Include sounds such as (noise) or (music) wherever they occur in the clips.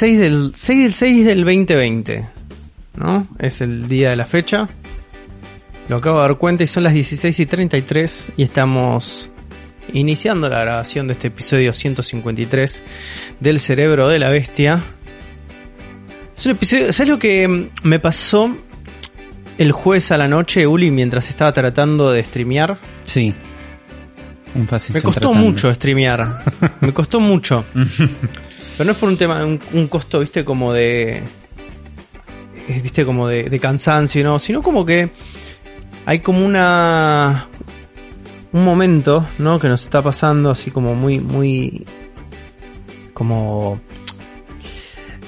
6 del 6 del 6 del 2020, ¿no? Es el día de la fecha. Lo acabo de dar cuenta y son las 16 y 33 y estamos iniciando la grabación de este episodio 153 del cerebro de la bestia. Es un episodio, ¿sabes lo que me pasó el jueves a la noche, Uli, mientras estaba tratando de streamear? Sí. (laughs) Me costó mucho streamear. me costó mucho. Pero no es por un tema, un, un costo, viste, como de. Viste, como de, de cansancio, ¿no? Sino como que hay como una un momento, ¿no? Que nos está pasando así como muy, muy, como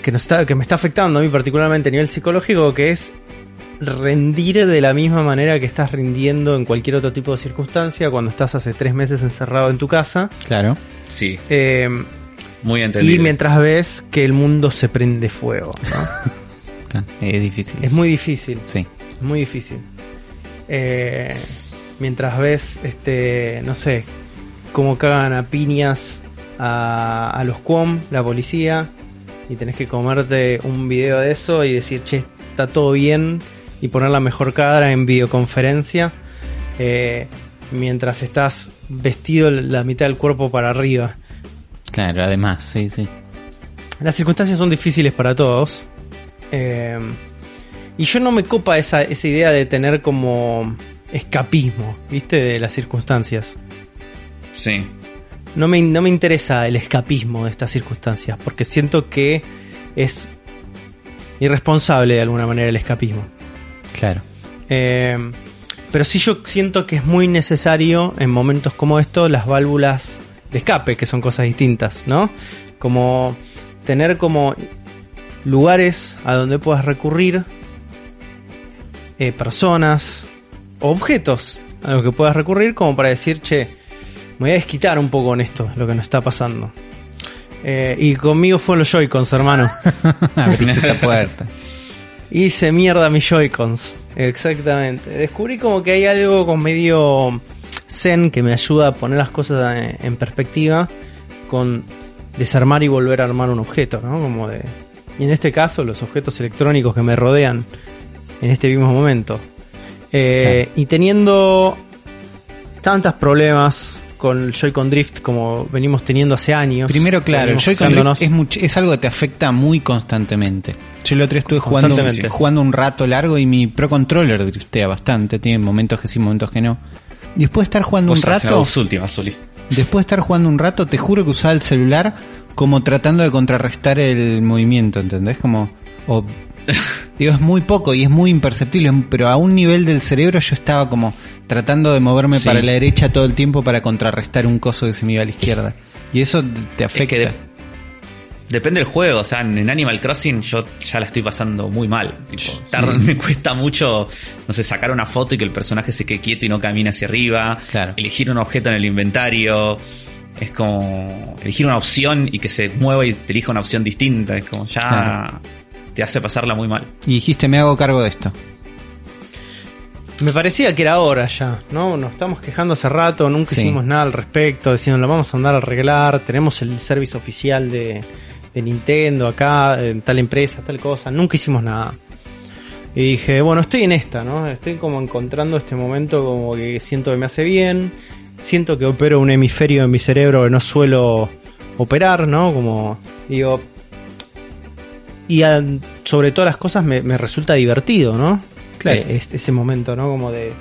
que nos está, que me está afectando a mí particularmente a nivel psicológico, que es rendir de la misma manera que estás rindiendo en cualquier otro tipo de circunstancia cuando estás hace tres meses encerrado en tu casa. Claro. Sí. Eh, muy entendido. Y mientras ves que el mundo se prende fuego. ¿no? (laughs) es difícil. Es muy difícil. Sí. Es muy difícil. Eh, mientras ves, este, no sé, cómo cagan a piñas a, a los QOM, la policía, y tenés que comerte un video de eso y decir, che, está todo bien, y poner la mejor cara en videoconferencia, eh, mientras estás vestido la mitad del cuerpo para arriba. Claro, además, sí, sí. Las circunstancias son difíciles para todos. Eh, y yo no me copa esa, esa idea de tener como escapismo, ¿viste? De las circunstancias. Sí. No me, no me interesa el escapismo de estas circunstancias, porque siento que es irresponsable de alguna manera el escapismo. Claro. Eh, pero sí yo siento que es muy necesario en momentos como estos las válvulas de escape, que son cosas distintas, ¿no? Como tener como lugares a donde puedas recurrir, eh, personas, objetos a los que puedas recurrir como para decir, che, me voy a desquitar un poco con esto, lo que nos está pasando. Eh, y conmigo fue los Joy-Cons, hermano. (laughs) Abriste esa puerta. (laughs) Hice mierda mis Joy-Cons. Exactamente. Descubrí como que hay algo con medio zen que me ayuda a poner las cosas en, perspectiva con desarmar y volver a armar un objeto, ¿no? Como de... Y en este caso, los objetos electrónicos que me rodean en este mismo momento. Eh, y teniendo tantos problemas con el Joy-Con Drift como venimos teniendo hace años. Primero, claro, el Joy-Con Drift es, much- es algo que te afecta muy constantemente. Yo el otro día estuve jugando, jugando un rato largo y mi Pro Controller driftea bastante. Tiene momentos que sí, momentos que no. Después de estar jugando un Vos rato, Zuli. después de estar jugando un rato, te juro que usaba el celular como tratando de contrarrestar el movimiento, ¿entendés? Como, o- (laughs) digo, es muy poco y es muy imperceptible, pero a un nivel del cerebro yo estaba como tratando de moverme Sí. para la derecha todo el tiempo para contrarrestar un coso que se me iba a la izquierda. Y eso te afecta. de- Depende del juego, o sea, en Animal Crossing yo ya la estoy pasando muy mal. Tipo, (laughs) me cuesta mucho, no sé, sacar una foto y que el personaje se quede quieto y no camine hacia arriba. Claro. Elegir un objeto en el inventario. Es como elegir una opción y que se mueva y te elija una opción distinta. Es como ya Claro. te hace pasarla muy mal. Y dijiste, me hago cargo de esto. Me parecía que era hora ya, ¿no? Nos estamos quejando hace rato, nunca Sí. hicimos nada al respecto, diciendo lo vamos a andar a arreglar, tenemos el servicio oficial de, de Nintendo acá, en tal empresa, tal cosa, nunca hicimos nada. Y dije, bueno, estoy en esta, ¿no? Estoy como encontrando este momento como que siento que me hace bien, siento que opero un hemisferio en mi cerebro que no suelo operar, ¿no? Como digo... Y a- sobre todas las cosas me, me resulta divertido, ¿no? Claro. Eh, es- ese momento, ¿no? Como de,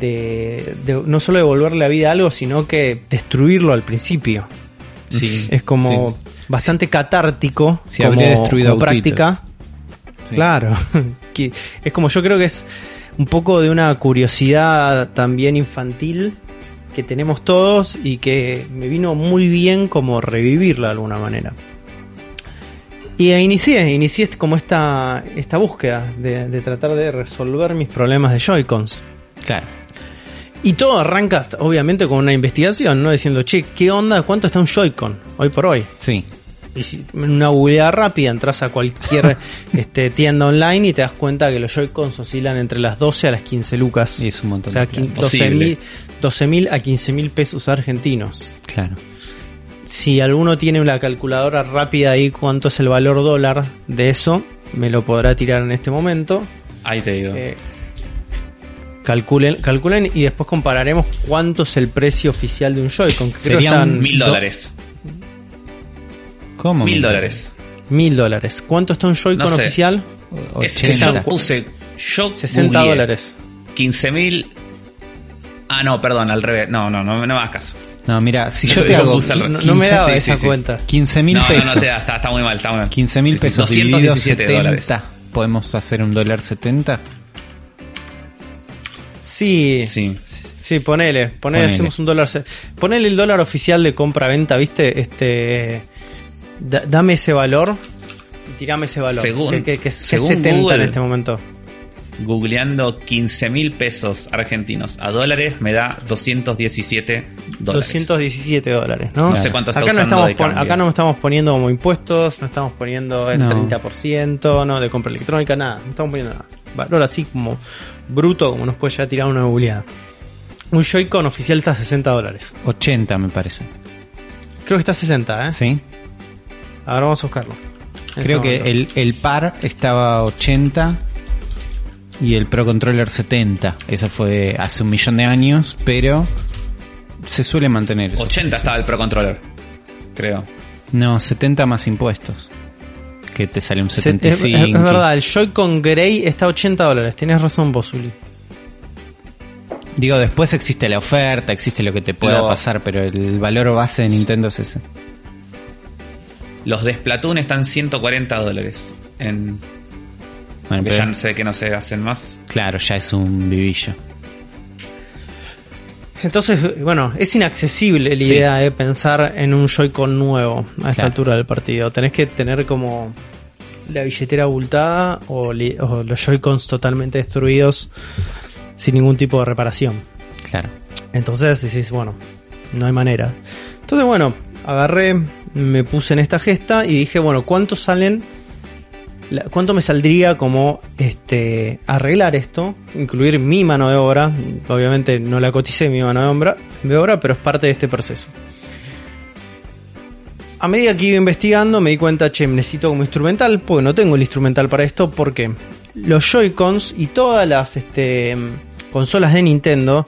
de, de no solo devolverle la vida a algo, sino que destruirlo al principio. Sí. Es como Sí. Bastante catártico Si como, habría destruido como autitos. práctica. Sí. Claro. (laughs) Es como yo creo que es un poco de una curiosidad también infantil que tenemos todos y que me vino muy bien como revivirla de alguna manera. Y inicié, inicié como esta, esta búsqueda de, de tratar de resolver mis problemas de Joy-Cons. Claro. Y todo arranca, obviamente, con una investigación, ¿no? Diciendo, che, ¿qué onda? ¿Cuánto está un Joy-Con hoy por hoy? Sí. Y si en una googleada rápida entras a cualquier (laughs) este, tienda online y te das cuenta que los Joy-Cons oscilan entre las 12 a las 15 lucas. Y es un montón o sea, de plata. 12 mil Posible. 12 mil a 15 mil pesos argentinos. Claro. si alguno tiene una calculadora rápida ahí cuánto es el valor dólar de eso, me lo podrá tirar en este momento. Ahí te digo. Eh, calculen, calculen y después compararemos cuánto es el precio oficial de un Joy-Con. Serían mil dólares. ¿Cómo? Mil dólares. Mil dólares. ¿Cuánto está un Joy-Con oficial? yo puse. Yo 60 dólares. 15 mil. Ah, no, perdón, al revés. No, no, no, no me hagas caso. No, mira, si yo te hago. no, me daba esa cuenta. 15 mil pesos. No, no, está, está, muy mal, está muy mal. 15 mil pesos 217 70, dólares. ¿Podemos hacer un dólar 70? Sí. Sí. Sí, ponele, ponele, hacemos un dólar. Ponele el dólar oficial de compra-venta, ¿viste? Este. Dame ese valor y tirame ese valor. Según, que, es 70 en este momento googleando 15 mil pesos argentinos a dólares me da 217 dólares. 217 dólares, ¿no? No sé cuánto está acá usando no estamos Acá no estamos poniendo como impuestos, no estamos poniendo el 30%, no de compra electrónica, nada, no estamos poniendo nada. Valor así como bruto, como nos puede ya tirar una googleada. Un Joy-Con oficial está a 60 dólares. 80 me parece. Creo que está a 60, ¿eh? Sí. Ahora vamos a buscarlo. Creo que el, el par estaba a 80 y el Pro Controller 70. Eso fue hace un millón de años, pero se suele mantener. 80 estaba el Pro Controller, creo. No, 70 más impuestos. Que te sale un 75. Es, es verdad, el Joy-Con Grey está a 80 dólares. Tienes razón vos, Digo, después existe la oferta, existe lo que te pueda pasar, pero el valor base de Nintendo es ese. Los de Splatoon están 140 dólares en bueno, ya no sé que no se hacen más. Claro, ya es un vivillo. Entonces, bueno, es inaccesible la idea de pensar en un Joy-Con nuevo a esta altura del partido. Tenés que tener como la billetera abultada o, los Joy-Cons totalmente destruidos sin ningún tipo de reparación. Claro. Entonces decís, bueno, no hay manera. Entonces, bueno, agarré, me puse en esta gesta y dije, bueno, ¿cuántos salen? ¿Cuánto me saldría como este arreglar esto? Incluir mi mano de obra. Obviamente no la coticé mi mano de obra, de obra, pero es parte de este proceso. A medida que iba investigando me di cuenta, che, necesito como instrumental, porque no tengo el instrumental para esto, porque los Joy-Cons y todas las este, consolas de Nintendo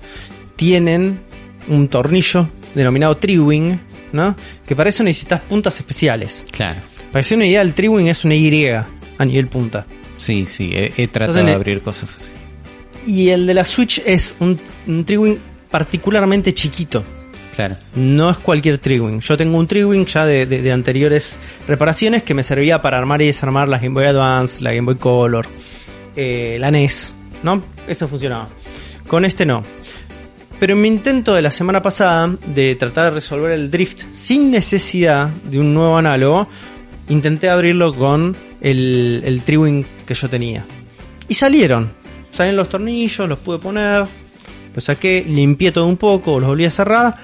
tienen un tornillo denominado Triwing, ¿no? Que para eso necesitas puntas especiales. Claro. Para que una idea, el Triwing es una Y a nivel punta. Sí, sí, he, tratado de abrir cosas así. Y el de la Switch es un, un particularmente chiquito. Claro. No es cualquier Triwing. Yo tengo un Triwing ya de, anteriores reparaciones que me servía para armar y desarmar la Game Boy Advance, la Game Boy Color, eh, la NES. ¿No? Eso funcionaba. Con este no. Pero en mi intento de la semana pasada de tratar de resolver el drift sin necesidad de un nuevo análogo, intenté abrirlo con el, el Triwing que yo tenía. Y salieron. Salieron los tornillos, los pude poner. Los saqué, limpié todo un poco, los volví a cerrar.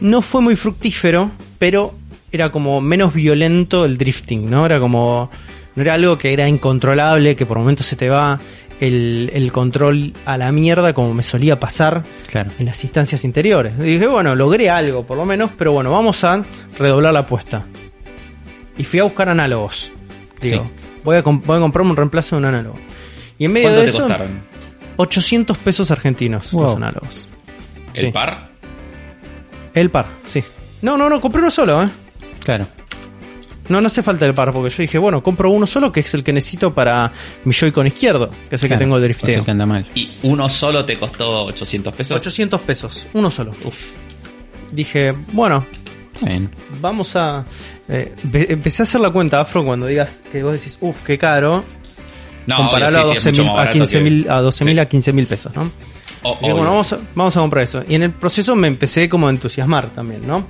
No fue muy fructífero, pero era como menos violento el drifting, ¿no? Era como. No era algo que era incontrolable, que por momentos se te va el, el control a la mierda, como me solía pasar claro. en las instancias interiores. Y dije, bueno, logré algo por lo menos, pero bueno, vamos a redoblar la apuesta y fui a buscar análogos. Digo, voy, a voy a comprarme un reemplazo de un análogo. Y en medio ¿Cuánto de te costaron? 800 pesos argentinos los análogos. ¿El par? El par, sí. No, no, no, compré uno solo, ¿eh? Claro. No, no hace falta el par, porque yo dije, bueno, compro uno solo, que es el que necesito para mi Joy-Con izquierdo, que es el que tengo el drifteo. que anda mal. ¿Y uno solo te costó 800 pesos? 800 pesos, uno solo. Uf. Dije, bueno, Vamos a. Eh, empecé a hacer la cuenta, Afro, cuando digas que vos decís, uff, qué caro. No, compararlo a 12 mil, a 15 mil, a 12 mil a 15 mil pesos, ¿no? bueno, vamos a, vamos a comprar eso. Y en el proceso me empecé como a entusiasmar también, ¿no?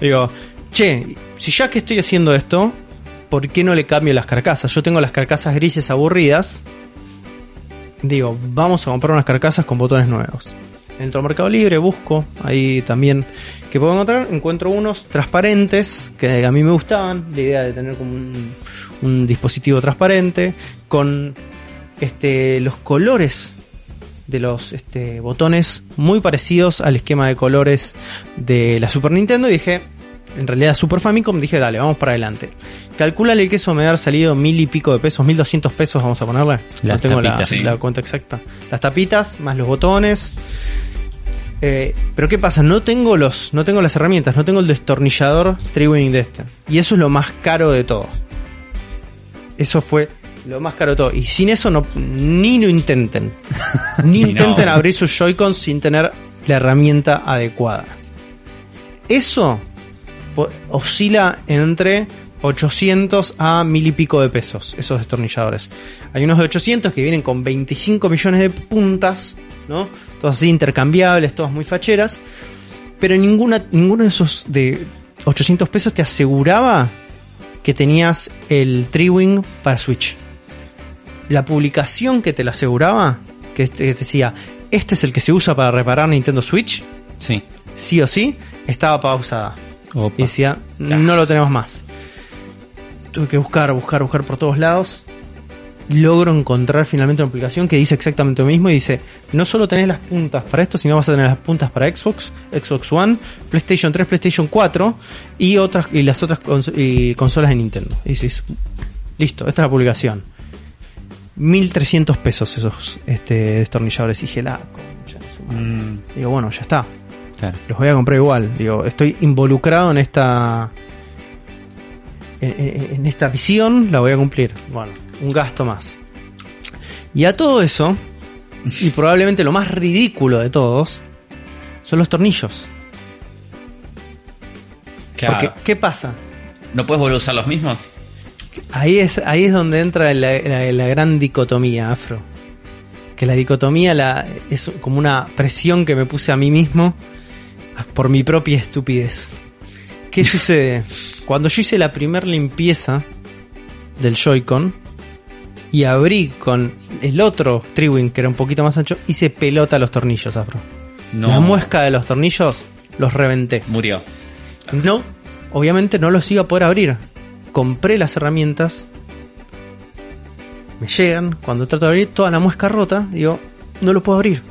Digo, che, si ya que estoy haciendo esto, ¿por qué no le cambio las carcasas? Yo tengo las carcasas grises aburridas. Digo, vamos a comprar unas carcasas con botones nuevos. Entro al Mercado Libre, busco ahí también que puedo encontrar. Encuentro unos transparentes que a mí me gustaban. La idea de tener como un, dispositivo transparente con este, los colores de los este, botones muy parecidos al esquema de colores de la Super Nintendo. Y dije, en realidad Super Famicom, dije, dale, vamos para adelante. Calcúlale que eso me ha salido mil y pico de pesos, mil doscientos pesos, vamos a ponerle. Las no tengo la, cuenta exacta. Las tapitas, más los botones. Eh, pero qué pasa, no tengo los, no tengo las herramientas, no tengo el destornillador Triwing de este. Y eso es lo más caro de todo. Eso fue lo más caro de todo. Y sin eso no, ni lo intenten. (laughs) ni No. intenten abrir sus Joy-Cons sin tener la herramienta adecuada. Eso oscila entre 800 a mil y pico de pesos, esos destornilladores. Hay unos de 800 que vienen con 25 millones de puntas, ¿no? Todas así intercambiables, todas muy facheras. Pero ninguna, ninguno de esos de 800 pesos te aseguraba que tenías el Triwing para Switch. La publicación que te lo aseguraba, que que decía, este es el que se usa para reparar Nintendo Switch, Sí. sí o sí, estaba pausada. Opa. Y decía, no lo tenemos más. Tuve que buscar, buscar, buscar por todos lados. Logro encontrar finalmente una aplicación que dice exactamente lo mismo y dice, no solo tenés las puntas para esto, sino vas a tener las puntas para Xbox, Xbox One, PlayStation 3, PlayStation 4 y otras y las otras cons- y consolas de Nintendo. Y dices, listo, esta es la publicación. 1300 pesos esos este, destornilladores. Y su madre". Mm, Digo, bueno, ya está claro. los voy a comprar igual. Digo, estoy involucrado en esta. En, en- en esta visión, la voy a cumplir. Bueno, un gasto más. Y a todo eso, y (laughs) probablemente lo más ridículo de todos, son los tornillos. Claro. Porque, ¿qué pasa? ¿No puedes volver a usar los mismos? Ahí es, ahí es donde entra la, la- la gran dicotomía, Afro. Que la dicotomía la, es como una presión que me puse a mí mismo por mi propia estupidez. ¿Qué (laughs) sucede? Cuando yo hice la primer limpieza del Joy-Con y abrí con el otro Triwing, que era un poquito más ancho, hice pelota a los tornillos, Afro. No. La muesca de los tornillos los reventé. Murió. No, obviamente no los iba a poder abrir. Compré las herramientas. Me llegan. Cuando trato de abrir toda la muesca rota, digo, no lo puedo abrir.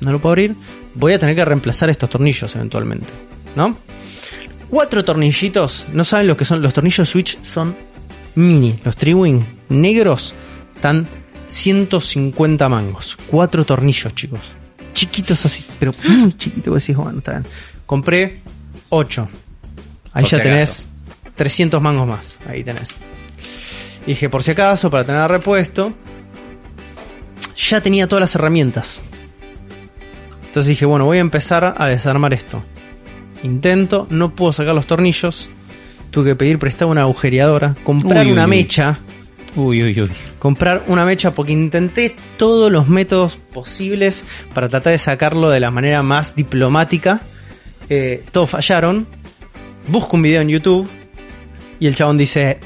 No lo puedo abrir. Voy a tener que reemplazar estos tornillos eventualmente. ¿No? Cuatro tornillitos. No saben lo que son. Los tornillos Switch son mini. Los Triwing negros están 150 mangos. Cuatro tornillos, chicos. Chiquitos así, pero (gasps) muy chiquitos. Decís, bueno, está bien. Compré 8. Ahí Por ya si tenés 300 mangos más. Ahí tenés. Dije, por si acaso, para tener repuesto. Ya tenía todas las herramientas. Entonces dije, bueno, voy a empezar a desarmar esto. Intento, no puedo sacar los tornillos. Tuve que pedir prestada una agujereadora. Comprar Uy, una uy, mecha. Uy, uy, uy. Comprar una mecha porque intenté todos los métodos posibles para tratar de sacarlo de la manera más diplomática. Eh, todos fallaron. Busco un video en YouTube y el chabón dice: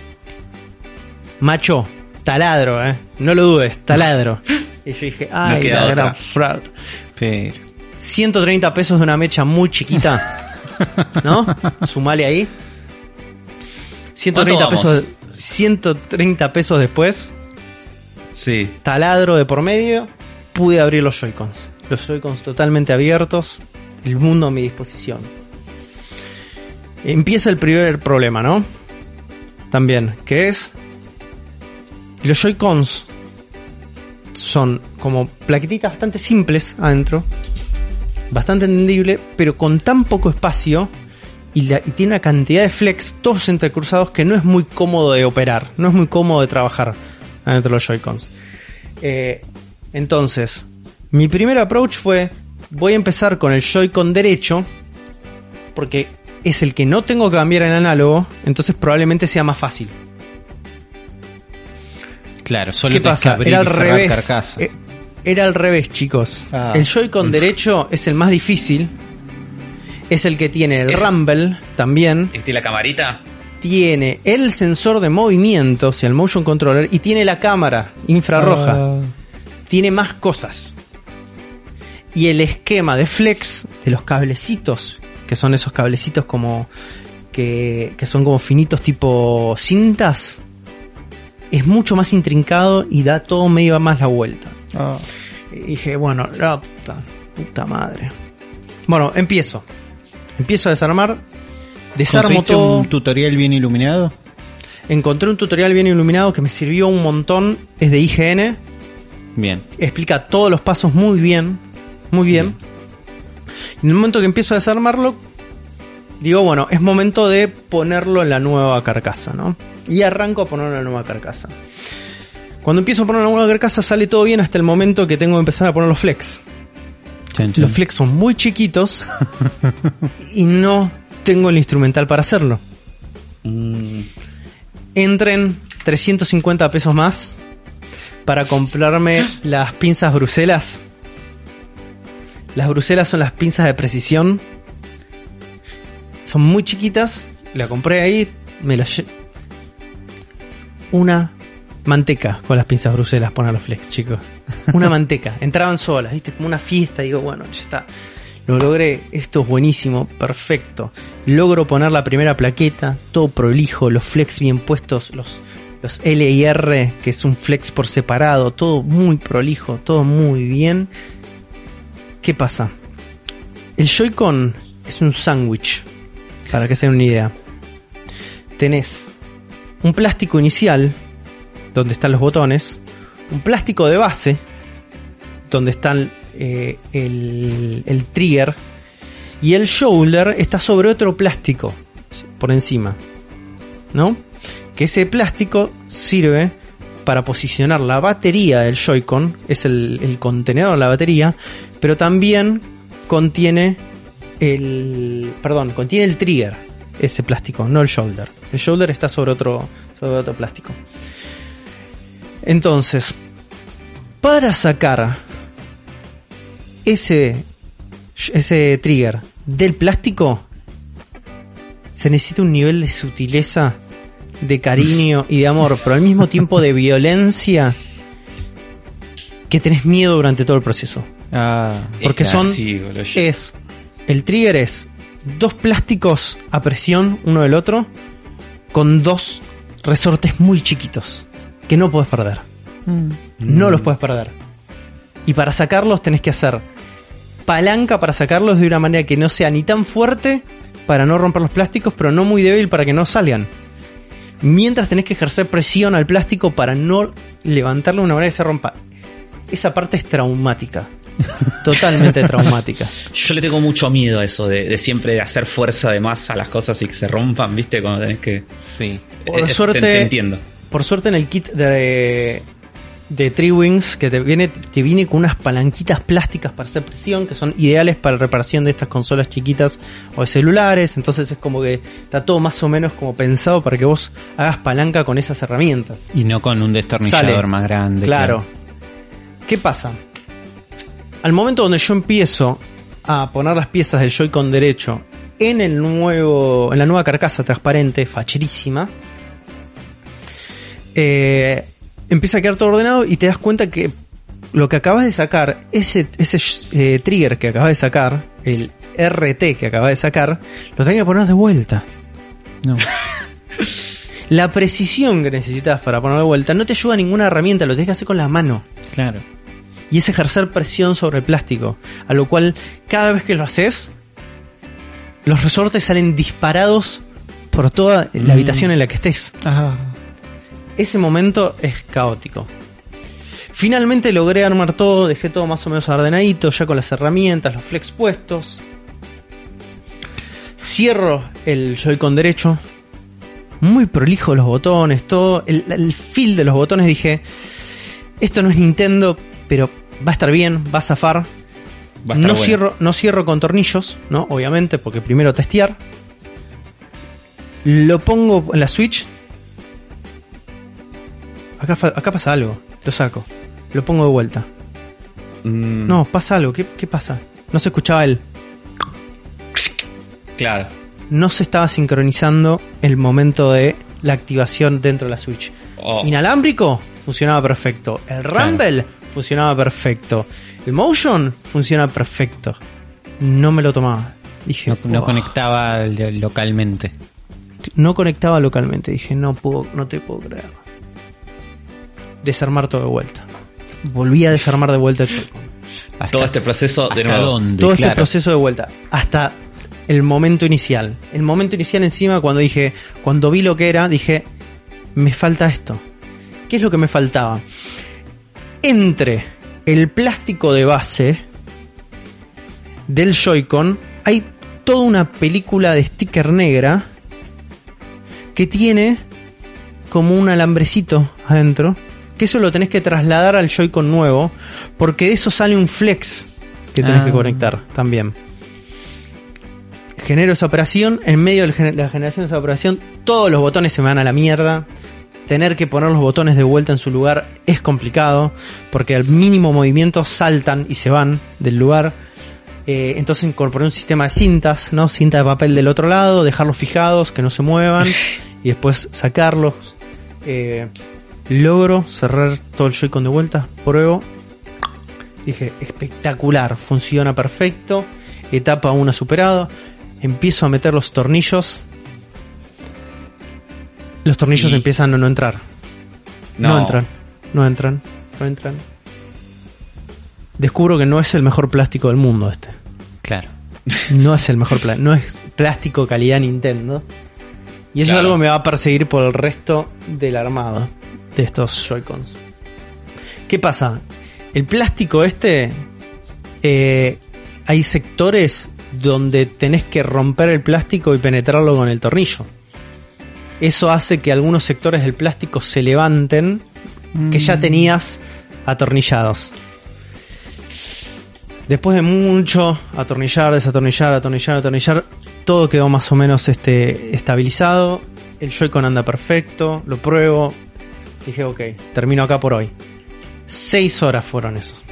Macho, taladro, eh. No lo dudes, taladro. (laughs) y yo dije: Ay, queda la otra". gran fra- Pero. 130 pesos de una mecha muy chiquita. (laughs) ¿No? Sumale ahí. 130 ¿Cuánto pesos, vamos? 130 pesos después, Sí. taladro de por medio, pude abrir los Joy-Cons. Los Joy-Cons totalmente abiertos, el mundo a mi disposición. Empieza el primer problema, ¿no? También, que es los Joy-Cons son como plaquetitas bastante simples adentro, bastante entendible, pero con tan poco espacio y, la- y tiene una cantidad de flex todos entrecruzados que no es muy cómodo de operar, no es muy cómodo de trabajar adentro de los Joy-Cons. Eh, entonces, mi primer approach fue, voy a empezar con el Joy-Con derecho, porque es el que no tengo que cambiar en análogo, entonces probablemente sea más fácil. Claro, solo ¿Qué pasa? Era al revés. carcasa. Era al revés, chicos. Ah. El Joy-Con derecho es el más difícil. Es el que tiene el Es- Rumble también. ¿Viste la camarita? Tiene el sensor de movimiento, o sea, el motion controller, y tiene la cámara infrarroja. Ah. Tiene más cosas. Y el esquema de flex de los cablecitos, que son esos cablecitos como que, que son como finitos tipo cintas, es mucho más intrincado y da todo medio más la vuelta. Ah. Y dije, bueno, la puta, puta madre. Bueno, empiezo. Empiezo a desarmar. Desarmo todo. un tutorial bien iluminado? Encontré un tutorial bien iluminado que me sirvió un montón. Es de IGN. Bien. Explica todos los pasos muy bien. Muy bien. Y en el momento que empiezo a desarmarlo, digo, bueno, es momento de ponerlo en la nueva carcasa, ¿no? Y arranco a ponerlo en la nueva carcasa. Cuando empiezo a poner la nueva carcasa sale todo bien hasta el momento que tengo que empezar a poner los flex. Los flex son muy chiquitos (laughs) y no tengo el instrumental para hacerlo. Mm. Entren 350 pesos más para comprarme (gasps) las pinzas Bruselas. Las Bruselas son las pinzas de precisión. Son muy chiquitas. La compré ahí. Me las Una manteca con las pinzas Bruselas poner los flex, chicos. Una (laughs) manteca. Entraban solas, viste, como una fiesta. Digo, bueno, ya está. Lo logré, esto es buenísimo, perfecto. Logro poner la primera plaqueta, todo prolijo, los flex bien puestos, los, los L y R, que es un flex por separado, todo muy prolijo, todo muy bien. ¿Qué pasa? El Joy-Con es un sándwich, para que se den una idea. Tenés un plástico inicial, donde están los botones, un plástico de base, donde están eh, el, trigger y el shoulder está sobre otro plástico por encima, ¿no? Que ese plástico sirve para posicionar la batería del Joy-Con, es el, el, contenedor de la batería, pero también contiene el, perdón, contiene el trigger, ese plástico, no el shoulder. El shoulder está sobre otro, sobre otro plástico. Entonces, para sacar ese, ese trigger del plástico, se necesita un nivel de sutileza, de cariño y de amor, pero al mismo tiempo de violencia que tenés miedo durante todo el proceso. Ah, Porque son. es. El trigger es dos plásticos a presión uno del otro con dos resortes muy chiquitos que no puedes perder. Mm. No los puedes perder. Y para sacarlos tenés que hacer palanca para sacarlos de una manera que no sea ni tan fuerte para no romper los plásticos, pero no muy débil para que no salgan. Mientras tenés que ejercer presión al plástico para no levantarlo de una manera que se rompa. Esa parte es traumática. (laughs) Totalmente traumática. Yo le tengo mucho miedo a eso de, siempre hacer fuerza de más a las cosas y que se rompan, ¿viste? Cuando tenés que. Sí. Por suerte. entiendo. Por suerte en el kit de, de Three Wings que te viene, te viene con unas palanquitas plásticas para hacer presión que son ideales para la reparación de estas consolas chiquitas o de celulares. Entonces es como que está todo más o menos como pensado para que vos hagas palanca con esas herramientas. Y no con un destornillador más grande. Claro. ¿Qué pasa? Al momento donde yo empiezo a poner las piezas del Joy-Con derecho en el nuevo, en la nueva carcasa transparente, facherísima, eh, empieza a quedar todo ordenado y te das cuenta que lo que acabas de sacar, ese, ese eh, trigger que acabas de sacar, el RT que acabas de sacar, lo tenés que poner de vuelta. No. (laughs) la precisión que necesitas para poner de vuelta no te ayuda ninguna herramienta, lo tenés que hacer con la mano. Claro. Y es ejercer presión sobre el plástico. A lo cual, cada vez que lo haces, los resortes salen disparados por toda la mm. habitación en la que estés. Ajá ese momento es caótico. Finalmente logré armar todo, dejé todo más o menos ordenadito, ya con las herramientas, los flex puestos. Cierro el Joy-Con derecho. Muy prolijo los botones, todo. El, el feel de los botones dije. Esto no es Nintendo, pero va a estar bien, va a zafar. no, cierro, no cierro con tornillos, ¿no? Obviamente, porque primero testear. Lo pongo en la Switch Acá, pasa algo. Lo saco. Lo pongo de vuelta. Mm. No, pasa algo. ¿Qué, pasa? No se escuchaba él. Claro. No se estaba sincronizando el momento de la activación dentro de la Switch. Oh. Inalámbrico funcionaba perfecto. El Rumble funcionaba perfecto. El Motion funcionaba perfecto. No me lo tomaba. Dije, no, conectaba localmente. No conectaba localmente. Dije, no puedo, no te puedo creer desarmar todo de vuelta. Volví a desarmar de vuelta el Todo este proceso de nuevo. todo este proceso de vuelta. Hasta el momento inicial. El momento inicial encima cuando dije, cuando vi lo que era, dije, me falta esto. ¿Qué es lo que me faltaba? Entre el plástico de base del Joy-Con hay toda una película de sticker negra que tiene como un alambrecito adentro. Que eso lo tenés que trasladar al Joy-Con nuevo. Porque de eso sale un flex que tenés Ah. que conectar también. Genero esa operación. En medio de la generación de esa operación, todos los botones se me van a la mierda. Tener que poner los botones de vuelta en su lugar es complicado. Porque al mínimo movimiento saltan y se van del lugar. Eh, entonces incorporé un sistema de cintas, ¿no? Cinta de papel del otro lado, dejarlos fijados, que no se muevan, (laughs) y después sacarlos. Eh, logro cerrar todo el Joy-Con de vuelta, pruebo. Dije, espectacular, funciona perfecto. Etapa 1 superado. Empiezo a meter los tornillos. Los tornillos Y- empiezan a no entrar. No. No. entran, no entran, no entran. Descubro que no es el mejor plástico del mundo este. Claro. No es el mejor plástico, no es plástico calidad Nintendo. Y eso Claro. es algo que me va a perseguir por el resto del armado de estos Joy-Cons. ¿Qué pasa? El plástico este, eh, hay sectores donde tenés que romper el plástico y penetrarlo con el tornillo. Eso hace que algunos sectores del plástico se levanten que ya Mm. tenías atornillados. Después de mucho atornillar, desatornillar, atornillar, atornillar, todo quedó más o menos este, estabilizado. El Joy-Con anda perfecto, lo pruebo. Dije, ok, termino acá por hoy. Seis horas fueron esos.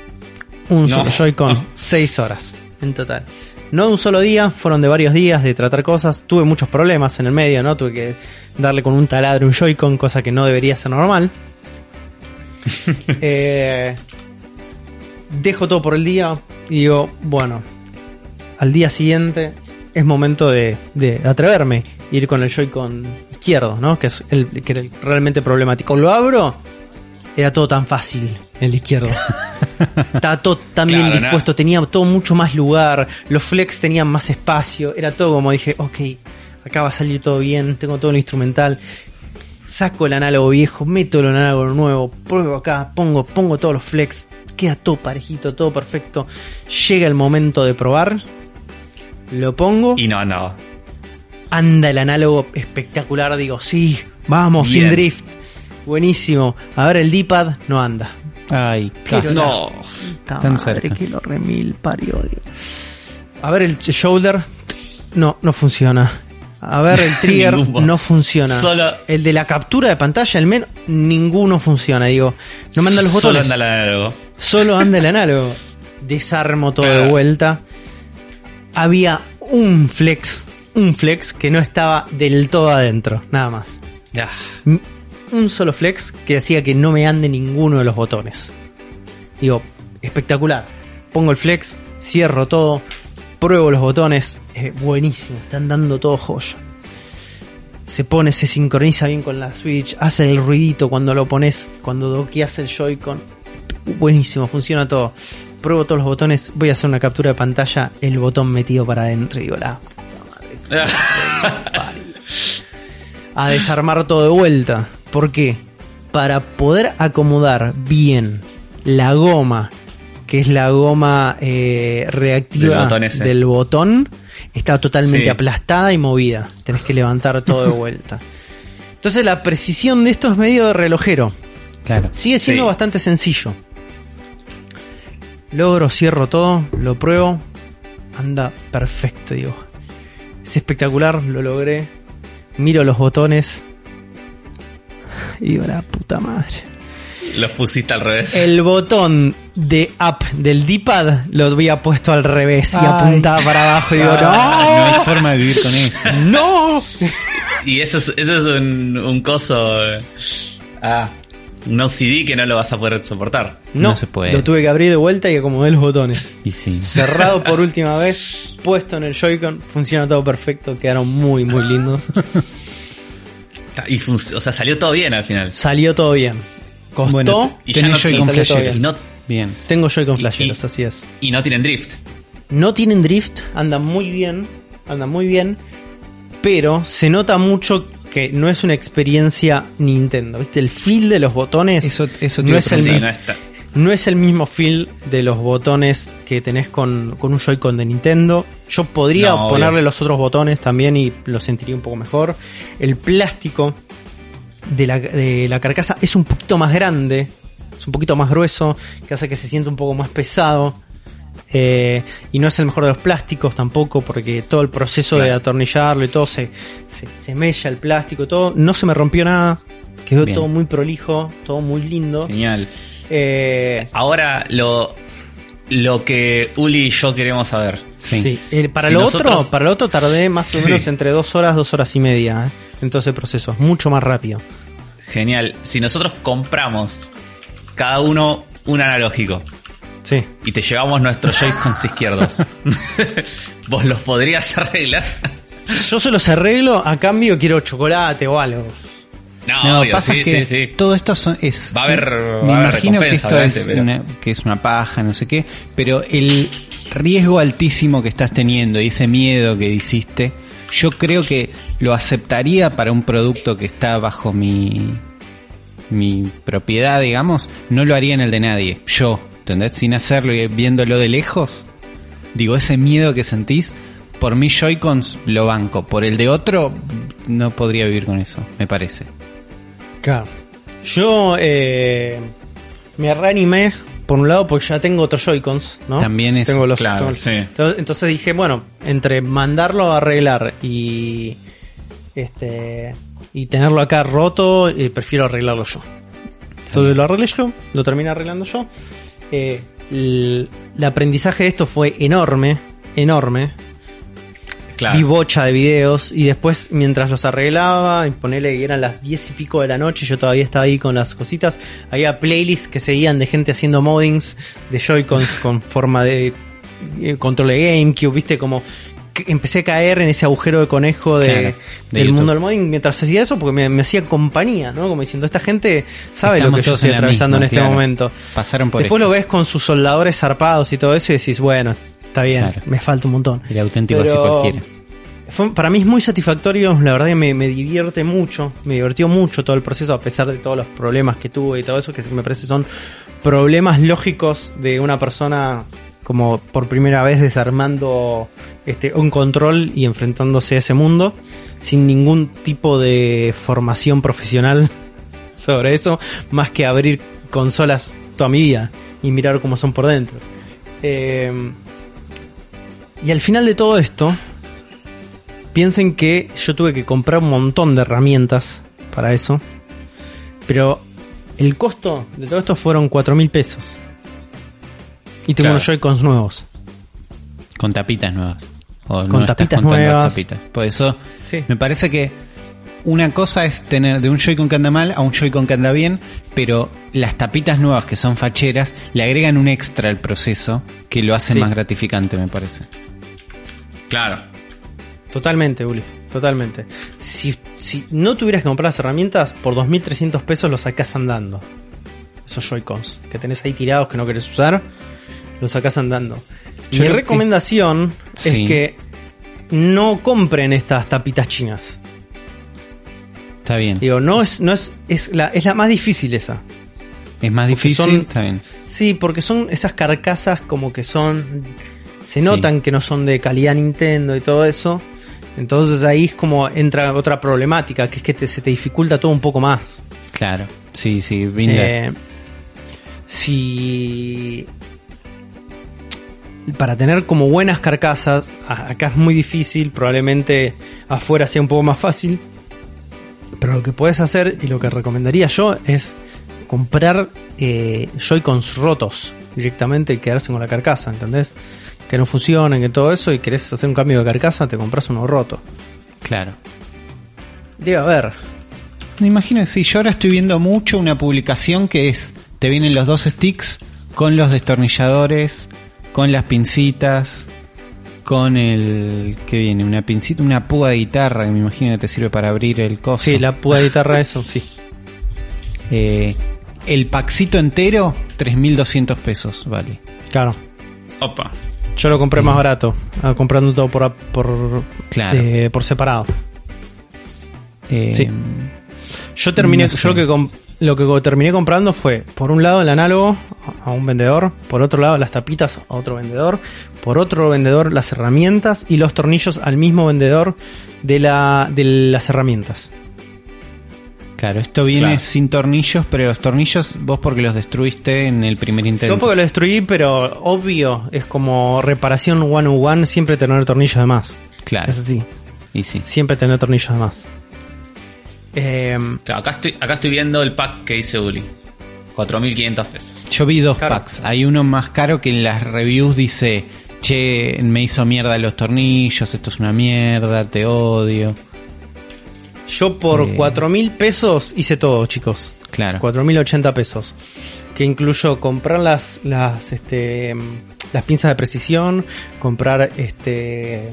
Un No. solo Joy-Con, (laughs) seis horas en total. No de un solo día, fueron de varios días de tratar cosas. Tuve muchos problemas en el medio, ¿no? Tuve que darle con un taladro un Joy-Con, cosa que no debería ser normal. (laughs) Eh, dejo todo por el día y digo, bueno, al día siguiente es momento de, de atreverme, ir con el Joy-Con izquierdo, ¿no? Que es el que era el realmente problemático. Lo abro, era todo tan fácil, el izquierdo. (laughs) Estaba todo tan bien dispuesto, tenía todo mucho más lugar, los flex tenían más espacio, era todo como dije, ok, acá va a salir todo bien, tengo todo el instrumental. Saco el análogo viejo, meto el análogo nuevo, pruebo acá, pongo, pongo todos los flex, queda todo parejito, todo perfecto. Llega el momento de probar, lo pongo, Y no, no. Anda el análogo espectacular, digo, sí, vamos, Bien. sin drift, buenísimo. A ver, el D-pad no anda. Ay, Pero. No. Tan madre, cerca. que lo remil parió. A ver, el shoulder, no, no funciona. A ver, el (laughs) trigger no funciona. Solo- El de la captura de pantalla, el menos, ninguno funciona. Digo, no me andan los Solo botones. anda el análogo. Solo anda el (laughs) análogo. Desarmo todo de vuelta. Había un flex, un flex que no estaba del todo adentro, nada más. M- Un solo flex que hacía que no me ande ninguno de los botones. Digo, espectacular. Pongo el flex, cierro todo, pruebo los botones. eh, buenísimo, están dando todo joya. Se pone, se sincroniza bien con la Switch, hace el ruidito cuando lo pones, cuando doqueas el Joy-Con. Buenísimo, funciona todo. Pruebo todos los botones, voy a hacer una captura de pantalla, el botón metido para adentro y digo, la (laughs) a desarmar todo de vuelta. ¿Por qué? Para poder acomodar bien la goma, que es la goma eh, reactiva Del botón ese. del botón, está totalmente Sí. aplastada y movida. Tenés que levantar todo de vuelta. Entonces la precisión de esto es medio de relojero. Claro. Sigue siendo Sí. bastante sencillo. Logro, cierro todo, lo pruebo. Anda perfecto, digo. Es espectacular, lo logré. Miro los botones. Y digo, la puta madre. Los pusiste al revés. El botón de up del D-pad lo había puesto al revés y apuntaba para abajo. Y digo, Ah, no hay ¡No! forma de vivir con eso. (laughs) ¡No! Y eso es, eso es un, un coso. eh, Ah, un OCD que no lo vas a poder soportar. No, No se puede. Lo tuve que abrir de vuelta y acomodé los botones. (laughs) Y sí. cerrado por (laughs) última vez, puesto en el Joy-Con, funciona todo perfecto, quedaron muy muy lindos. (laughs) Y func- o sea, salió todo bien al final. Salió todo bien. Costó, Bueno, y ya no- Joy-Con y flasheros. Y no, Bien. tengo Joy-Con y- flasheros, y- así es. y no tienen drift. No tienen drift, andan muy bien. anda muy bien, pero se nota mucho que no es una experiencia Nintendo, ¿viste? El feel de los botones Eso, no es el Sí, no está. no es el mismo feel de los botones que tenés con, con un Joy-Con de Nintendo. Yo podría No, ponerle obvio. los otros botones también y lo sentiría un poco mejor. El plástico de la, de la carcasa es un poquito más grande, es un poquito más grueso, que hace que se sienta un poco más pesado. Eh, y no es el mejor de los plásticos tampoco, porque todo el proceso de atornillarlo y todo se, se, se mella el plástico, todo. No se me rompió nada, quedó Bien. todo muy prolijo, todo muy lindo. Genial. Eh, Ahora lo, lo que Uli y yo queremos saber. Sí. Sí, eh, para Si lo nosotros- otro, para lo otro tardé más o menos entre dos horas, dos horas y media. En todo ese proceso, es mucho más rápido. Genial. Si nosotros compramos cada uno un analógico Sí. y te llevamos nuestros Joy-Cons izquierdos, (laughs) ¿vos los podrías arreglar? Yo se los arreglo, a cambio quiero chocolate o algo. No, No, obvio, pasa sí, que sí, sí. todo esto son, es. Va a haber- me haber imagino que esto es, pero- una, que es una paja, no sé qué, pero el riesgo altísimo que estás teniendo y ese miedo que hiciste, yo creo que lo aceptaría para un producto que está bajo mi mi propiedad, digamos, no lo haría en el de nadie. Yo, ¿entendés? Sin hacerlo y viéndolo de lejos, digo, ese miedo que sentís, por mi Joy-Cons lo banco, por el de otro no podría vivir con eso, me parece. Claro. Yo eh, me reanimé, por un lado, porque ya tengo otros Joy-Cons, ¿no? También es- Tengo los, claro, sí. Entonces, entonces dije, bueno, entre mandarlo a arreglar y este y tenerlo acá roto, eh, prefiero arreglarlo yo. Entonces lo arreglé yo, lo terminé arreglando yo. Eh, el, el aprendizaje de esto fue enorme, enorme. Claro. Vi bocha de videos y después mientras los arreglaba, ponele que eran las 10 y pico de la noche, yo todavía estaba ahí con las cositas, había playlists que seguían de gente haciendo moddings de Joy-Cons con forma de eh, control de GameCube, viste, como empecé a caer en ese agujero de conejo de, Claro, de del YouTube. mundo del modding mientras hacía eso porque me, me hacía compañía, ¿no? Como diciendo, esta gente sabe Estamos lo que yo estoy atravesando misma, en este momento. Pasaron por Después esto. lo ves con sus soldadores zarpados y todo eso y decís, bueno, está bien, Claro. me falta un montón. El auténtico así cualquiera. fue- para mí es muy satisfactorio, la verdad que me, me divierte mucho, me divirtió mucho todo el proceso a pesar de todos los problemas que tuve y todo eso, que me parece son problemas lógicos de una persona como por primera vez desarmando este un control y enfrentándose a ese mundo sin ningún tipo de formación profesional (laughs) sobre eso, más que abrir consolas toda mi vida y mirar cómo son por dentro. Eh, y al final de todo esto, piensen que yo tuve que comprar un montón de herramientas para eso, pero el costo de todo esto fueron 4 mil pesos. Y tengo Claro. unos Joy-Cons nuevos. Con tapitas nuevas. O Con no tapitas nuevas. tapitas. Por eso Sí. me parece que una cosa es tener de un Joy-Con que anda mal a un Joy-Con que anda bien, pero las tapitas nuevas que son facheras le agregan un extra al proceso que lo hace Sí. más gratificante, me parece. Claro. Totalmente, Uli. Totalmente. Si, si no tuvieras que comprar las herramientas, por 2.300 pesos los sacás andando. Esos Joy-Cons que tenés ahí tirados que no querés usar, los sacás andando. Yo Mi lo recomendación Sí. es que no compren estas tapitas chinas. Está bien. Digo, no es, no es, es la, es la más difícil esa. Es más porque difícil, son- está bien. Sí, porque son esas carcasas como que son. Se notan que no son de calidad Nintendo y todo eso. Entonces ahí es como entra otra problemática, que es que te- se te dificulta todo un poco más. Claro. Sí, sí. Eh, si. Para tener como buenas carcasas, acá es muy difícil, probablemente afuera sea un poco más fácil. Pero lo que puedes hacer y lo que recomendaría yo es comprar eh, Joy-Cons rotos directamente y quedarse con la carcasa, ¿entendés? Que no funcionen, que todo eso, y querés hacer un cambio de carcasa, te compras uno roto. Claro. Debe haber. Me imagino que sí. Yo ahora estoy viendo mucho una publicación que es, te vienen los dos sticks con los destornilladores, con las pincitas, con el, ¿qué viene? Una pincita, una púa de guitarra que me imagino que te sirve para abrir el coso. Sí, la púa de guitarra, (laughs) eso sí. Eh, el paxito entero, 3.200 pesos, vale. Claro. Opa. Yo lo compré más barato, ah, comprando todo por, por, Claro. eh, por separado. Eh, Sí. Yo terminé, No sé. yo lo que, com- lo que terminé comprando fue, por un lado el análogo a un vendedor, por otro lado las tapitas a otro vendedor, por otro vendedor las herramientas y los tornillos al mismo vendedor de, la, de las herramientas. Claro, esto viene Claro. sin tornillos, pero los tornillos vos porque los destruiste en el primer intento. Yo porque lo destruí, pero obvio, es como reparación one on one, siempre tener tornillos de más. Claro, Es así, y sí. siempre tener tornillos de más. Claro, acá estoy, acá estoy viendo el pack que dice Uli. 4.500 pesos. Yo vi dos Claro. packs. Hay uno más caro que en las reviews dice, che, me hizo mierda los tornillos, esto es una mierda, te odio. yo por Eh. cuatro mil pesos hice todo, chicos. Claro. 4.080 pesos. Que incluyó comprar las, las, este, las pinzas de precisión, comprar este,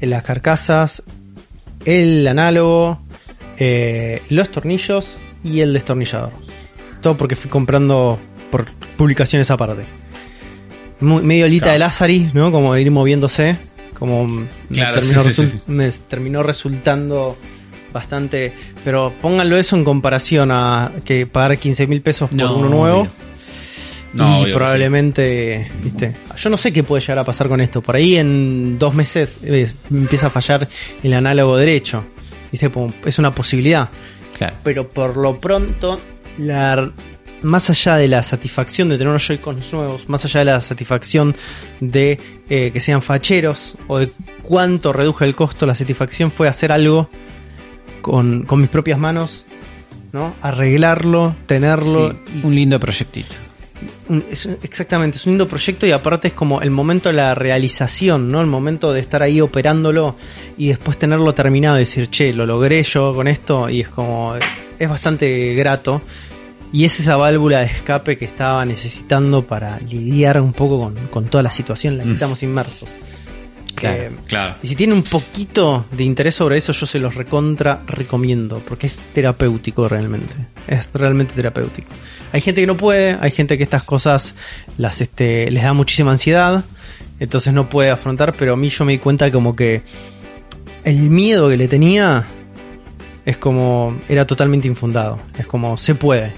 las carcasas, el análogo, eh, los tornillos y el destornillador. Todo porque fui comprando por publicaciones aparte. Muy- medio lita Claro. de Lazari, ¿no? Como ir moviéndose. Como me terminó, sí, sí, resul- sí, sí. me terminó resultando bastante. Pero pónganlo eso en comparación a que pagar 15 mil pesos por No, uno nuevo. No, y probablemente, viste, yo no sé qué puede llegar a pasar con esto. Por ahí en dos meses eh, empieza a fallar el análogo derecho. Dice, pum, es una posibilidad. Claro. Pero por lo pronto, la, más allá de la satisfacción de tener unos Joy-Cons nuevos, más allá de la satisfacción de eh, que sean facheros o de cuánto reduje el costo, la satisfacción fue hacer algo con, con mis propias manos, ¿no? Arreglarlo, tenerlo. Sí, un lindo proyectito. Es- exactamente, es un lindo proyecto y aparte es como el momento de la realización, ¿no? El momento de estar ahí operándolo y después tenerlo terminado y decir, che, lo logré yo con esto y es como, es bastante grato. Y es esa válvula de escape que estaba necesitando para lidiar un poco con, con toda la situación en la que Mm. estamos inmersos. Claro, Eh, Claro. y si tiene un poquito de interés sobre eso, yo se los recontra recomiendo, porque es terapéutico realmente. Es realmente terapéutico. Hay gente que no puede, hay gente que estas cosas las este, les da muchísima ansiedad, entonces no puede afrontar, pero a mí yo me di cuenta como que el miedo que le tenía es como era totalmente infundado. Es como se puede.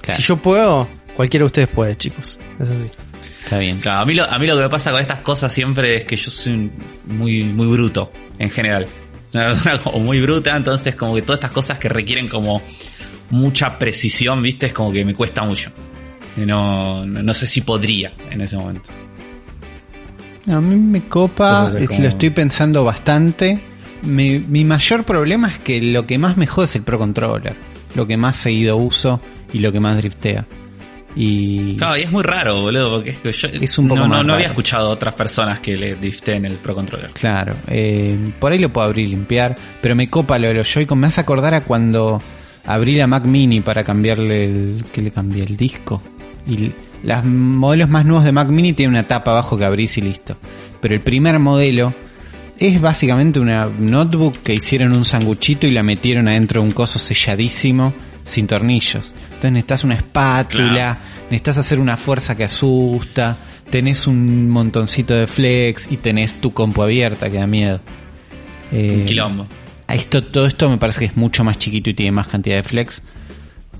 Claro. Si yo puedo, cualquiera de ustedes puede, chicos. Es así. Está bien. Claro, a mí, lo, a mí lo que me pasa con estas cosas siempre es que yo soy muy, muy bruto, en general. Una persona (laughs) como muy bruta, entonces como que todas estas cosas que requieren como mucha precisión, viste, es como que me cuesta mucho. No, no, sé si podría en ese momento. A mí me copa, es como- lo estoy pensando bastante. Mi, mi mayor problema es que lo que más me jode es el Pro Controller. Lo que más seguido uso y lo que más driftea. Y Claro, y es muy raro, boludo, porque es que yo Es un poco no, no, más no había escuchado a otras personas que le driften el Pro Controller. Claro, eh, por ahí lo puedo abrir y limpiar, pero me copa lo de los Joy-Con. Me hace acordar a cuando abrí la Mac Mini para cambiarle el... que le cambié? El disco. Y los modelos más nuevos de Mac Mini tienen una tapa abajo que abrís y listo. Pero el primer modelo es básicamente una notebook que hicieron un sanguchito y la metieron adentro de un coso selladísimo sin tornillos. Entonces necesitas una espátula, Claro. necesitas hacer una fuerza que asusta, tenés un montoncito de flex y tenés tu compu abierta que da miedo. Eh, Un quilombo. Esto, todo esto me parece que es mucho más chiquito y tiene más cantidad de flex.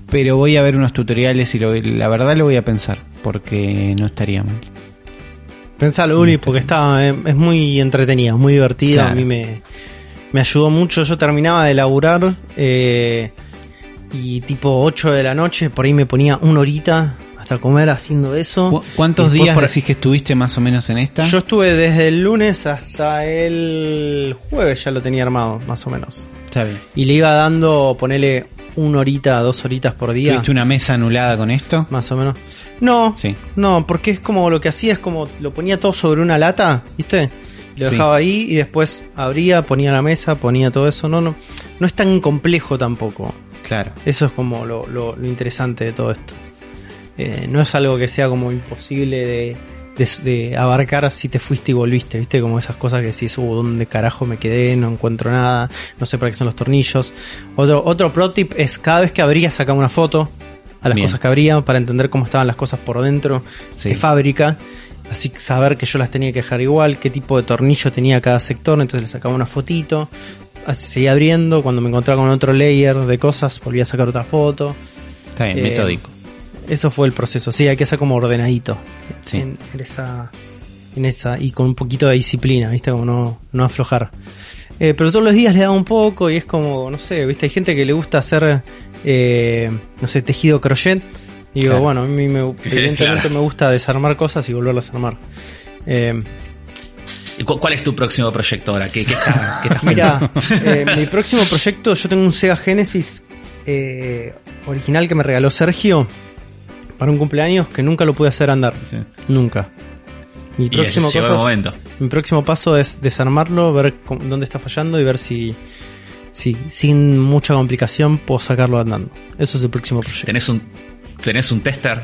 Pero voy a ver unos tutoriales y lo- la verdad lo voy a pensar, porque no estaría mal. Pensalo, Uli, porque está, eh, es muy entretenida, muy divertida. Claro. A mí me, me ayudó mucho. Yo terminaba de laburar eh, y tipo 8 de la noche, por ahí me ponía una horita hasta comer haciendo eso. ¿Cu- ¿Cuántos después días por- decís que estuviste más o menos en esta? Yo estuve desde el lunes hasta el jueves, ya lo tenía armado, más o menos. Está bien. Y le iba dando, ponele una horita, dos horitas por día. ¿Tuviste una mesa anulada con esto? Más o menos. No, Sí. no, porque es como lo que hacía es como lo ponía todo sobre una lata, ¿viste? Lo Sí. dejaba ahí y después abría, ponía la mesa, ponía todo eso. No, no, no es tan complejo tampoco. Claro. Eso es como lo, lo- lo interesante de todo esto. Eh, no es algo que sea como imposible de, de, de abarcar si te fuiste y volviste, ¿viste? Como esas cosas que decís, uh, ¿dónde carajo me quedé? No encuentro nada, no sé para qué son los tornillos. Otro, otro pro tip es cada vez que abrías sacar una foto a las Bien. cosas que abría para entender cómo estaban las cosas por dentro Sí. de fábrica. así saber que yo las tenía que dejar igual, qué tipo de tornillo tenía cada sector, entonces le sacaba una fotito, así seguía abriendo, cuando me encontraba con otro layer de cosas, volvía a sacar otra foto. Está bien, metódico. Eso fue el proceso, sí, hay que ser como ordenadito en, esa en esa y con un poquito de disciplina, ¿viste? Como no, no aflojar. Eh, pero todos los días le da un poco y es como, no sé, ¿viste? Hay gente que le gusta hacer, eh, no sé, tejido crochet. Y digo, bueno, a mí me, (laughs) evidentemente me gusta desarmar cosas y volverlas a armar. Eh, ¿Cuál es tu próximo proyecto ahora? ¿Qué, qué, estás Mira, eh, mi próximo proyecto, yo tengo un Sega Genesis original que me regaló Sergio para un cumpleaños que nunca lo pude hacer andar. Nunca. Mi próximo, mi próximo paso es desarmarlo, ver dónde está fallando y ver si, si sin mucha complicación puedo sacarlo andando. Eso es el próximo proyecto. ¿Tenés un, tenés un tester?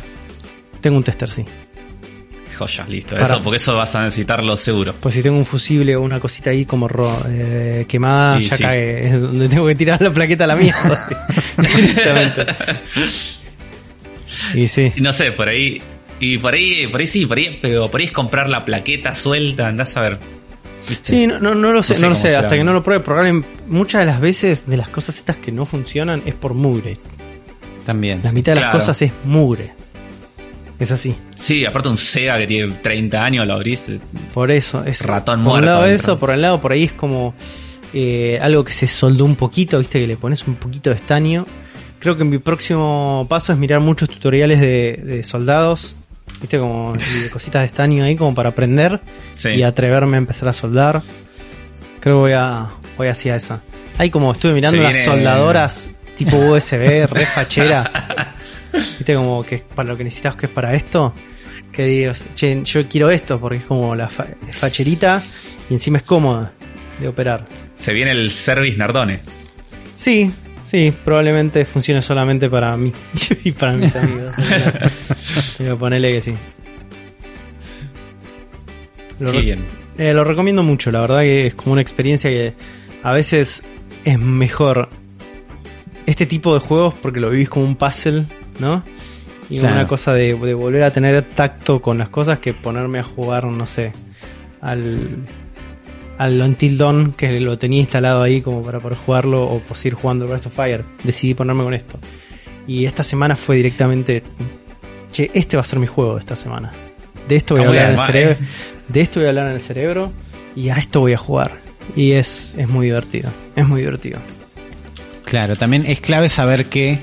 Tengo un tester, sí. Joya, listo. Eso, porque eso vas a necesitarlo seguro. Pues si tengo un fusible o una cosita ahí como eh, quemada, ya cae. Es (laughs) donde tengo que tirar la plaqueta a la mierda. (laughs) (laughs) y sí. No sé, por ahí y por ahí, por ahí sí, por ahí, pero por ahí es comprar la plaqueta suelta, andás a ver. Sí, no, no, no, lo sé, no, lo sé, hasta que no lo pruebe. Probablemente muchas de las veces de las cosas estas que no funcionan es por mugre. También. La mitad de las cosas es mugre. Es así. Sí, aparte un Sega que tiene 30 años lo abrís. Eh, por eso, es ratón muerto. Por un lado eso, por el lado por ahí es como eh, algo que se soldó un poquito, viste que le pones un poquito de estaño. Creo que mi próximo paso es mirar muchos tutoriales de, de soldados viste como cositas de estaño ahí como para aprender y atreverme a empezar a soldar. Creo que voy a voy hacia esa. Ahí como estuve mirando unas soldadoras tipo (laughs) USB, re facheras. viste como que para lo que necesitas que es para esto. Que digo, che, yo quiero esto porque es como la facherita y encima es cómoda de operar. Se viene el Service Nardone. Sí, Sí, probablemente funcione solamente para mí (laughs) y para mis amigos. (laughs) Pero ponele que sí. Lo, bien. Eh, lo recomiendo mucho, la verdad que es como una experiencia que a veces es mejor este tipo de juegos porque lo vivís como un puzzle, ¿no? Y una cosa de, de volver a tener tacto con las cosas que ponerme a jugar, no sé, al al Until Dawn, que lo tenía instalado ahí como para poder jugarlo o seguir jugando Breath of Fire. Decidí ponerme con esto. Y esta semana fue directamente, che, este va a ser mi juego esta semana. De esto voy a hablar en el cerebro. Eh. De esto voy a hablar en el cerebro y a esto voy a jugar. Y es, es muy divertido. Es muy divertido. Claro, también es clave saber que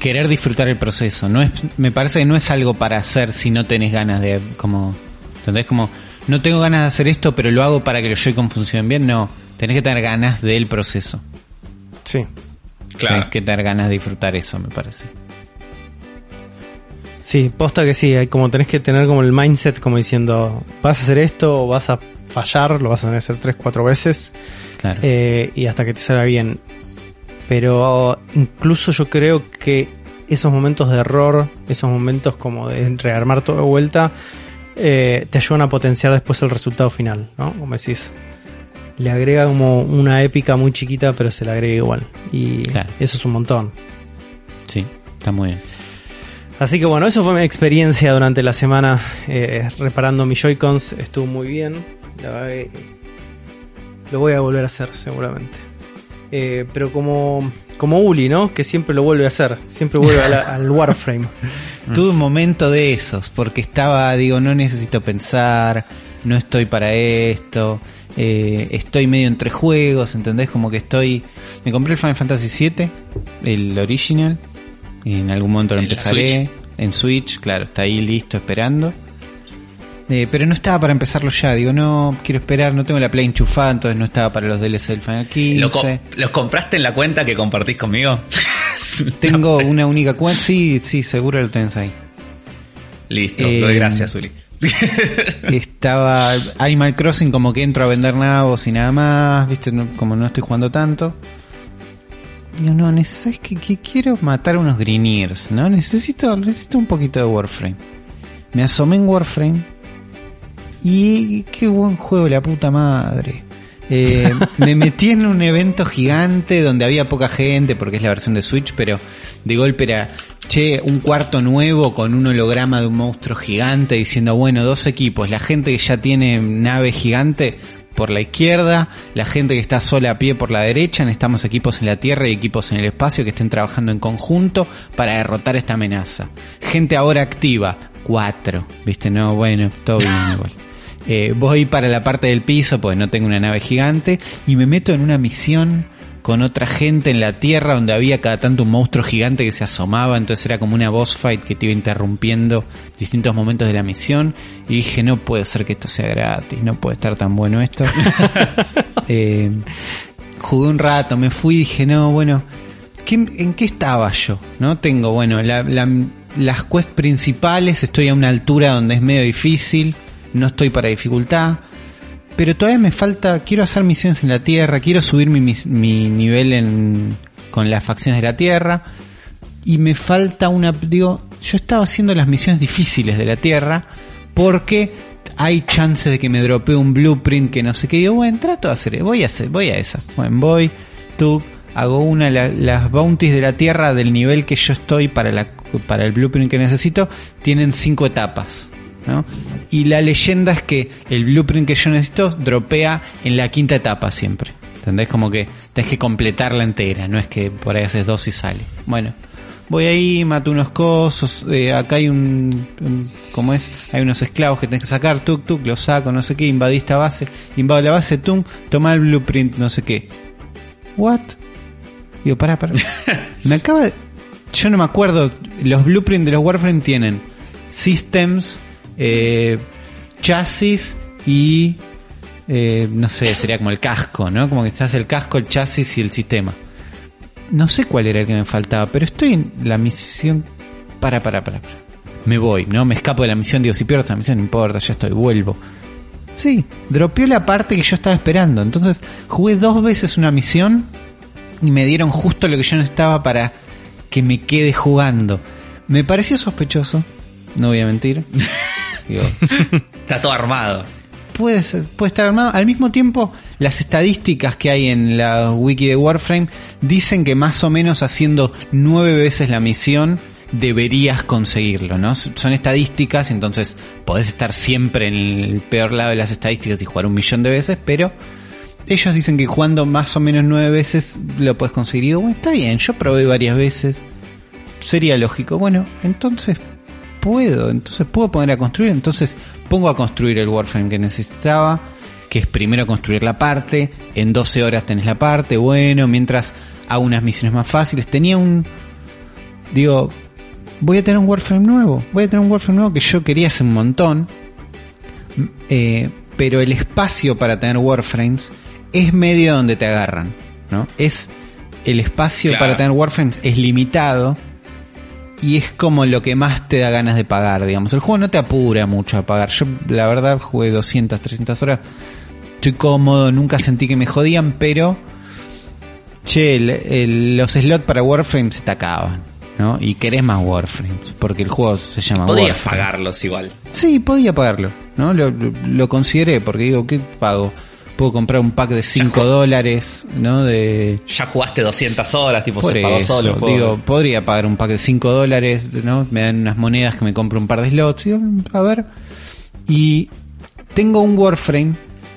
querer disfrutar el proceso. No es, me parece que no es algo para hacer si no tenés ganas de como, ¿entendés? Como no tengo ganas de hacer esto, pero lo hago para que los Joy-Con funcionen bien. No, tenés que tener ganas del proceso. Sí. Claro. Tenés que tener ganas de disfrutar eso, me parece. Sí, posta que sí, hay como tenés que tener como el mindset como diciendo, vas a hacer esto o vas a fallar, lo vas a tener que hacer tres, cuatro veces. Claro. Eh, y hasta que te salga bien. Pero incluso yo creo que esos momentos de error, esos momentos como de rearmar todo de vuelta, eh, te ayudan a potenciar después el resultado final, ¿no? Como decís, le agrega como una épica muy chiquita, pero se le agrega igual. Y eso es un montón. Sí, está muy bien. Así que bueno, eso fue mi experiencia durante la semana eh, reparando mis Joy-Cons. Estuvo muy bien. lo voy a volver a hacer seguramente. Eh, pero como, como Uli, ¿no? Que siempre lo vuelve a hacer. Siempre vuelve (laughs) al Warframe. Tuve un momento de esos, porque estaba, digo, no necesito pensar, no estoy para esto, eh, estoy medio entre juegos, ¿entendés? Como que estoy... Me compré el Final Fantasy VII, el original, y en algún momento lo empezaré. En Switch, claro, está ahí listo, esperando. Eh, pero no estaba para empezarlo ya, digo, no, quiero esperar, no tengo la Play enchufada, entonces no estaba para los DLC del Final 15. ¿Los compraste en la cuenta que compartís conmigo? (laughs) Tengo una única cuenta, sí, sí, seguro lo tenés ahí. Listo, eh, gracias, Uli. (laughs) estaba Animal Crossing como que entro a vender nabos y nada más, viste, como no estoy jugando tanto. Yo no, es que, que, quiero matar unos Greeniers, ¿no? Necesito, necesito un poquito de Warframe. Me asomé en Warframe y qué buen juego, la puta madre. Eh, (laughs) me metí en un evento gigante donde había poca gente porque es la versión de Switch, pero de golpe era, che, un cuarto nuevo con un holograma de un monstruo gigante diciendo, bueno, dos equipos, la gente que ya tiene nave gigante por la izquierda, la gente que está sola a pie por la derecha, necesitamos equipos en la Tierra y equipos en el espacio que estén trabajando en conjunto para derrotar esta amenaza. Gente ahora activa, cuatro, viste, no, bueno, todo bien igual. Eh, voy para la parte del piso, pues no tengo una nave gigante, y me meto en una misión con otra gente en la Tierra donde había cada tanto un monstruo gigante que se asomaba, entonces era como una boss fight que te iba interrumpiendo distintos momentos de la misión y dije no puede ser que esto sea gratis, no puede estar tan bueno esto. (laughs) (laughs) eh, jugué un rato, me fui y dije no, bueno, ¿en qué estaba yo? No tengo, bueno, las quests principales, estoy a una altura donde es medio difícil, no estoy para dificultad pero todavía me falta, quiero hacer misiones en la Tierra, quiero subir mi, mi nivel en, con las facciones de la Tierra. Y me falta una, digo, yo estaba haciendo las misiones difíciles de la Tierra porque hay chances de que me dropee un blueprint que no sé qué. Digo, bueno, trato de hacer, voy a hacer, voy a esa. Bueno, voy, tú, hago una, las bounties de la Tierra del nivel que yo estoy para la, para el blueprint que necesito, tienen cinco etapas. Y la leyenda es que el blueprint que yo necesito dropea en la quinta etapa siempre. ¿Entendés? Como que tenés que completarla entera, no es que por ahí haces dos y sale. Bueno, voy ahí, mato unos cosos, eh, acá hay un, ¿cómo es? Hay unos esclavos que tenés que sacar, tuk tuk, los saco, no sé qué, invadí esta base, invado la base, tum, toma el blueprint, no sé qué. What? Digo, para, para. (laughs) me acaba de... Yo no me acuerdo, los blueprints de los Warframe tienen systems, eh, chasis y eh, no sé, sería como el casco, ¿no? Como que estás el casco, el chasis y el sistema. No sé cuál era el que me faltaba, pero estoy en la misión. Para, para, para. Me voy, ¿no? Me escapo de la misión, digo, si pierdo esta misión, no importa, ya estoy, vuelvo. Sí, dropeó la parte que yo estaba esperando. Entonces, jugué dos veces una misión y me dieron justo lo que yo necesitaba para que me quede jugando. Me pareció sospechoso, no voy a mentir. (laughs) (laughs) Está todo armado. Puede, puede estar armado. Al mismo tiempo, las estadísticas que hay en la wiki de Warframe dicen que más o menos haciendo nueve veces la misión deberías conseguirlo, ¿no? Son estadísticas, entonces podés estar siempre en el peor lado de las estadísticas y jugar un millón de veces, pero ellos dicen que jugando más o menos nueve veces lo puedes conseguir. Y bueno, está bien, yo probé varias veces. Sería lógico. Bueno, entonces puedo, entonces puedo poner a construir, entonces pongo a construir el Warframe que necesitaba, que es primero construir la parte, en 12 horas tenés la parte, bueno, mientras hago unas misiones más fáciles, tenía un, digo, voy a tener un Warframe nuevo, voy a tener un Warframe nuevo que yo quería hace un montón, eh, pero el espacio para tener Warframes es medio donde te agarran, ¿no? Es el espacio para tener Warframes es limitado y es como lo que más te da ganas de pagar, digamos. El juego no te apura mucho a pagar. Yo, la verdad, jugué 200, 300 horas. Estoy cómodo, nunca sentí que me jodían, pero. Che, los slots para Warframe se te acaban, ¿no? Y querés más Warframes, porque el juego se llama Podías pagarlos igual. Sí, podía pagarlo, ¿no? Lo, lo consideré, porque digo, ¿qué pago? Puedo comprar un pack de 5 dólares, ¿no? De... Ya jugaste 200 horas, tipo se pagó solo. Digo, podría pagar un pack de 5 dólares, ¿no? Me dan unas monedas que me compro un par de slots. Digo, a ver. Y tengo un Warframe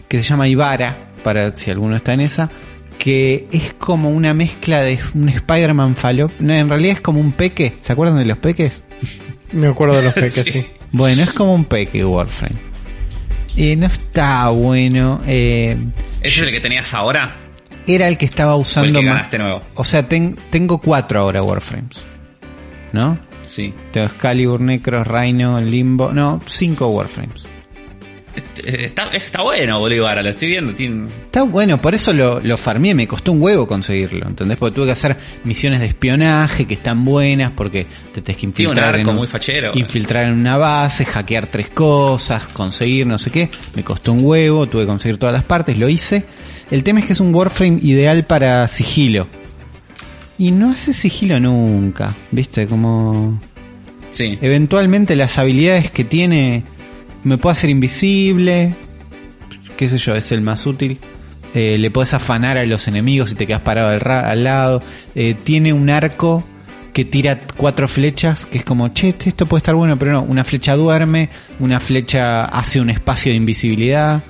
que se llama Ibarra, para si alguno está en esa, que es como una mezcla de un Spider-Man falop. No, en realidad es como un peque. ¿Se acuerdan de los peques? Me acuerdo de los peques, (laughs) sí. Bueno, es como un peque Warframe. Eh, no está bueno. Eh, ¿Ese es el que tenías ahora? Era el que estaba usando. O el nuevo. O sea, tengo cuatro ahora Warframes. ¿No? Sí. Tengo Excalibur, Necros, Rhino, Limbo. No, cinco Warframes. Este, está, está bueno, Bolívar, lo estoy viendo. Está bueno, por eso lo, lo farmé, me costó un huevo conseguirlo, ¿entendés? Porque tuve que hacer misiones de espionaje que están buenas porque te tienes que infiltrar, en, muy fachero. infiltrar en una base, hackear tres cosas, conseguir no sé qué. Me costó un huevo, tuve que conseguir todas las partes, lo hice. El tema es que es un Warframe ideal para sigilo. Y no hace sigilo nunca, ¿viste? Como... Sí. Eventualmente las habilidades que tiene me puedo hacer invisible, qué sé yo, es el más útil. Eh, le puedes afanar a los enemigos y te quedas parado al, lado. Eh, tiene un arco que tira cuatro flechas, que es como, che, esto puede estar bueno, pero no, una flecha duerme, una flecha hace un espacio de invisibilidad,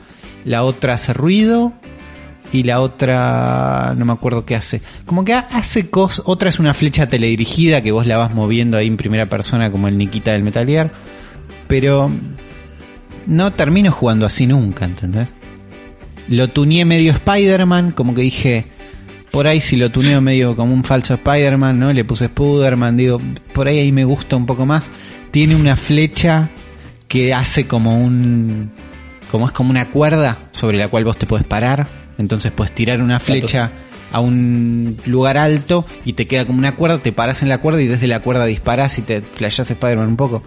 la otra hace ruido y la otra no me acuerdo qué hace. Como que hace cosas, otra es una flecha teledirigida que vos la vas moviendo ahí en primera persona como el Nikita del Metal Gear, pero no termino jugando así nunca, ¿entendés? Lo tuneé medio Spider-Man, como que dije, por ahí si lo tuneo medio como un falso Spider-Man, ¿no? Le puse Spider-Man, digo, por ahí ahí me gusta un poco más. Tiene una flecha que hace como un como es como una cuerda sobre la cual vos te puedes parar, entonces puedes tirar una flecha a un lugar alto y te queda como una cuerda, te paras en la cuerda y desde la cuerda disparas y te flashas Spider-Man un poco.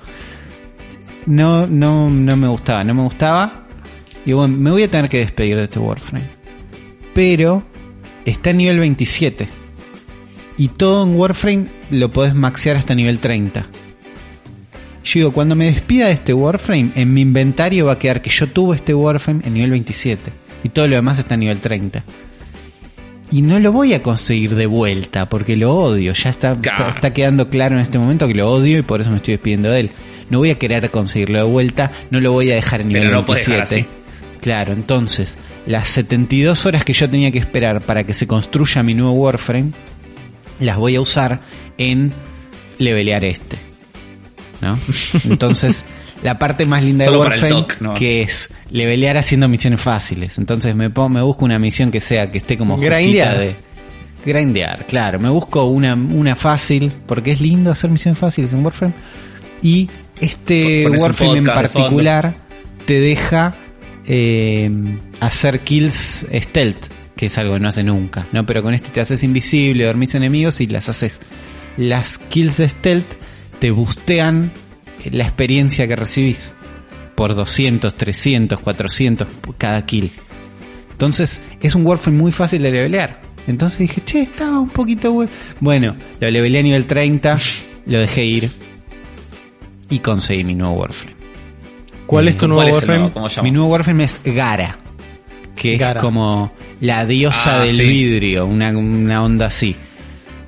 No, no, no me gustaba, no me gustaba. Y bueno, me voy a tener que despedir de este Warframe. Pero está a nivel 27. Y todo en Warframe lo podés maxear hasta nivel 30. Yo digo, cuando me despida de este Warframe, en mi inventario va a quedar que yo tuve este Warframe en nivel 27. Y todo lo demás está a nivel 30. Y no lo voy a conseguir de vuelta, porque lo odio. Ya está, está, quedando claro en este momento que lo odio y por eso me estoy despidiendo de él. No voy a querer conseguirlo de vuelta, no lo voy a dejar en nivel Pero 27. Claro, entonces, las 72 horas que yo tenía que esperar para que se construya mi nuevo Warframe, las voy a usar en levelear este. ¿No? (laughs) Entonces, la parte más linda de Warframe, que es levelear haciendo misiones fáciles. Entonces me, pongo, me busco una misión que sea, que esté como grindear. de... Grindear, claro. Me busco una, una fácil, porque es lindo hacer misiones fáciles en Warframe. Y este Warframe en particular te deja eh, hacer kills stealth, que es algo que no hace nunca, ¿no? Pero con este te haces invisible, dormís enemigos y las haces. Las kills de stealth te bustean la experiencia que recibís por 200, 300, 400 cada kill. Entonces es un Warframe muy fácil de levelear. Entonces dije, che, estaba un poquito bueno. lo leveleé a nivel 30, lo dejé ir y conseguí mi nuevo Warframe. ¿Cuál es tu nuevo Warframe? Mi nuevo Warframe es Gara, que es como la diosa ah, del vidrio, una, onda así.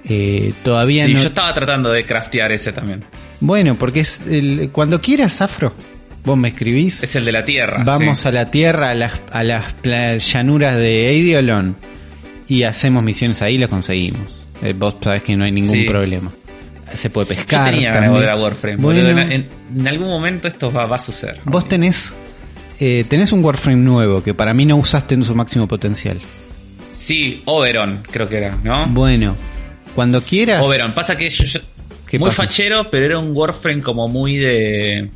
Eh, todavía sí, yo estaba tratando de craftear ese también. Bueno, porque es el, cuando quieras, Afro, vos me escribís. Es el de la tierra. Vamos a la tierra, a las, a las llanuras de Eidiolon y hacemos misiones ahí y lo conseguimos. Eh, vos sabés que no hay ningún problema se puede pescar. Yo tenía ganas de Warframe. en, algún momento esto va, a suceder. Vos tenés, eh, tenés un Warframe nuevo que para mí no usaste en su máximo potencial. Sí, Oberon, creo que era, ¿no? Bueno, cuando quieras. Oberon, pasa que yo, muy fachero, pero era un Warframe como muy de.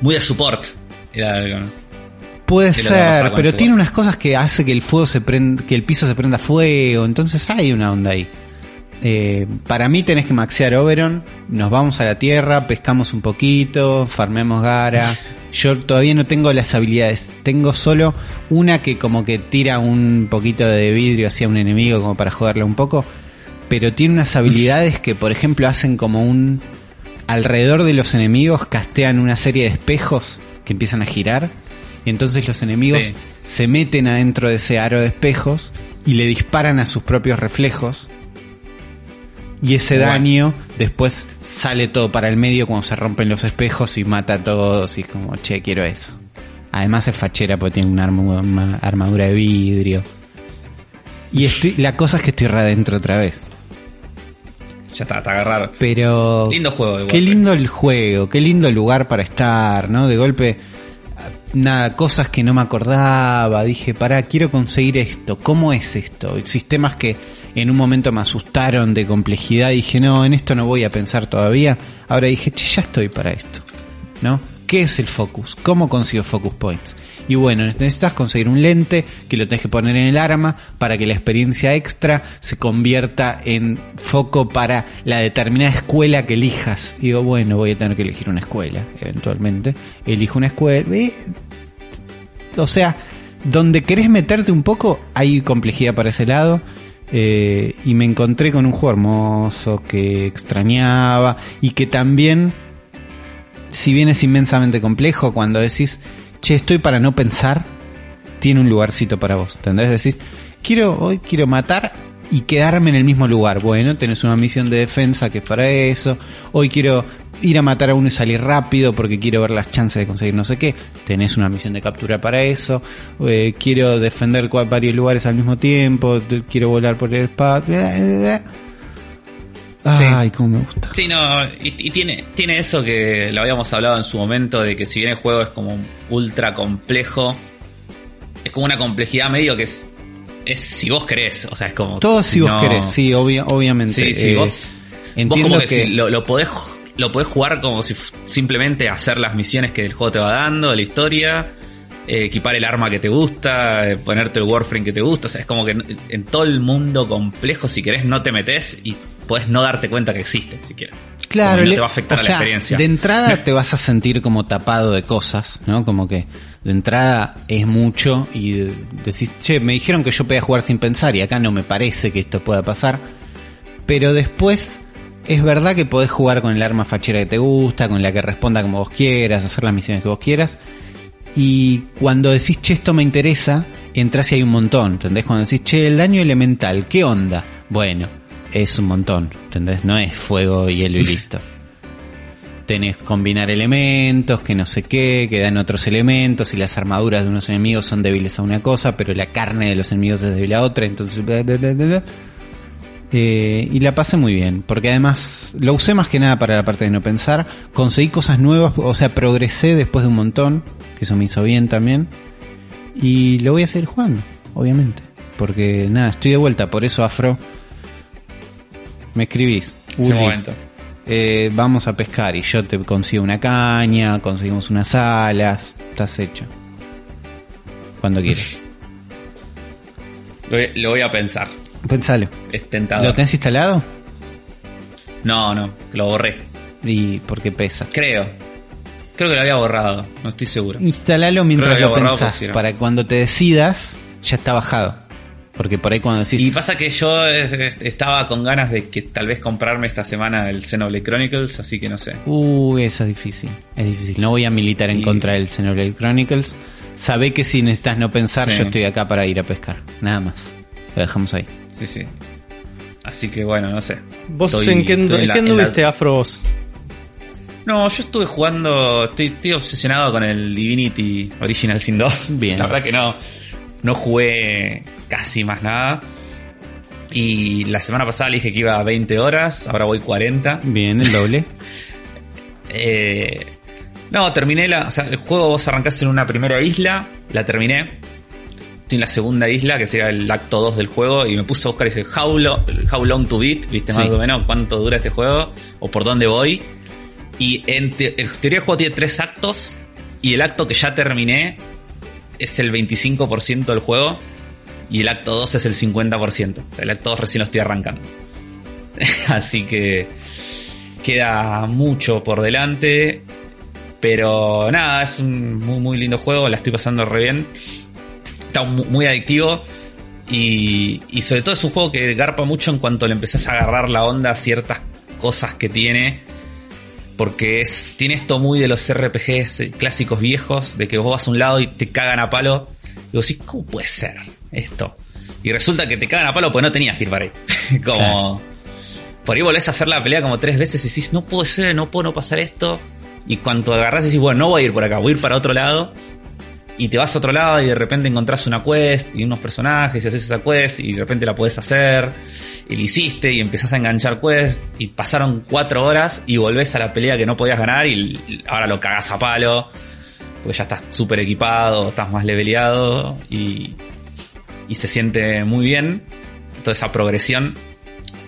muy de support. Era Puede ser, pero tiene unas cosas que hace que el fuego se prenda, que el piso se prenda fuego, entonces hay una onda ahí. Eh, para mí tenés que maxear Oberon, nos vamos a la tierra, pescamos un poquito, farmemos Gara. (laughs) Yo todavía no tengo las habilidades, tengo solo una que como que tira un poquito de vidrio hacia un enemigo como para joderle un poco, pero tiene unas habilidades que por ejemplo hacen como un... alrededor de los enemigos castean una serie de espejos que empiezan a girar y entonces los enemigos se meten adentro de ese aro de espejos y le disparan a sus propios reflejos y ese daño después sale todo para el medio cuando se rompen los espejos y mata a todos y es como, che, quiero eso. Además es fachera porque tiene una, armadura de vidrio. Y estoy, la cosa es que estoy adentro otra vez. Ya está, está agarrar. Pero... Lindo juego. qué lindo el juego, qué lindo lugar para estar, ¿no? De golpe, nada, cosas que no me acordaba. Dije, pará, quiero conseguir esto. ¿Cómo es esto? Sistemas que en un momento me asustaron de complejidad, dije, no, en esto no voy a pensar todavía. Ahora dije, che, ya estoy para esto. ¿No? ¿Qué es el focus? ¿Cómo consigo focus points? Y bueno, necesitas conseguir un lente que lo tenés que poner en el arma para que la experiencia extra se convierta en foco para la determinada escuela que elijas. Y digo, bueno, voy a tener que elegir una escuela, eventualmente. Elijo una escuela. O sea, donde querés meterte un poco, hay complejidad para ese lado. Eh, y me encontré con un juego hermoso que extrañaba y que también, si bien es inmensamente complejo, cuando decís, che, estoy para no pensar, tiene un lugarcito para vos. ¿Entendés? Decís, quiero, hoy quiero matar y quedarme en el mismo lugar. Bueno, tenés una misión de defensa que es para eso. Hoy quiero ir a matar a uno y salir rápido porque quiero ver las chances de conseguir no sé qué. Tenés una misión de captura para eso. Eh, quiero defender varios lugares al mismo tiempo. Quiero volar por el espacio. Ay, cómo me gusta. Sí, no, y, tiene, tiene eso que lo habíamos hablado en su momento, de que si bien el juego es como ultra complejo, es como una complejidad medio que es, es si vos querés, o sea, es como... Todo si vos querés, sí, obviamente. Sí, si eh, vos, entiendo que, lo, lo, podés, lo podés jugar como si simplemente hacer las misiones que el juego te va dando, la historia, eh, equipar el arma que te gusta, eh, ponerte el Warframe que te gusta, o sea, es como que en todo el mundo complejo, si querés, no te metes y puedes no darte cuenta que existe, si quieres. Claro, no te va a afectar a la experiencia. De entrada (laughs) te vas a sentir como tapado de cosas, ¿no? Como que de entrada es mucho y decís, che, me dijeron que yo podía jugar sin pensar y acá no me parece que esto pueda pasar. Pero después es verdad que podés jugar con el arma fachera que te gusta, con la que responda como vos quieras, hacer las misiones que vos quieras. Y cuando decís, che, esto me interesa, entras y hay un montón, ¿entendés? Cuando decís, che, el daño elemental, ¿qué onda? Bueno, es un montón, ¿entendés? No es fuego, hielo y (laughs) listo. Tenés combinar elementos, que no sé qué, que dan otros elementos, y las armaduras de unos enemigos son débiles a una cosa, pero la carne de los enemigos es débil a otra, entonces... Eh, y la pasé muy bien, porque además lo usé más que nada para la parte de no pensar, conseguí cosas nuevas, o sea, progresé después de un montón, que eso me hizo bien también, y lo voy a seguir jugando, obviamente, porque nada, estoy de vuelta, por eso Afro me escribís. momento. Eh, vamos a pescar y yo te consigo una caña, conseguimos unas alas, estás hecho. Cuando quieras. Lo, voy a pensar. Pensalo. Es tentador. ¿Lo tenés instalado? No, no, lo borré. ¿Y por qué pesa? Creo. Creo que lo había borrado, no estoy seguro. Instalalo mientras lo, pensás, para cuando te decidas, ya está bajado. Porque por ahí cuando decís... Y pasa que yo estaba con ganas de que tal vez comprarme esta semana el Xenoblade Chronicles, así que no sé. Uy, eso es difícil. Es difícil. No voy a militar en contra del Xenoblade Chronicles. Sabe que si necesitas no pensar, yo estoy acá para ir a pescar. Nada más. Lo dejamos ahí. Sí, sí. Así que bueno, no sé. ¿Vos en qué, anduviste, Afro, No, yo estuve jugando, estoy, estoy, obsesionado con el Divinity Original Sin 2. Bien. (laughs) La verdad que no, no jugué casi más nada. Y la semana pasada le dije que iba a 20 horas, ahora voy 40. Bien, el doble. (laughs) eh, no, terminé la. O sea, el juego vos arrancaste en una primera isla, la terminé. Estoy en la segunda isla, que sería el acto 2 del juego, y me puse a buscar y dije, how, long to beat, viste más o menos cuánto dura este juego, o por dónde voy. Y en, en teoría el juego tiene tres actos, y el acto que ya terminé es el 25% del juego y el acto 2 es el 50%. O sea, el acto 2 recién lo estoy arrancando. (laughs) Así que queda mucho por delante. Pero nada, es un muy, lindo juego, la estoy pasando re bien. Está muy adictivo. Y, y sobre todo es un juego que garpa mucho en cuanto le empezás a agarrar la onda a ciertas cosas que tiene porque es, tiene esto muy de los RPGs clásicos viejos, de que vos vas a un lado y te cagan a palo. Y vos decís, ¿cómo puede ser esto? Y resulta que te cagan a palo porque no tenías que ir para ahí. (laughs) como. Por ahí volvés a hacer la pelea como tres veces y decís, no puedo ser, no puedo no pasar esto. Y cuando agarrás y decís, bueno, no voy a ir por acá, voy a ir para otro lado y te vas a otro lado y de repente encontrás una quest y unos personajes y haces esa quest y de repente la puedes hacer y la hiciste y empezás a enganchar quest y pasaron cuatro horas y volvés a la pelea que no podías ganar y ahora lo cagás a palo porque ya estás súper equipado, estás más leveleado y, y se siente muy bien toda esa progresión.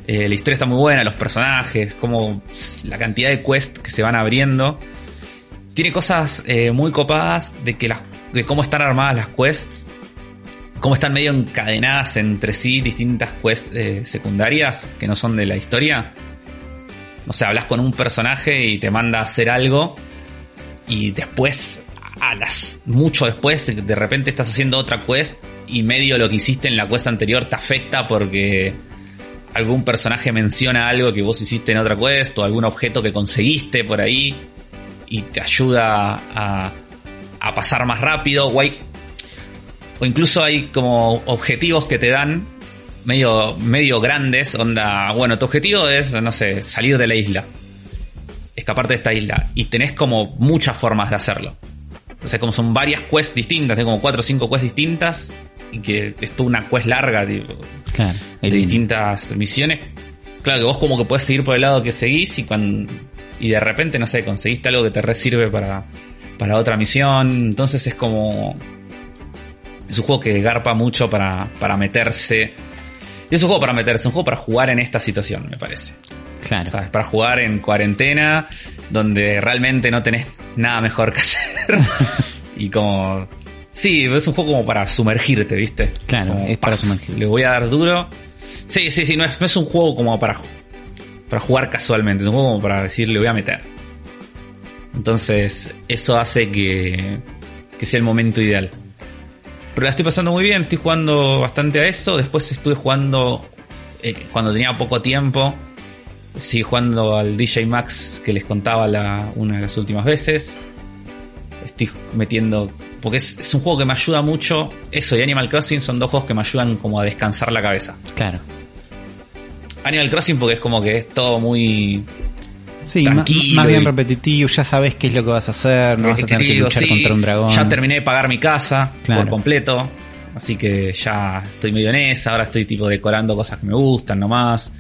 Eh, la historia está muy buena, los personajes, como la cantidad de quests que se van abriendo. Tiene cosas eh, muy copadas de que las de cómo están armadas las quests, cómo están medio encadenadas entre sí distintas quests eh, secundarias que no son de la historia. O sea, hablas con un personaje y te manda a hacer algo y después, a las, mucho después, de repente estás haciendo otra quest y medio lo que hiciste en la quest anterior te afecta porque algún personaje menciona algo que vos hiciste en otra quest o algún objeto que conseguiste por ahí y te ayuda a, a pasar más rápido, o, o incluso hay como objetivos que te dan medio, medio grandes, onda, bueno, tu objetivo es, no sé, salir de la isla, escaparte de esta isla, y tenés como muchas formas de hacerlo. O sea, como son varias quests distintas, tengo como cuatro o cinco quests distintas, y que es toda una quest larga, tipo, Claro. de distintas misiones. Claro que vos como que puedes seguir por el lado que seguís y cuando y de repente, no sé, conseguiste algo que te resirve para, para otra misión. Entonces es como... Es un juego que garpa mucho para, para meterse. Y es un juego para meterse, un juego para jugar en esta situación, me parece. Claro. ¿Sabes? Para jugar en cuarentena, donde realmente no tenés nada mejor que (laughs) hacer. y como... Sí, es un juego como para sumergirte, ¿viste? Claro, Como, es para sumergirte. Le voy a dar duro. Sí, sí, sí, no es, no es un juego como para, para jugar casualmente, es un juego como para decir, le voy a meter. Entonces, eso hace que, que sea el momento ideal. Pero la estoy pasando muy bien, estoy jugando bastante a eso. Después estuve jugando eh, cuando tenía poco tiempo. Sigue jugando al DJ Max que les contaba la, una de las últimas veces. Estoy metiendo. Porque es, es un juego que me ayuda mucho. Eso y Animal Crossing son dos juegos que me ayudan como a descansar la cabeza. Claro. Animal Crossing porque es como que es todo muy. Sí, Tranquilo más bien y- repetitivo, ya sabes qué es lo que vas a hacer, no vas a tener que luchar sí. contra un dragón. Ya terminé de pagar mi casa Claro. por completo. Así que ya estoy medio en esa. Ahora estoy tipo decorando cosas que me gustan nomás.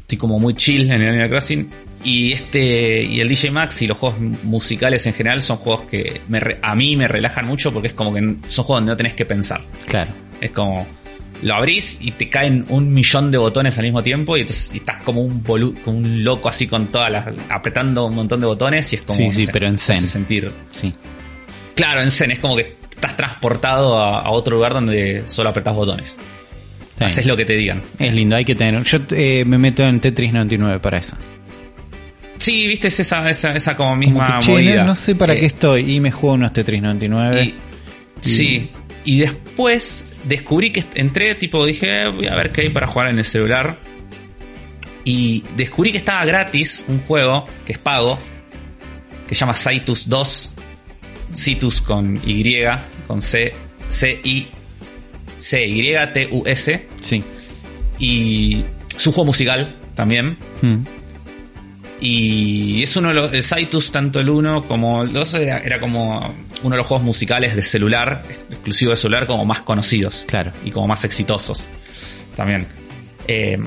Estoy como muy chill en el Animal Crossing. Y este, y el DJ Max y los juegos musicales en general son juegos que me a mí me relajan mucho porque es como que son juegos donde no tenés que pensar. Claro. Es como lo abrís y te caen un millón de botones al mismo tiempo y, entonces, y estás como un bolu- como un loco así con todas las apretando un montón de botones y es como Sí, no sí, sé, pero en Zen. sentir Sí. claro en Zen es como que estás transportado a, a otro lugar donde solo apretás botones Está haces lo que te digan Es lindo, hay que tener. Yo eh, me meto en Tetris 99 para eso. sí viste es esa esa, esa como Como misma que, che, movida no, no sé para Eh, qué estoy y me juego unos Tetris 99. y- sí y después descubrí que entré tipo dije "Eh, voy a ver qué hay para jugar en el celular y descubrí que estaba gratis un juego que es pago que se llama Citus 2 Citus con Y con C C I C Y T U S Sí. y es un juego musical también Mm. Y es uno de los el Citus tanto el 1 como el 2 era, era como uno de los juegos musicales de celular exclusivo de celular como más conocidos Claro. y como más exitosos también. Eh,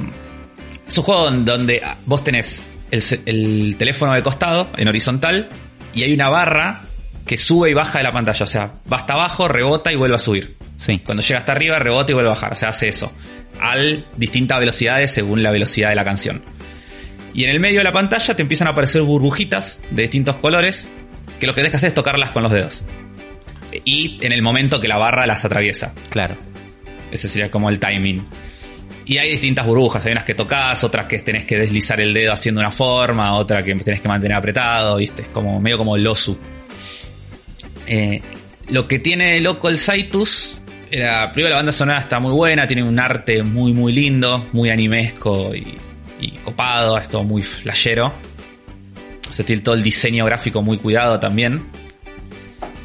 es un juego don- donde vos tenés el teléfono de costado en horizontal y hay una barra que sube y baja de la pantalla. O sea, va hasta abajo, rebota y vuelve a subir. Sí. Cuando llega hasta arriba, rebota y vuelve a bajar. O sea, hace eso. Al distintas velocidades según la velocidad de la canción. Y en el medio de la pantalla te empiezan a aparecer burbujitas de distintos colores que lo que dejas es tocarlas con los dedos. Y en el momento que la barra las atraviesa. Claro. Ese sería como el timing. Y hay distintas burbujas, hay unas que tocas, otras que tenés que deslizar el dedo haciendo una forma, otra que tenés que mantener apretado, ¿viste? Es como medio como el Losu. Eh, lo que tiene loco el Saitus, era, primero la banda sonora está muy buena, tiene un arte muy muy lindo, muy animesco y, y copado, es todo muy flashero. Se tiene todo el diseño gráfico muy cuidado también.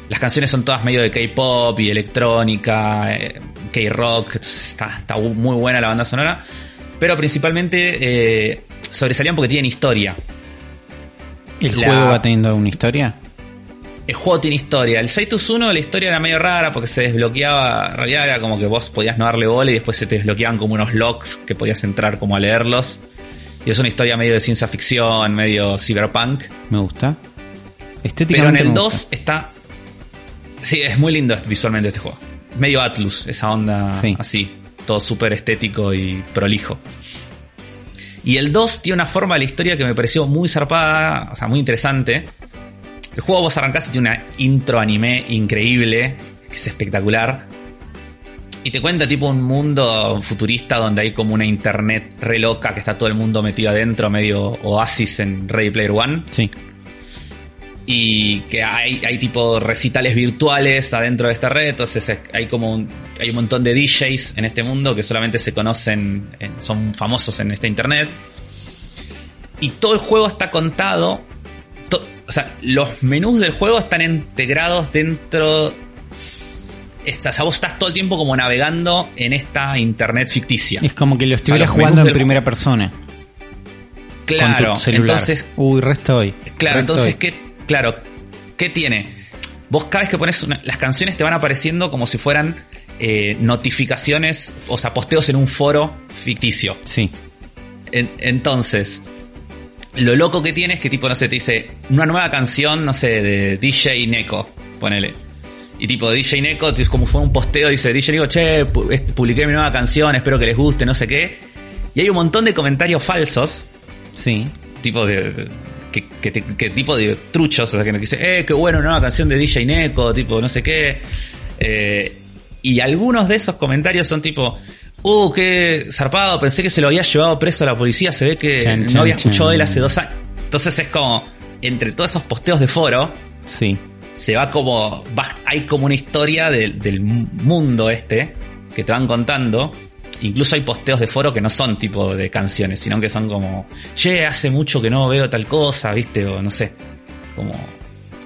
Las canciones son todas medio de K-pop y electrónica, eh, K-rock, está, está muy buena la banda sonora. Pero principalmente eh, sobresalían porque tienen historia. ¿El La- juego va teniendo una historia? El juego tiene historia. El Saitus 1 la historia era medio rara porque se desbloqueaba, en realidad era como que vos podías no darle bola y después se te desbloqueaban como unos locks que podías entrar como a leerlos. Y es una historia medio de ciencia ficción, medio cyberpunk. Me gusta. Pero Estéticamente en el me 2 gusta. está. Sí, es muy lindo visualmente este juego. Medio Atlus, esa onda Sí. así. Todo súper estético y prolijo. Y el 2 tiene una forma de la historia que me pareció muy zarpada, o sea, muy interesante. El juego vos arrancás y tiene una intro anime increíble, que es espectacular. Y te cuenta tipo un mundo futurista donde hay como una internet re loca que está todo el mundo metido adentro, medio oasis en Ready Player One Sí. y que hay, hay tipo recitales virtuales adentro de esta red, entonces es- hay como un, hay un montón de DJs en este mundo que solamente se conocen, en- son famosos en esta internet. Y todo el juego está contado, o sea, los menús del juego están integrados dentro o sea, vos estás todo el tiempo como navegando en esta internet ficticia. Es como que lo estuvieras jugando en primera persona. Claro, entonces. Uy, resto hoy. Claro, entonces, ¿qué, claro, ¿qué tiene? Vos cada vez que pones las canciones te van apareciendo como si fueran eh, notificaciones, o sea, posteos en un foro ficticio. Sí. entonces, lo loco que tiene es que tipo, no sé, te dice una nueva canción, no sé, de DJ Neko, ponele. Y tipo, DJ Neko, es como fue un posteo, dice DJ Neko, che, publiqué mi nueva canción, espero que les guste, no sé qué. Y hay un montón de comentarios falsos Sí. Tipo de. Que, tipo de truchos, o sea, que nos dice, eh, qué bueno, nueva canción de DJ Neko, tipo, no sé qué. Eh, y algunos de esos comentarios son tipo, uh, qué zarpado, pensé que se lo había llevado preso a la policía, se ve que no había escuchado él hace dos años. Entonces es como, entre todos esos posteos de foro, sí. Se va como, hay como una historia del mundo este que te van contando incluso hay posteos de foro que no son tipo de canciones, sino que son como, che, hace mucho que no veo tal cosa, viste, o no sé, como...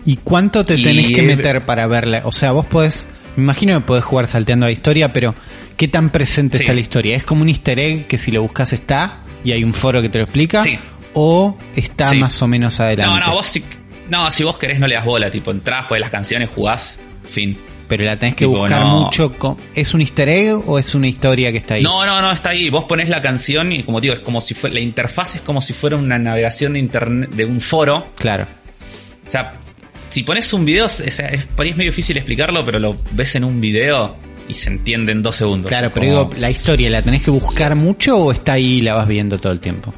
¿Y cuánto te tenés que meter para verla? O sea, vos podés, me imagino que podés jugar salteando la historia, pero ¿qué tan presente está la historia? ¿Es como un easter egg que si lo buscas está y hay un foro que te lo explica? Sí. ¿O está más o menos adelante? No, no, vos si, no, si vos querés no le das bola, tipo, entrás, pues las canciones, jugás, fin pero la tenés que buscar mucho. ¿Es un easter egg o es una historia que está ahí? No, no, no, está ahí. Vos pones la canción y como digo, es como si fuera, la interfaz es como si fuera una navegación de internet, de un foro. Claro. O sea, si pones un video, es, es, medio difícil explicarlo, pero lo ves en un video y se entiende en dos segundos. Claro, pero digo, la historia, ¿la tenés que buscar mucho o está ahí y la vas viendo todo el tiempo?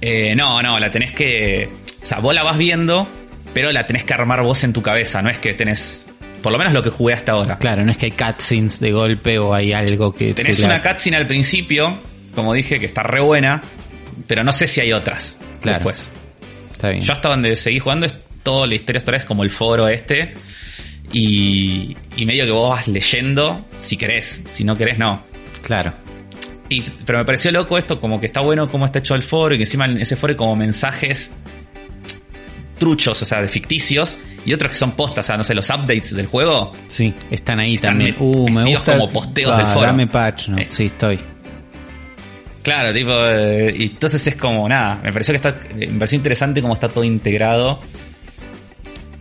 Eh, no, no, la tenés que. O sea, vos la vas viendo, pero la tenés que armar vos en tu cabeza, no es que tenés por lo menos lo que jugué hasta ahora. Claro, no es que hay cutscenes de golpe o hay algo que... Tenés una cutscene al principio, como dije, que está re buena, pero no sé si hay otras claro. después. Está bien. Yo hasta donde seguí jugando es toda la historia hasta es como el foro este. Y, y medio que vos vas leyendo si querés, si no querés no. Claro. Y, pero me pareció loco esto, como que está bueno cómo está hecho el foro y que encima en ese foro hay como mensajes truchos, o sea, de ficticios, y otros que son postas, o sea, no sé, los updates del juego. Sí, están ahí también. Uh, me gusta. como posteos del foro. Dame patch, ¿no? Eh. Sí, estoy. Claro, tipo, eh, y entonces es como, nada, me pareció que está, me pareció interesante cómo está todo integrado.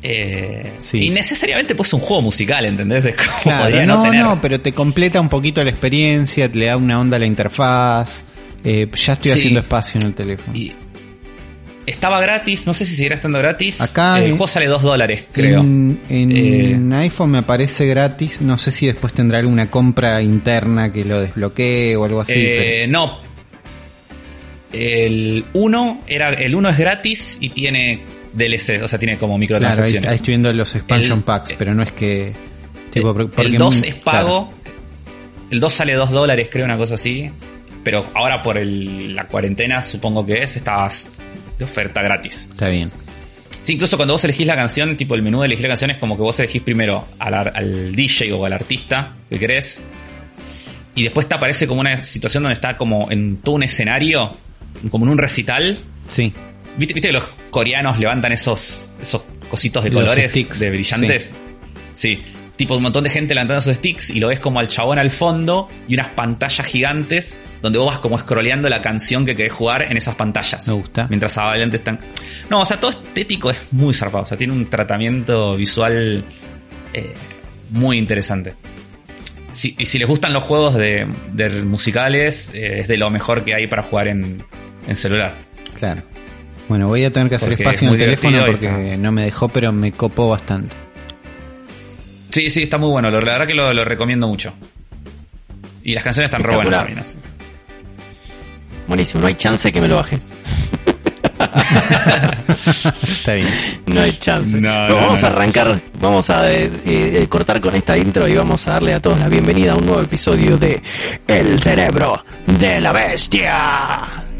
Eh, Y necesariamente pues un juego musical, ¿entendés? Es como claro, no, no, pero te completa un poquito la experiencia, te le da una onda a la interfaz. Eh, ya estoy haciendo espacio en el teléfono. Y, estaba gratis, no sé si seguirá estando gratis. Acá el juego sale 2 dólares, creo. En, eh, iPhone me aparece gratis. No sé si después tendrá alguna compra interna que lo desbloquee o algo así. Eh, no. El 1 era el 1 es gratis y tiene DLC, o sea, tiene como microtransacciones. Claro, ahí, estoy viendo los expansion packs, pero no es que el 2 es pago. El 2 sale 2 dólares, creo, una cosa así. Pero ahora por la cuarentena, supongo que es, está de oferta gratis. Está bien. Sí, incluso cuando vos elegís la canción, tipo el menú de elegir la canción es como que vos elegís primero al, DJ o al artista que querés. Y después te aparece como una situación donde está como en todo un escenario, como en un recital. Sí. ¿Viste, que los coreanos levantan esos, esos cositos de colores, de brillantes? sí tipo un montón de gente levantando sus sticks y lo ves como al chabón al fondo y unas pantallas gigantes donde vos vas como scrolleando la canción que querés jugar en esas pantallas. Me gusta. Mientras adelante están. No, o sea, todo estético es muy zarpado. O sea, tiene un tratamiento visual eh, muy interesante. y si les gustan los juegos de, musicales, eh, es de lo mejor que hay para jugar en, celular. Claro. Bueno, voy a tener que hacer espacio en el teléfono porque no me dejó, pero me copó bastante. Sí, sí, está muy bueno. La verdad que lo, recomiendo mucho. Y las canciones están re buenas también. Buenísimo, no hay chance que me lo baje. (laughs) Está bien. No hay chance. vamos a arrancar, vamos a eh, eh, cortar con esta intro y vamos a darle a todos la bienvenida a un nuevo episodio de El cerebro de la bestia.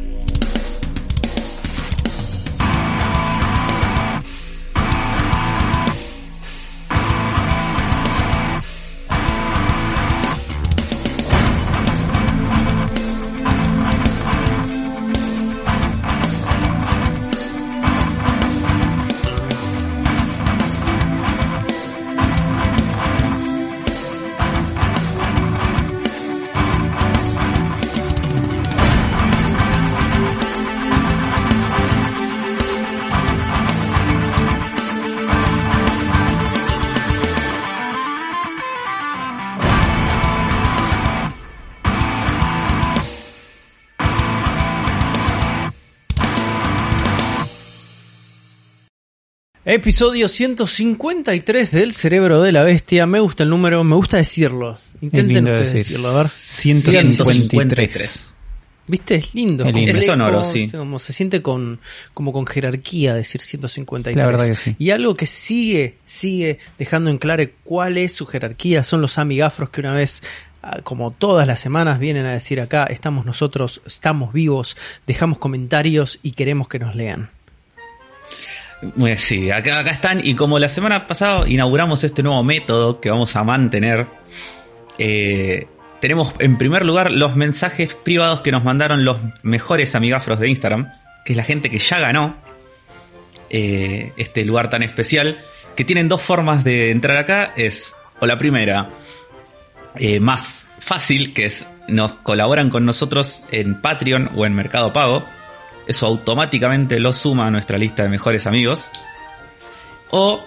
Episodio 153 del Cerebro de la Bestia. Me gusta el número, me gusta decirlo. Intenten decirlo, a ver. 153. ¿Viste? Es lindo. Es, lindo. es sonoro, sí. Como se siente con, como con jerarquía decir 153. La verdad que sí. Y algo que sigue, sigue dejando en claro cuál es su jerarquía son los amigafros que una vez ah, como todas las semanas vienen a decir acá, estamos nosotros, estamos vivos, dejamos comentarios y queremos que nos lean. Sí, acá, están. Y como la semana pasada inauguramos este nuevo método que vamos a mantener, eh, tenemos en primer lugar los mensajes privados que nos mandaron los mejores amigafros de Instagram, que es la gente que ya ganó eh, este lugar tan especial, que tienen dos formas de entrar acá. Es, o la primera, eh, más fácil, que es nos colaboran con nosotros en Patreon o en Mercado Pago eso automáticamente lo suma a nuestra lista de mejores amigos. O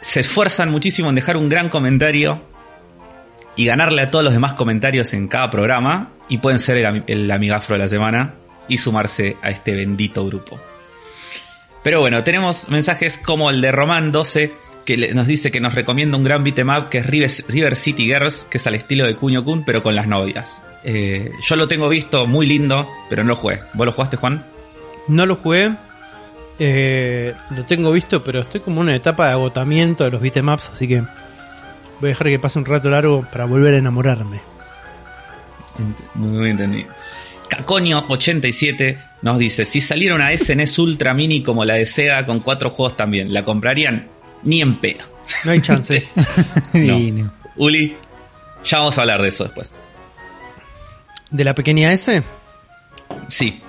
se esfuerzan muchísimo en dejar un gran comentario y ganarle a todos los demás comentarios en cada programa y pueden ser el, amigafro de la semana y sumarse a este bendito grupo. Pero bueno, tenemos mensajes como el de Román 12 que nos dice que nos recomienda un gran beatmap que es River, City Girls, que es al estilo de Cuño Kun, pero con las novias. Eh, yo lo tengo visto muy lindo, pero no lo jugué. ¿Vos lo jugaste, Juan? No lo jugué. Eh, lo tengo visto, pero estoy como en una etapa de agotamiento de los beatemaps, así que voy a dejar que pase un rato largo para volver a enamorarme. Muy bien entendido. Caconio87 nos dice: Si saliera una SNES Ultra Mini como la de Sega con cuatro juegos también, ¿la comprarían? Ni en peda. No hay chance. (laughs) (laughs) no. Uli, ya vamos a hablar de eso después. ¿De la pequeña S? Sí.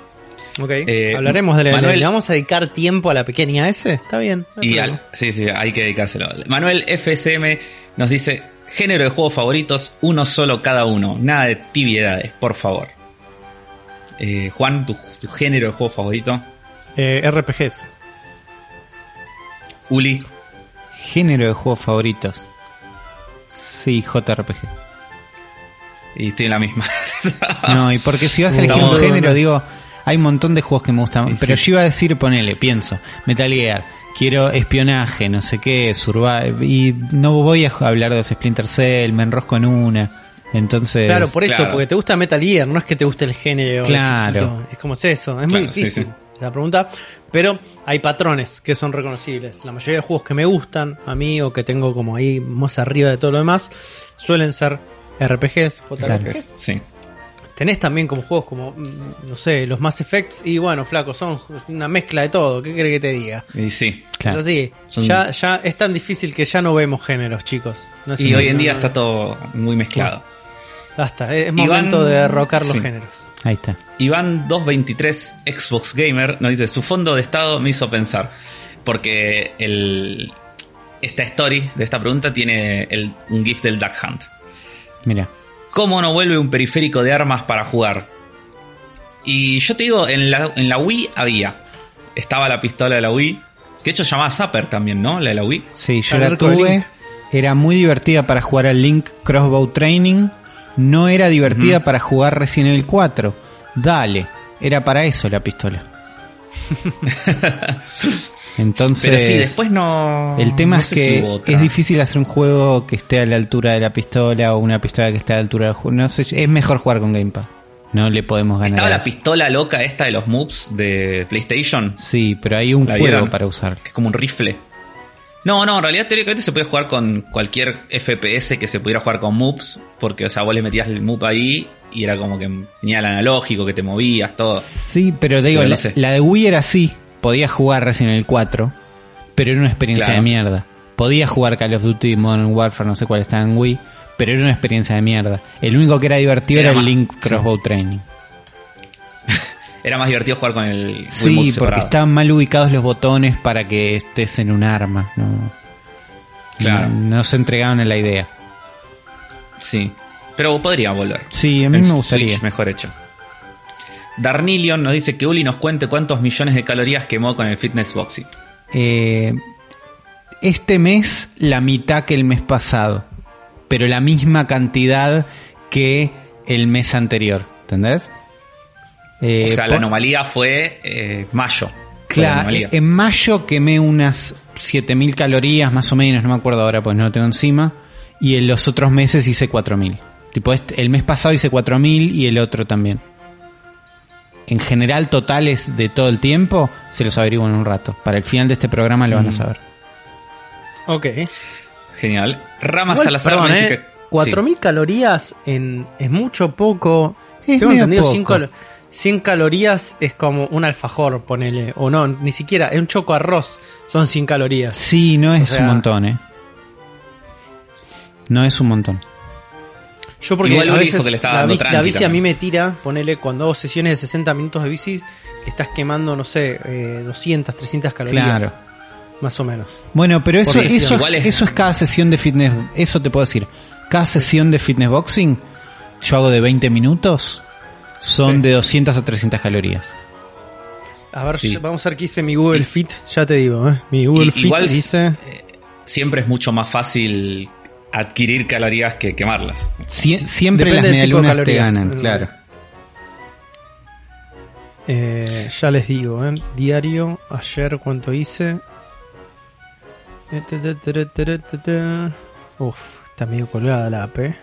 Ok, eh, hablaremos de la Manuel, ¿Le vamos a dedicar tiempo a la pequeña S? Está bien. y sí, sí, hay que dedicárselo. Manuel FSM nos dice, género de juegos favoritos, uno solo cada uno. Nada de tibiedades, por favor. Eh, Juan, tu, género de juego favorito. Eh, RPGs. Uli. Género de juegos favoritos. Sí, JRPG. Y estoy en la misma. no, y porque si vas a elegir un género, digo, hay un montón de juegos que me gustan, pero yo iba a decir, ponele, pienso, Metal Gear, quiero espionaje, no sé qué, survival, y no voy a hablar de los Splinter Cell, me enrosco en una. Entonces, claro, por eso, porque te gusta Metal Gear, no es que te guste el género. Claro. Es como es eso, es muy difícil la pregunta. Pero hay patrones que son reconocibles. La mayoría de juegos que me gustan a mí o que tengo como ahí más arriba de todo lo demás suelen ser RPGs, JRPGs. Sí. Tenés también como juegos como, mm, no sé, los Mass Effects y bueno, flaco, son una mezcla de todo, ¿qué crees que te diga? Y sí, claro. Es así, ya, ya es tan difícil que ya no vemos géneros, chicos. y hoy en día está todo muy mezclado. Basta, es momento de derrocar los géneros. Ahí está. Iván 223 Xbox Gamer nos dice, su fondo de estado me hizo pensar, porque el, esta story de esta pregunta tiene el, un GIF del Duck Hunt. Mira. ¿Cómo no vuelve un periférico de armas para jugar? Y yo te digo, en la, en la Wii había. Estaba la pistola de la Wii. Que de hecho se llamaba Zapper también, ¿no? La de la Wii. Sí, yo la tuve. Era muy divertida para jugar al Link Crossbow Training. No era divertida para jugar Resident Evil 4. Dale, era para eso la pistola. (laughs) Entonces, Pero sí, después no. El tema es que es difícil hacer un juego que esté a la altura de la pistola o una pistola que esté a la altura del juego. No sé, es mejor jugar con Gamepad. No le podemos ganar. ¿Estaba la pistola loca esta de los moves de PlayStation? Sí, pero hay un juego para usar. Que es como un rifle. No, no, en realidad teóricamente se puede jugar con cualquier FPS que se pudiera jugar con moves, porque, o sea, vos le metías el move ahí y era como que tenía el analógico, que te movías, todo. Sí, pero digo, la, de Wii era así, podías jugar recién el 4, pero era una experiencia de mierda. Podías jugar Call of Duty Modern Warfare, no sé cuál estaba en Wii, pero era una experiencia de mierda. El único que era divertido era, el Link Crossbow Training. (laughs) era más divertido jugar con el Sí, porque estaban mal ubicados los botones para que estés en un arma. No, claro. no, se entregaban en la idea. Sí, pero podría volver. Sí, a mí me gustaría. mejor hecho. Darnillion nos dice que Uli nos cuente cuántos millones de calorías quemó con el fitness boxing. Eh, este mes la mitad que el mes pasado, pero la misma cantidad que el mes anterior, ¿entendés? Eh, o sea, la anomalía fue eh, mayo. Claro, en mayo quemé unas 7000 calorías más o menos, no me acuerdo ahora pues no lo tengo encima. Y en los otros meses hice 4000. Tipo, este, el mes pasado hice 4000 y el otro también. En general, totales de todo el tiempo, se los averiguo en un rato. Para el final de este programa lo van a mm. saber. Ok. Genial. Ramas a Salazar perdón, eh, que... 4000 calorías en, es mucho poco. Tengo entendido 100 calorías es como un alfajor, ponele. O no, ni siquiera, es un choco arroz. Son 100 calorías. Sí, no es un montón, eh. No es un montón. Yo porque Igual a veces que le la, bici, la bici a mí me tira, ponele cuando hago sesiones de 60 minutos de bici, que estás quemando, no sé, 200, eh, 300 calorías. Claro. Más o menos. Bueno, pero eso, eso, es... eso es cada sesión de fitness. Eso te puedo decir. Cada sesión de fitness boxing, yo hago de 20 minutos, son de 200 a 300 calorías. A ver, vamos a ver qué dice mi Google Fit, ya te digo, ¿eh? Mi Google Fit dice... Eh, siempre es mucho más fácil adquirir calorías que quemarlas. siempre las medialunas te ganan, claro. Eh, ya les digo, ¿eh? diario, ayer cuánto hice. Uf, está medio colgada la AP.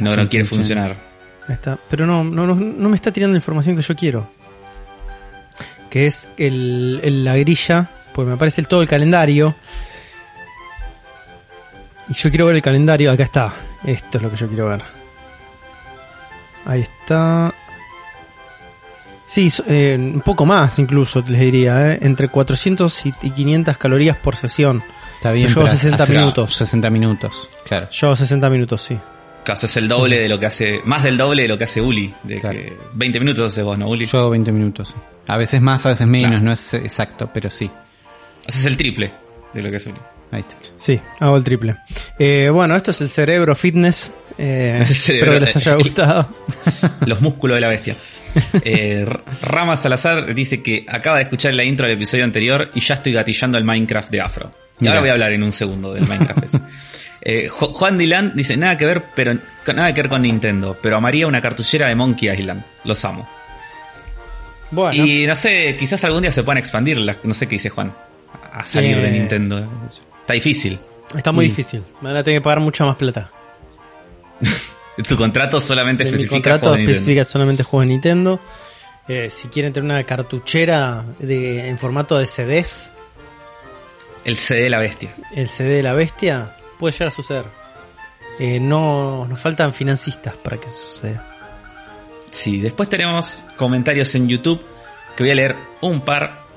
No, no quiere funcionar. Está, pero no, no, no, me está tirando la información que yo quiero. Que es el, la grilla, pues me aparece el, todo el calendario. Y yo quiero ver el calendario, acá está. Esto es lo que yo quiero ver. Ahí está. Sí, eh, un poco más incluso, les diría, ¿eh? entre 400 y 500 calorías por sesión. Está bien, yo 60 minutos. 60 minutos, claro. Yo 60 minutos, sí. Caso es el doble de lo que hace, más del doble de lo que hace Uli. De 20 minutos haces vos, ¿no, Uli? Yo 20 minutos. A veces más, a veces menos, no es exacto, pero sí. Haces el triple de lo que hace Uli. Ahí está. Sí, hago el triple. Eh, bueno, esto es el cerebro fitness. Eh, (laughs) espero que les haya gustado. (laughs) Los músculos de la bestia. (laughs) Eh, Rama Salazar dice que acaba de escuchar la intro del episodio anterior y ya estoy gatillando el Minecraft de Afro. Y ahora voy a hablar en un segundo del Minecraft. eh, Juan Dylan dice nada que ver, pero nada que ver con Nintendo, pero amaría una cartuchera de Monkey Island. Los amo. Bueno. Y no sé, quizás algún día se puedan expandir, no sé qué dice Juan, a salir de Nintendo. Está difícil. Está muy difícil. Me van a tener que pagar mucha más plata. (laughs) tu contrato solamente especifica mi contrato especifica solamente juegos de Nintendo. Eh, si quieren tener una cartuchera de, en formato de CDs. El CD de la bestia. El CD de la bestia puede llegar a suceder. Eh, no nos faltan financistas para que eso suceda. Sí, después tenemos comentarios en YouTube que voy a leer un par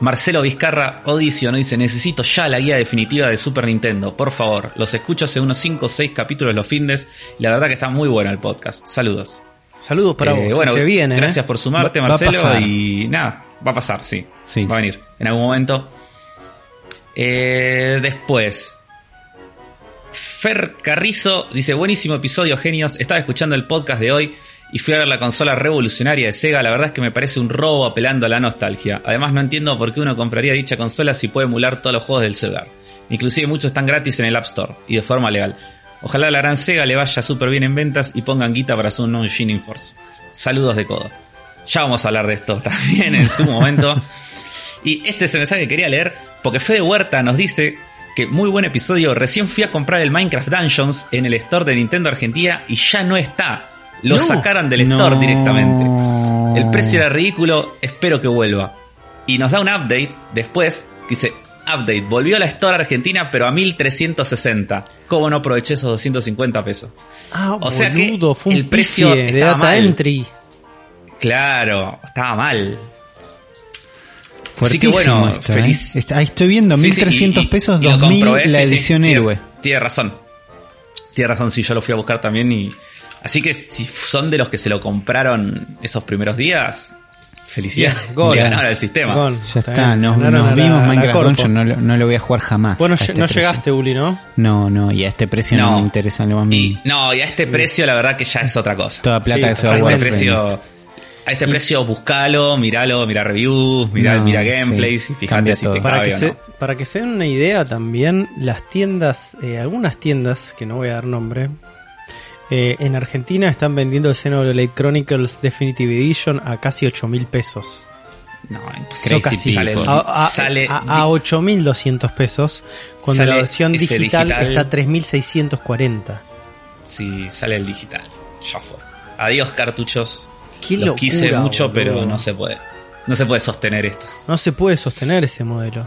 Marcelo Vizcarra Audition dice, necesito ya la guía definitiva de Super Nintendo, por favor. Los escucho hace unos 5 o 6 capítulos los findes y la verdad que está muy bueno el podcast. Saludos. Saludos para eh, vos. Bueno, se viene, gracias ¿eh? por sumarte, Marcelo. y nada, va a pasar, sí. sí va a venir en algún momento. Eh, después, Fer Carrizo dice, buenísimo episodio, genios. Estaba escuchando el podcast de hoy y fui a ver la consola revolucionaria de Sega, la verdad es que me parece un robo apelando a la nostalgia. Además no entiendo por qué uno compraría dicha consola si puede emular todos los juegos del celular. Inclusive muchos están gratis en el App Store y de forma legal. Ojalá a la gran Sega le vaya súper bien en ventas y pongan guita para su non Shining Force. Saludos de codo. Ya vamos a hablar de esto también en su momento. Y este es el mensaje que quería leer porque Fede Huerta nos dice que muy buen episodio. Recién fui a comprar el Minecraft Dungeons en el store de Nintendo Argentina y ya no está. Lo sacaran del store directamente. El precio era ridículo, espero que vuelva. Y nos da un update después que dice, update, volvió a la store argentina pero a 1360. ¿Cómo no aproveché esos 250 pesos? Ah, o sea que el precio de estaba data entry. Claro, estaba mal. Así que bueno, ¿eh? feliz. Ahí estoy viendo, 1300 pesos, 2000 la edición héroe. Tiene razón. Tiene razón, sí, yo lo fui a buscar también y Así que si son de los que se lo compraron esos primeros días, felicidades. Gol, Le ganaron el sistema. ya está, nos, vimos Minecraft Dungeon, no, no, lo voy a jugar jamás. Bueno, este no llegaste, Uli, ¿no? No, no, y a este precio no, me interesa lo más mínimo. No, y a este precio la verdad que ya es otra cosa. Toda plata que se va a, a este precio a este precio buscalo, miralo, mira reviews, mira, mira gameplays y fíjate si te para que, se, para que se den una idea también, las tiendas, eh, algunas tiendas, que no voy a dar nombre, eh, en Argentina están vendiendo el Xenoblade Chronicles Definitive Edition a casi 8 mil pesos. No, imposible. Casi, sale, a, sale a, a 8.200 pesos, cuando la versión digital, está a 3.640. Sí, sale el digital. Ya fue. Adiós cartuchos. Qué Los quise mucho, pero no se puede. No se puede sostener esto. No se puede sostener ese modelo.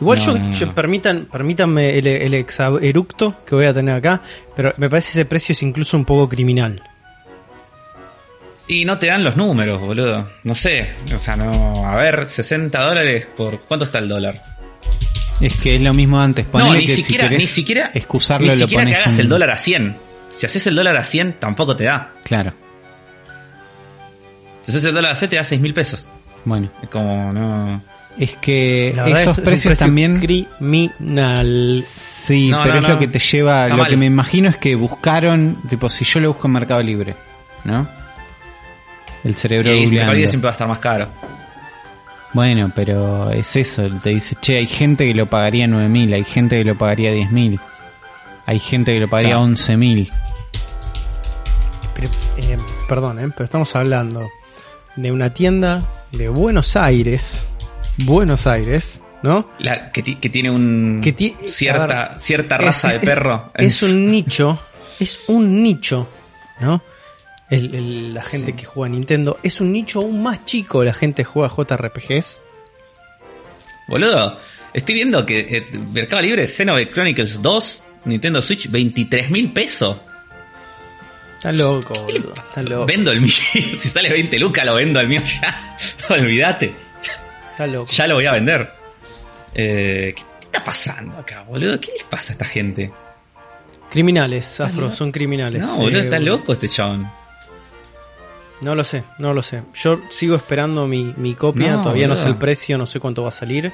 Igual yo, permitan, permítanme el, el exaeructo que voy a tener acá, pero me parece ese precio es incluso un poco criminal. Y no te dan los números, boludo. No sé. O sea, no. A ver, 60 dólares por. ¿Cuánto está el dólar? Es que es lo mismo antes. no, ni siquiera, ni siquiera. Excusarlo, ni siquiera que hagas el dólar a 100. Si haces el dólar a 100, tampoco te da. Claro. Si haces el dólar a 100, te da 6 mil pesos. Bueno. Es como, no. Es que esos precios también. Criminal. Sí, pero es lo que te lleva. lo que me imagino es que buscaron. Tipo, si yo lo busco en Mercado Libre, ¿no? El cerebro y siempre va a estar más caro. Bueno, pero es eso, te dice, che, hay gente que lo pagaría 9.000, hay gente que lo pagaría 10.000, hay gente que lo pagaría 11.000. Eh, perdón, eh, pero estamos hablando de una tienda de Buenos Aires, Buenos Aires, ¿no? La, que, tiene un cierta, cierta raza de perro. Es un nicho, (laughs) es un nicho, ¿no? la gente que juega Nintendo. Es un nicho aún más chico la gente que juega JRPGs. Boludo, estoy viendo que eh, Mercado Libre Xenoblade Chronicles 2, Nintendo Switch, 23 mil pesos. Está loco, Está loco. Vendo el mío. (laughs) si sale 20 lucas, lo vendo al mío ya. (laughs) olvídate. Está loco. Ya lo voy a vender. Eh, ¿Qué está pasando acá, boludo? ¿Qué les pasa a esta gente? Criminales, Afro, son criminales. No, boludo, está loco este chabón. No lo sé, no lo sé. Yo sigo esperando mi, mi copia, todavía no sé el precio, no sé cuánto va a salir.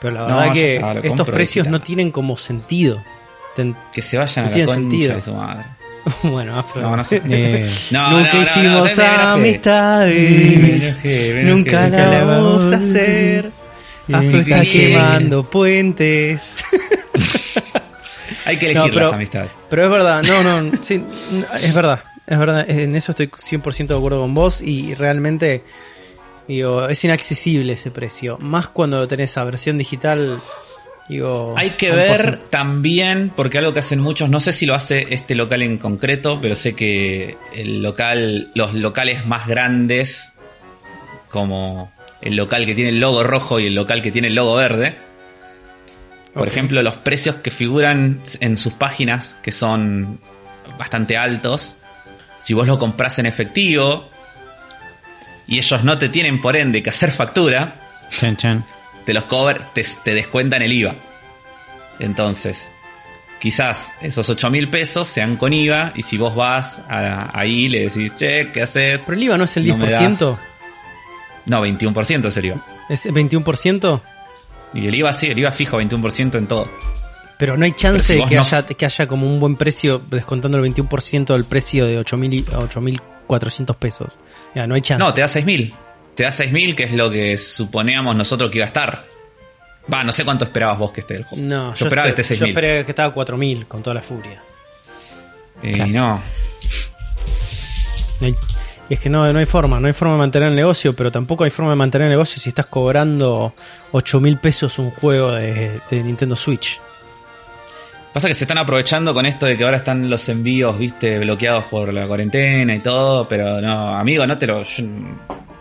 Pero la verdad que estos precios no tienen como sentido. que se vayan a la sentido. de su madre. Bueno, Afro. No, no sé. Eh, nunca hicimos amistades. nunca, la vamos a hacer. Afro está quemando puentes. Hay que elegir las amistades. Pero es verdad, no, no, sí, es verdad. Es verdad, en eso estoy 100% de acuerdo con vos y realmente digo, es inaccesible ese precio. Más cuando lo tenés a versión digital. Digo, Hay que ver también, porque algo que hacen muchos, no sé si lo hace este local en concreto, pero sé que el local, los locales más grandes, como el local que tiene el logo rojo y el local que tiene el logo verde, por ejemplo, los precios que figuran en sus páginas, que son bastante altos, si vos lo compras en efectivo y ellos no te tienen por ende que hacer factura, te los cover, te, descuentan el IVA. Entonces, quizás esos 8 mil pesos sean con IVA y si vos vas ahí le decís, che, ¿qué haces? Pero el IVA no es el 10%. No, 21% es el IVA. ¿Es 21%? Y el IVA sí, el IVA fijo 21% en todo. Pero no hay chance de que, haya, que haya como un buen precio descontando el 21% del precio de 8.400 pesos. Ya, no hay chance. No, te da 6.000. Te da 6.000, que es lo que suponíamos nosotros que iba a estar. Va, no sé cuánto esperabas vos que esté el juego. No, yo, esperaba que esté 6.000. Yo esperé que estaba 4.000 con toda la furia. Y no. es que no, no hay forma, no hay forma de mantener el negocio, pero tampoco hay forma de mantener el negocio si estás cobrando 8.000 pesos un juego de Nintendo Switch. Pasa que se están aprovechando con esto de que ahora están los envíos, viste, bloqueados por la cuarentena y todo, pero no, amigo, no te lo.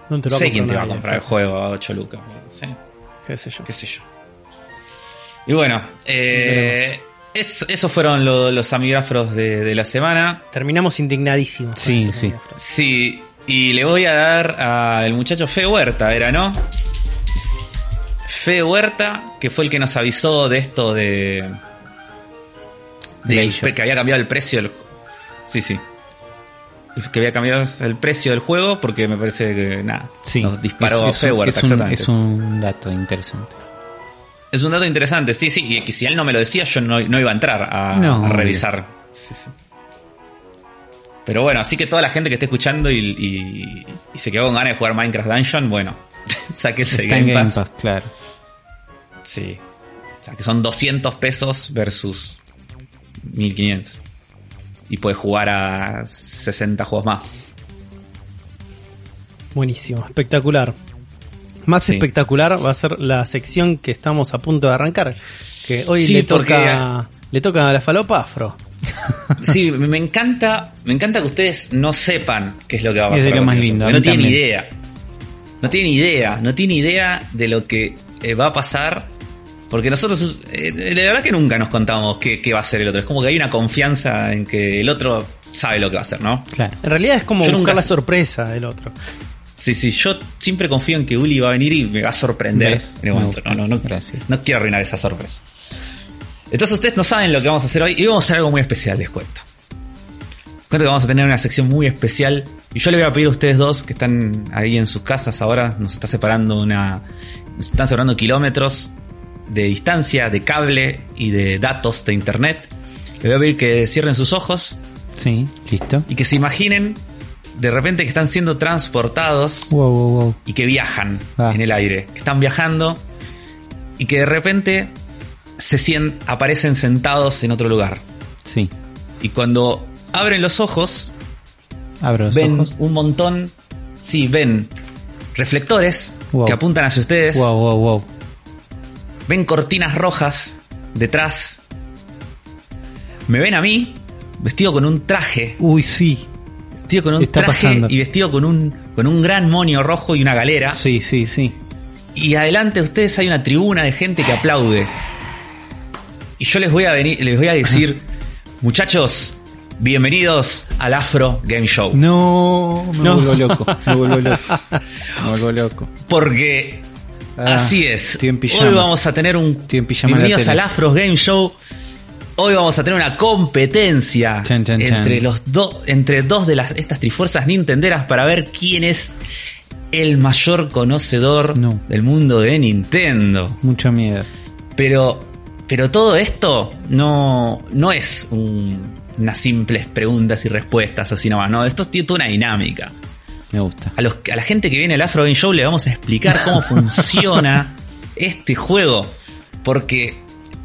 No te lo sé quién te va a comprar el juego a 8 lucas. ¿Qué sé yo? ¿Qué sé yo? Y bueno, eh, esos fueron los amigafros de, la semana. Terminamos indignadísimos. Sí, sí. Sí, y le voy a dar al muchacho Fe Huerta, ¿era, no? Fe Huerta, que fue el que nos avisó de esto de que había cambiado el precio del Sí, sí. Que había cambiado el precio del juego porque me parece que nada. nos disparó es, es, un, es un dato interesante. Es un dato interesante, sí, sí. Y que si él no me lo decía, yo no, iba a entrar a, revisar. Pero bueno, así que toda la gente que esté escuchando y, se quedó con ganas de jugar Minecraft Dungeon, bueno, (laughs) sáquese Game, Game Pass. Claro. Sí. O sea, que son 200 pesos versus 1500. Y puedes jugar a 60 juegos más. Buenísimo, espectacular. Más Sí. espectacular va a ser la sección que estamos a punto de arrancar. Que hoy Sí, le porque- toca. Le toca a la falopa afro. (laughs) Sí, me encanta, me encanta que ustedes no sepan qué es lo que va a Es pasar. de lo más lindo, No tienen también. idea. No tienen idea, no tienen idea de lo que eh, va a pasar. Porque nosotros, eh, la verdad que nunca nos contamos qué, qué va a hacer el otro. Es como que hay una confianza en que el otro sabe lo que va a hacer, ¿no? Claro. En realidad es como Yo buscar nunca la sorpresa del otro. Sí, sí, yo siempre confío en que Uli va a venir y me va a sorprender ¿Ves? en el Me momento. No, no, no, Gracias. no quiero arruinar esa sorpresa. Entonces ustedes no saben lo que vamos a hacer hoy y vamos a hacer algo muy especial, les cuento. Cuento que vamos a tener una sección muy especial y yo le voy a pedir a ustedes dos que están ahí en sus casas ahora, nos está separando una... Nos están separando kilómetros de distancia, de cable y de datos de internet. Les voy a pedir que cierren sus ojos Sí, listo. y que se imaginen de repente que están siendo transportados Wow, wow, wow. y que viajan Ah. en el aire, que están viajando y que de repente se sien- aparecen sentados en otro lugar. Sí. Y cuando abren los ojos, Abro los ven ojos. un montón, sí, ven reflectores que apuntan hacia ustedes, Wow, wow, wow. Ven cortinas rojas detrás, me ven a mí vestido con un traje, Uy, sí. vestido con un Está traje pasando. y vestido con un, con un gran monio rojo y una galera. Sí, sí, sí. Y adelante de ustedes hay una tribuna de gente que aplaude. Y yo les voy a venir, les voy a decir, muchachos, bienvenidos al Afro Game Show. No, me No. vuelvo loco. Me vuelvo loco. (laughs) Me vuelvo loco. Porque Ah, así es. estoy en pijama. Hoy vamos a tener un Estoy en pijama en la bienvenidos al Afro Game Show. Hoy vamos a tener una competencia Chan, chan, chan. entre los dos, entre dos de las estas trifuerzas nintenderas para ver quién es el mayor conocedor No. del mundo de Nintendo. Mucho miedo. Pero, pero todo esto no, no es un- unas simples preguntas y respuestas así nomás, no, esto tiene toda una dinámica. Me gusta. A, los, a la gente que viene al Afro Game Show le vamos a explicar (laughs) cómo funciona este juego, porque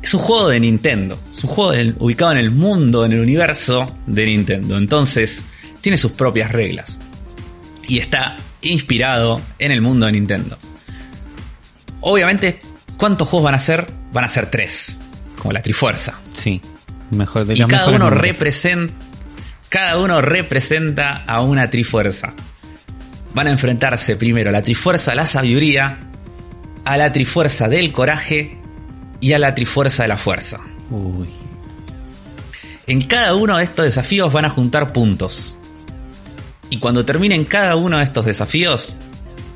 es un juego de Nintendo, es un juego del- ubicado en el mundo, en el universo de Nintendo, entonces tiene sus propias reglas y está inspirado en el mundo de Nintendo. Obviamente, ¿cuántos juegos van a ser? Van a ser tres, como la Trifuerza. Sí. Mejor de Y cada uno representa. Cada uno representa a una trifuerza. Van a enfrentarse primero a la trifuerza de la sabiduría, a la trifuerza del coraje y a la trifuerza de la fuerza. Uy. En cada uno de estos desafíos van a juntar puntos. Y cuando terminen cada uno de estos desafíos,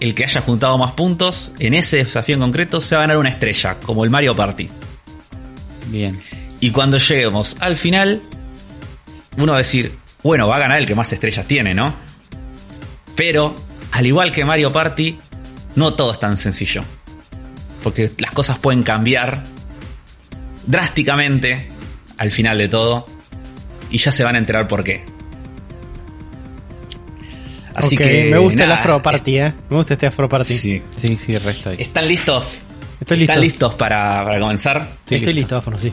el que haya juntado más puntos en ese desafío en concreto se va a ganar una estrella, como el Mario Party. Bien. Y cuando lleguemos al final, uno va a decir, bueno, va a ganar el que más estrellas tiene, ¿no? Pero, al igual que Mario Party, no todo es tan sencillo. Porque las cosas pueden cambiar drásticamente al final de todo. Y ya se van a enterar por qué. Así que. me gusta el Afro Party, ¿eh? Me gusta este Afro Party. Sí. Sí, sí, el resto ahí. ¿Están listos? Estoy listo. ¿Están listos para, para comenzar? Estoy, listo. listo, Afro, sí.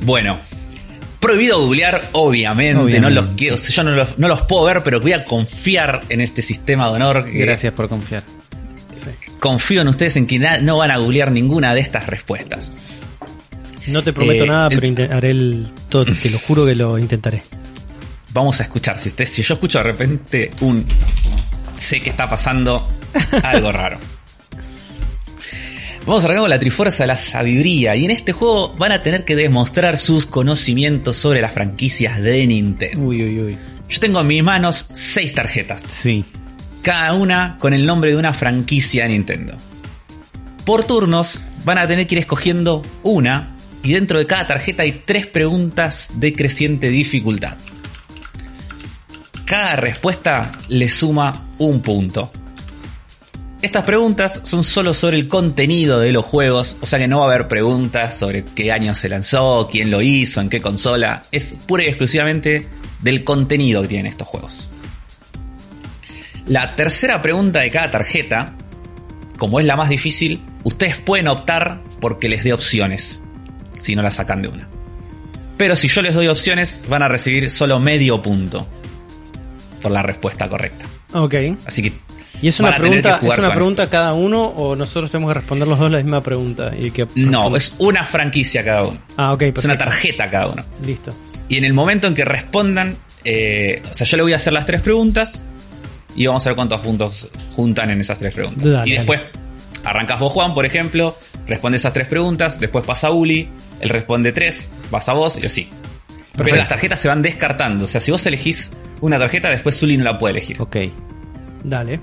Bueno, prohibido googlear, obviamente. Obviamente. No los quiero, yo no los, no los puedo ver, pero voy a confiar en este sistema de honor. que Gracias por confiar. Confío en ustedes en que no van a googlear ninguna de estas respuestas. No te prometo Eh, nada, el- pero haré el todo, te lo juro que lo intentaré. Vamos a escuchar. Si usted, si yo escucho de repente un sé que está pasando algo raro. (laughs) Vamos a arrancar con la Trifuerza de la Sabiduría. Y en este juego van a tener que demostrar sus conocimientos sobre las franquicias de Nintendo. Uy, uy, uy. Yo tengo en mis manos seis tarjetas. Sí. cada una con el nombre de una franquicia de Nintendo. Por turnos van a tener que ir escogiendo una y dentro de cada tarjeta hay tres preguntas de creciente dificultad. Cada respuesta le suma un punto. Estas preguntas son solo sobre el contenido de los juegos, o sea que no va a haber preguntas sobre qué año se lanzó, quién lo hizo, en qué consola. Es pura y exclusivamente del contenido que tienen estos juegos. La tercera pregunta de cada tarjeta, como es la más difícil, ustedes pueden optar porque les dé opciones, si no la sacan de una. Pero si yo les doy opciones, van a recibir solo medio punto por la respuesta correcta. Ok. Así que ¿Y es una pregunta, es una pregunta cada uno o nosotros tenemos que responder los dos la misma pregunta? Y que no, es una franquicia cada uno. Ah, ok. Es una tarjeta cada uno. Listo. Y en el momento en que respondan, eh, o sea, yo le voy a hacer las tres preguntas y vamos a ver cuántos puntos juntan en esas tres preguntas. y después arrancas vos, Juan, por ejemplo, responde esas tres preguntas, después pasa Uli, él responde tres, vas a vos y así. Pero las tarjetas se van descartando. O sea, si vos elegís una tarjeta, después Uli no la puede elegir. Ok. Dale.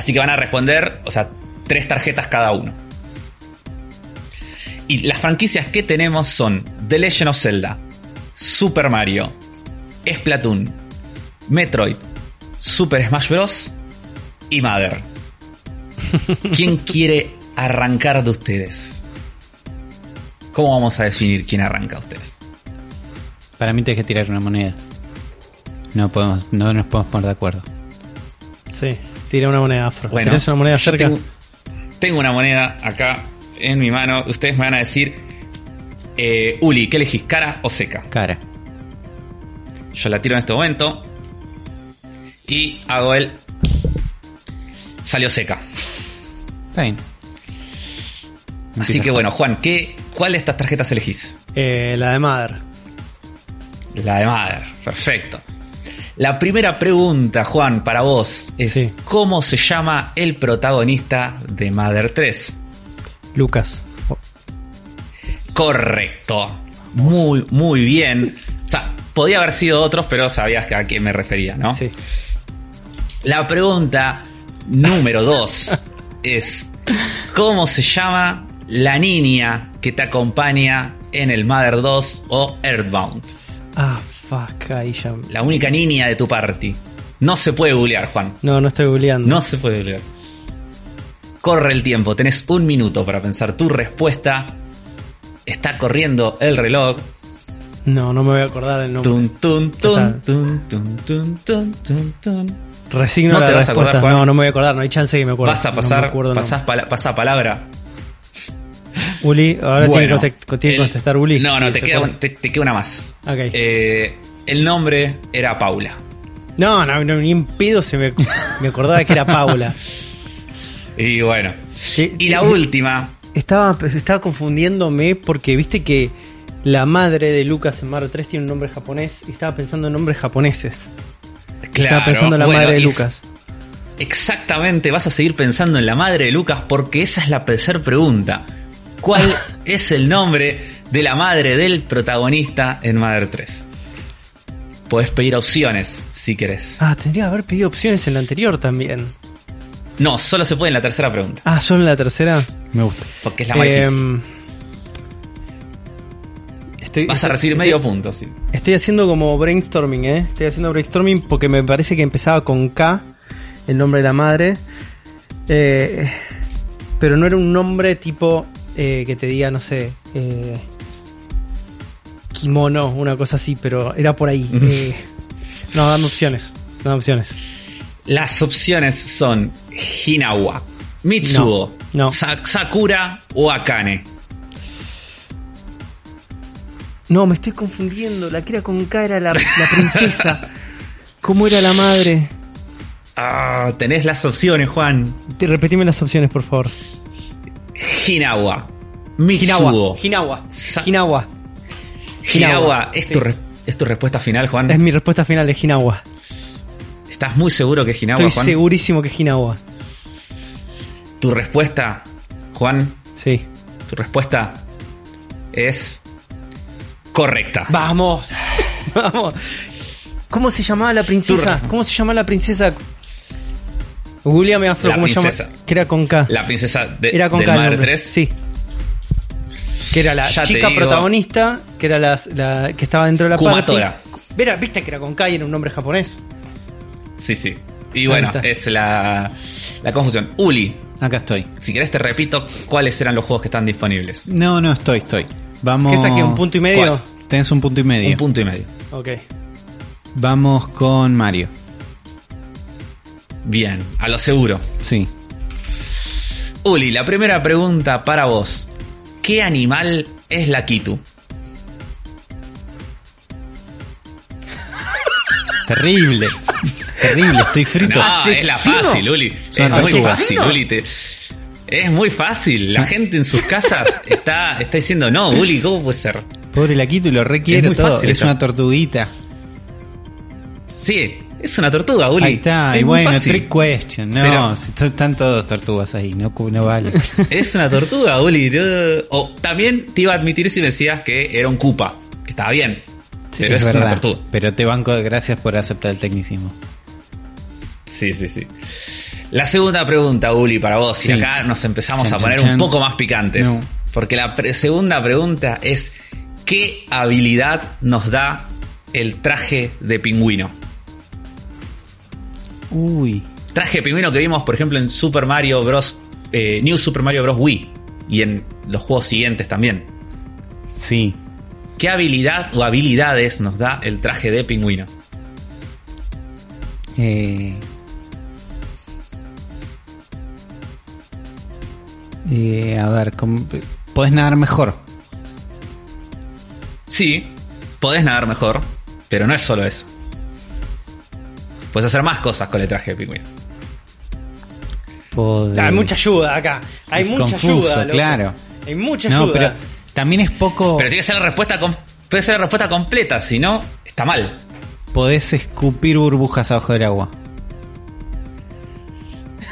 Así que van a responder, o sea, tres tarjetas cada uno. Y las franquicias que tenemos son The Legend of Zelda, Super Mario, Splatoon, Metroid, Super Smash Bros. y Mother. (laughs) ¿Quién quiere arrancar de ustedes? ¿Cómo vamos a definir quién arranca de ustedes? Para mí tienes que tirar una moneda. No podemos, no nos podemos poner de acuerdo. Sí. Tira una moneda afro. ¿Tienes una moneda cerca? Tengo, una moneda acá en mi mano. Ustedes me van a decir, eh, Uli, ¿qué elegís? ¿Cara o seca? Cara. Yo la tiro en este momento. Y hago el. Salió seca. Está bien. Así que bueno, Juan, ¿qué, ¿cuál de estas tarjetas elegís? Eh, la de Mother. La de Mother, perfecto. La primera pregunta, Juan, para vos es ¿cómo se llama el protagonista de Mother 3? Lucas. Correcto. Muy, muy bien. O sea, podía haber sido otros, pero sabías a quién me refería, ¿no? Sí. La pregunta número 2 (laughs) es ¿cómo se llama la niña que te acompaña en el Mother 2 o Earthbound? Ah, Fuck, ahí ya. La única niña de tu party. No se puede googlear, Juan. No, no estoy googleando. No se puede googlear. Corre el tiempo, tenés un minuto para pensar tu respuesta. Está corriendo el reloj. No, no me voy a acordar el nombre. Tun, tun, tun, Resigno no te vas a acordar, Juan. No, no me voy a acordar, no hay chance que me acuerde. Vas a pasar, no pasás pasa palabra. Uli, ahora tiene, que contestar Uli. No, no, te, queda, te, queda, una más. Okay. Eh, el nombre era Paula. No, no, ni un pedo se me, me acordaba que era Paula. (laughs) y bueno. y la última. Estaba, estaba confundiéndome porque viste que la madre de Lucas en Mario 3 tiene un nombre japonés y estaba pensando en nombres japoneses. Claro, estaba pensando en la madre de Lucas. Exactamente, vas a seguir pensando en la madre de Lucas porque esa es la tercera pregunta. ¿Cuál (laughs) es el nombre de la madre del protagonista en Mother 3? Puedes pedir opciones si querés. Ah, tendría que haber pedido opciones en la anterior también. No, solo se puede en la tercera pregunta. Ah, solo en la tercera. Me gusta. Porque es la más em, Vas a recibir medio punto, sí. Estoy haciendo como brainstorming, ¿eh? Estoy haciendo brainstorming porque me parece que empezaba con K, el nombre de la madre. Eh, pero no era un nombre tipo eh, que te diga, no sé, eh, kimono, una cosa así, pero era por ahí. Eh, no, dame opciones, dame opciones. Las opciones son Hinawa, Mitsuo, Sakura o Akane. No, me estoy confundiendo. La que era con K era la, la princesa. (laughs) ¿Cómo era la madre? Ah, tenés las opciones, Juan. Te, repetime las opciones, por favor. Hinawa. Mitsuo. Hinawa. Hinawa. Hinawa. ¿Es, tu ¿Es tu respuesta final, Juan? Es mi respuesta final, es Hinawa. ¿Estás muy seguro que es Hinawa, Estoy segurísimo que es Hinawa. ¿Tu respuesta, Juan? Sí. Tu respuesta es correcta. Vamos. (laughs) Vamos. ¿Cómo se llamaba la princesa? ¿Cómo se llamaba la princesa? William Afro, ¿cómo se llama? Que era con K. La princesa de, era con K, 3. Sí. Que era la chica protagonista, que era la, que estaba dentro de la Kumatora. Vera, ¿viste que era con K y era un nombre japonés? Sí, sí. Y bueno, es la, la confusión. Uli. Acá estoy. Si querés te repito cuáles eran los juegos que están disponibles. No, no, estoy, estoy. Vamos. ¿Qué es aquí? ¿Un punto y medio? Tenés un punto y medio. Un punto y medio. Ok. Vamos con Mario. Bien, a lo seguro. Sí. Uli, la primera pregunta para vos. ¿Qué animal es la Kitu? Terrible. Terrible, estoy frito. No, es la fácil, Uli. Es muy tortuga. fácil, Uli. te- Es muy fácil. La gente en sus casas está, está diciendo, no, Uli, ¿cómo puede ser? Pobre Laquito, lo requiere muy todo. fácil es esto. una tortuguita. Sí, es una tortuga, Uli. Ahí está, Es y bueno, fácil. trick question. No, Pero- si están todos tortugas ahí, no, vale. (laughs) Es una tortuga, Uli. no. O también te iba a admitir si me decías que era un Koopa, que estaba bien. pero es, una tortuga. Pero te banco, gracias por aceptar el tecnicismo. Sí, sí, sí. La segunda pregunta, Uli, para vos. Sí. Y acá nos empezamos Chan, a chan, poner chan. un poco más picantes. No. Porque la pre- segunda pregunta es: ¿qué habilidad nos da el traje de pingüino? Uy, Traje de pingüino que vimos, por ejemplo, en Super Mario Bros. eh, New Super Mario Bros. Wii. Y en los juegos siguientes también. sí. ¿Qué habilidad o habilidades nos da el traje de pingüino? Eh, eh, a ver, ¿cómo- podés nadar mejor. Sí, podés nadar mejor, pero no es solo eso. Puedes hacer más cosas con el traje de pingüino. Podés- Hay mucha ayuda acá. Hay Es mucha confuso, ayuda. loco. claro. Hay mucha No, ayuda. pero también es poco. Pero tiene que ser la respuesta com- puede ser la respuesta completa, si no, está mal. Podés escupir burbujas abajo del agua.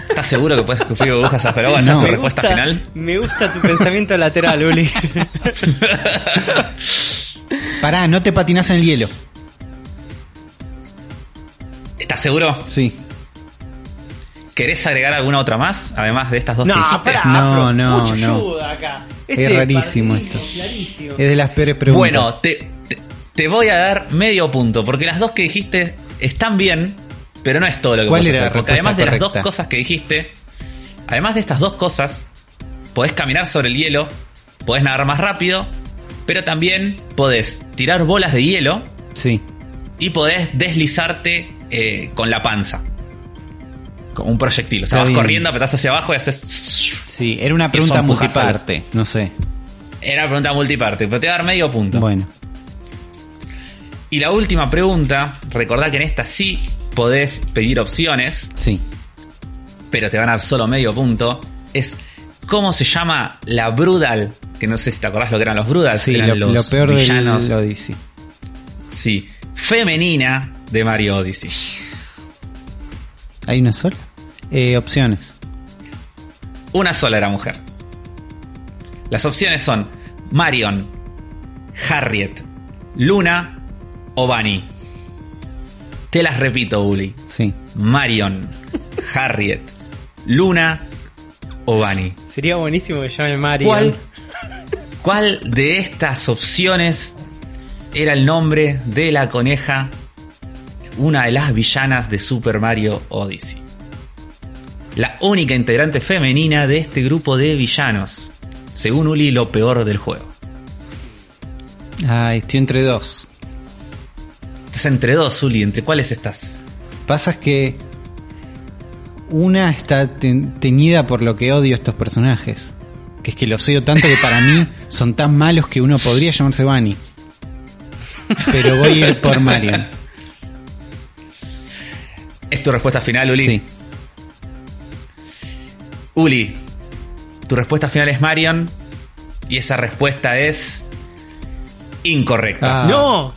¿Estás seguro que puedes escupir burbujas abajo del agua? ¿Esa No. es tu Me respuesta gusta- final? Me gusta tu pensamiento lateral, Uli. (laughs) Pará, no te patinas en el hielo. ¿Estás seguro? Sí. ¿Querés agregar alguna otra más? Además de estas dos que no, dijiste. pará, No, Afro, no, mucha no. ayuda acá. Es Este rarísimo esto. clarísimo. Es de las peores preguntas. Bueno, te, te- te voy a dar medio punto, porque las dos que dijiste están bien, pero no es todo lo que ¿Cuál puedes era la hacer. Porque además de las dos cosas que dijiste, además de estas dos cosas, podés caminar sobre el hielo, podés nadar más rápido, pero también podés tirar bolas de hielo Sí. y podés deslizarte eh, con la panza. Como un proyectil. O sea, Está vas bien. corriendo, apretás hacia abajo y haces... Sí, era una pregunta multiparte. No sé. Era pregunta multiparte, pero te voy a dar medio punto. Bueno. Y la última pregunta, recordá que en esta sí podés pedir opciones, Sí. pero te van a dar solo medio punto, es ¿cómo se llama la Brudal? Que no sé si te acordás lo que eran los Brudals, Sí, eran lo, los lo peor villanos, del Odyssey. sí, femenina de Mario Odyssey. ¿Hay una sola? Eh, opciones. Una sola era mujer. Las opciones son Marion, Harriet, Luna o Bunny. Te las repito, Uli. Sí. Marion, Harriet, Luna o Bunny. Sería buenísimo que llame Mario. ¿Cuál, ¿Cuál de estas opciones era el nombre de la coneja, una de las villanas de Super Mario Odyssey? La única integrante femenina de este grupo de villanos. Según Uli, lo peor del juego. Ay, estoy entre dos. Estás entre dos, Uli. ¿Entre cuáles estás? Pasa que una está te- teñida por lo que odio a estos personajes. Que es que los odio tanto que para mí son tan malos que uno podría llamarse Bunny. Pero voy a ir por Marion. ¿Es tu respuesta final, Uli? Sí. Uli, tu respuesta final es Marion. Y esa respuesta es incorrecta. Ah. No,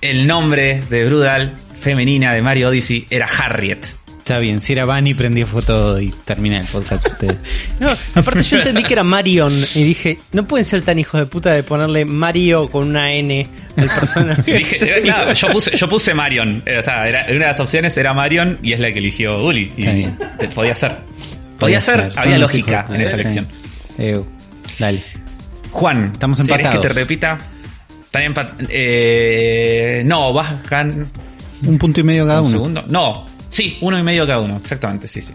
El nombre de Brudal femenina de Mario Odyssey era Harriet. Está bien, si era Bunny prendí foto y terminé el podcast ustedes. (laughs) no. Aparte yo entendí que era Marion y dije, no pueden ser tan hijos de puta de ponerle Mario con una N al personaje. Dije, eh, claro, yo puse, yo puse Marion. Eh, O sea, era- una de las opciones era Marion y es la que eligió Uli. Y Está bien. te- podía ser. Podía ser, Son había lógica hijos en esa elección. Eh, dale. Juan, Estamos ¿querés empatados. que te repita? Están eh, no, bajan Un punto y medio cada un uno. segundo. No, sí, uno y medio cada uno, exactamente, sí, sí.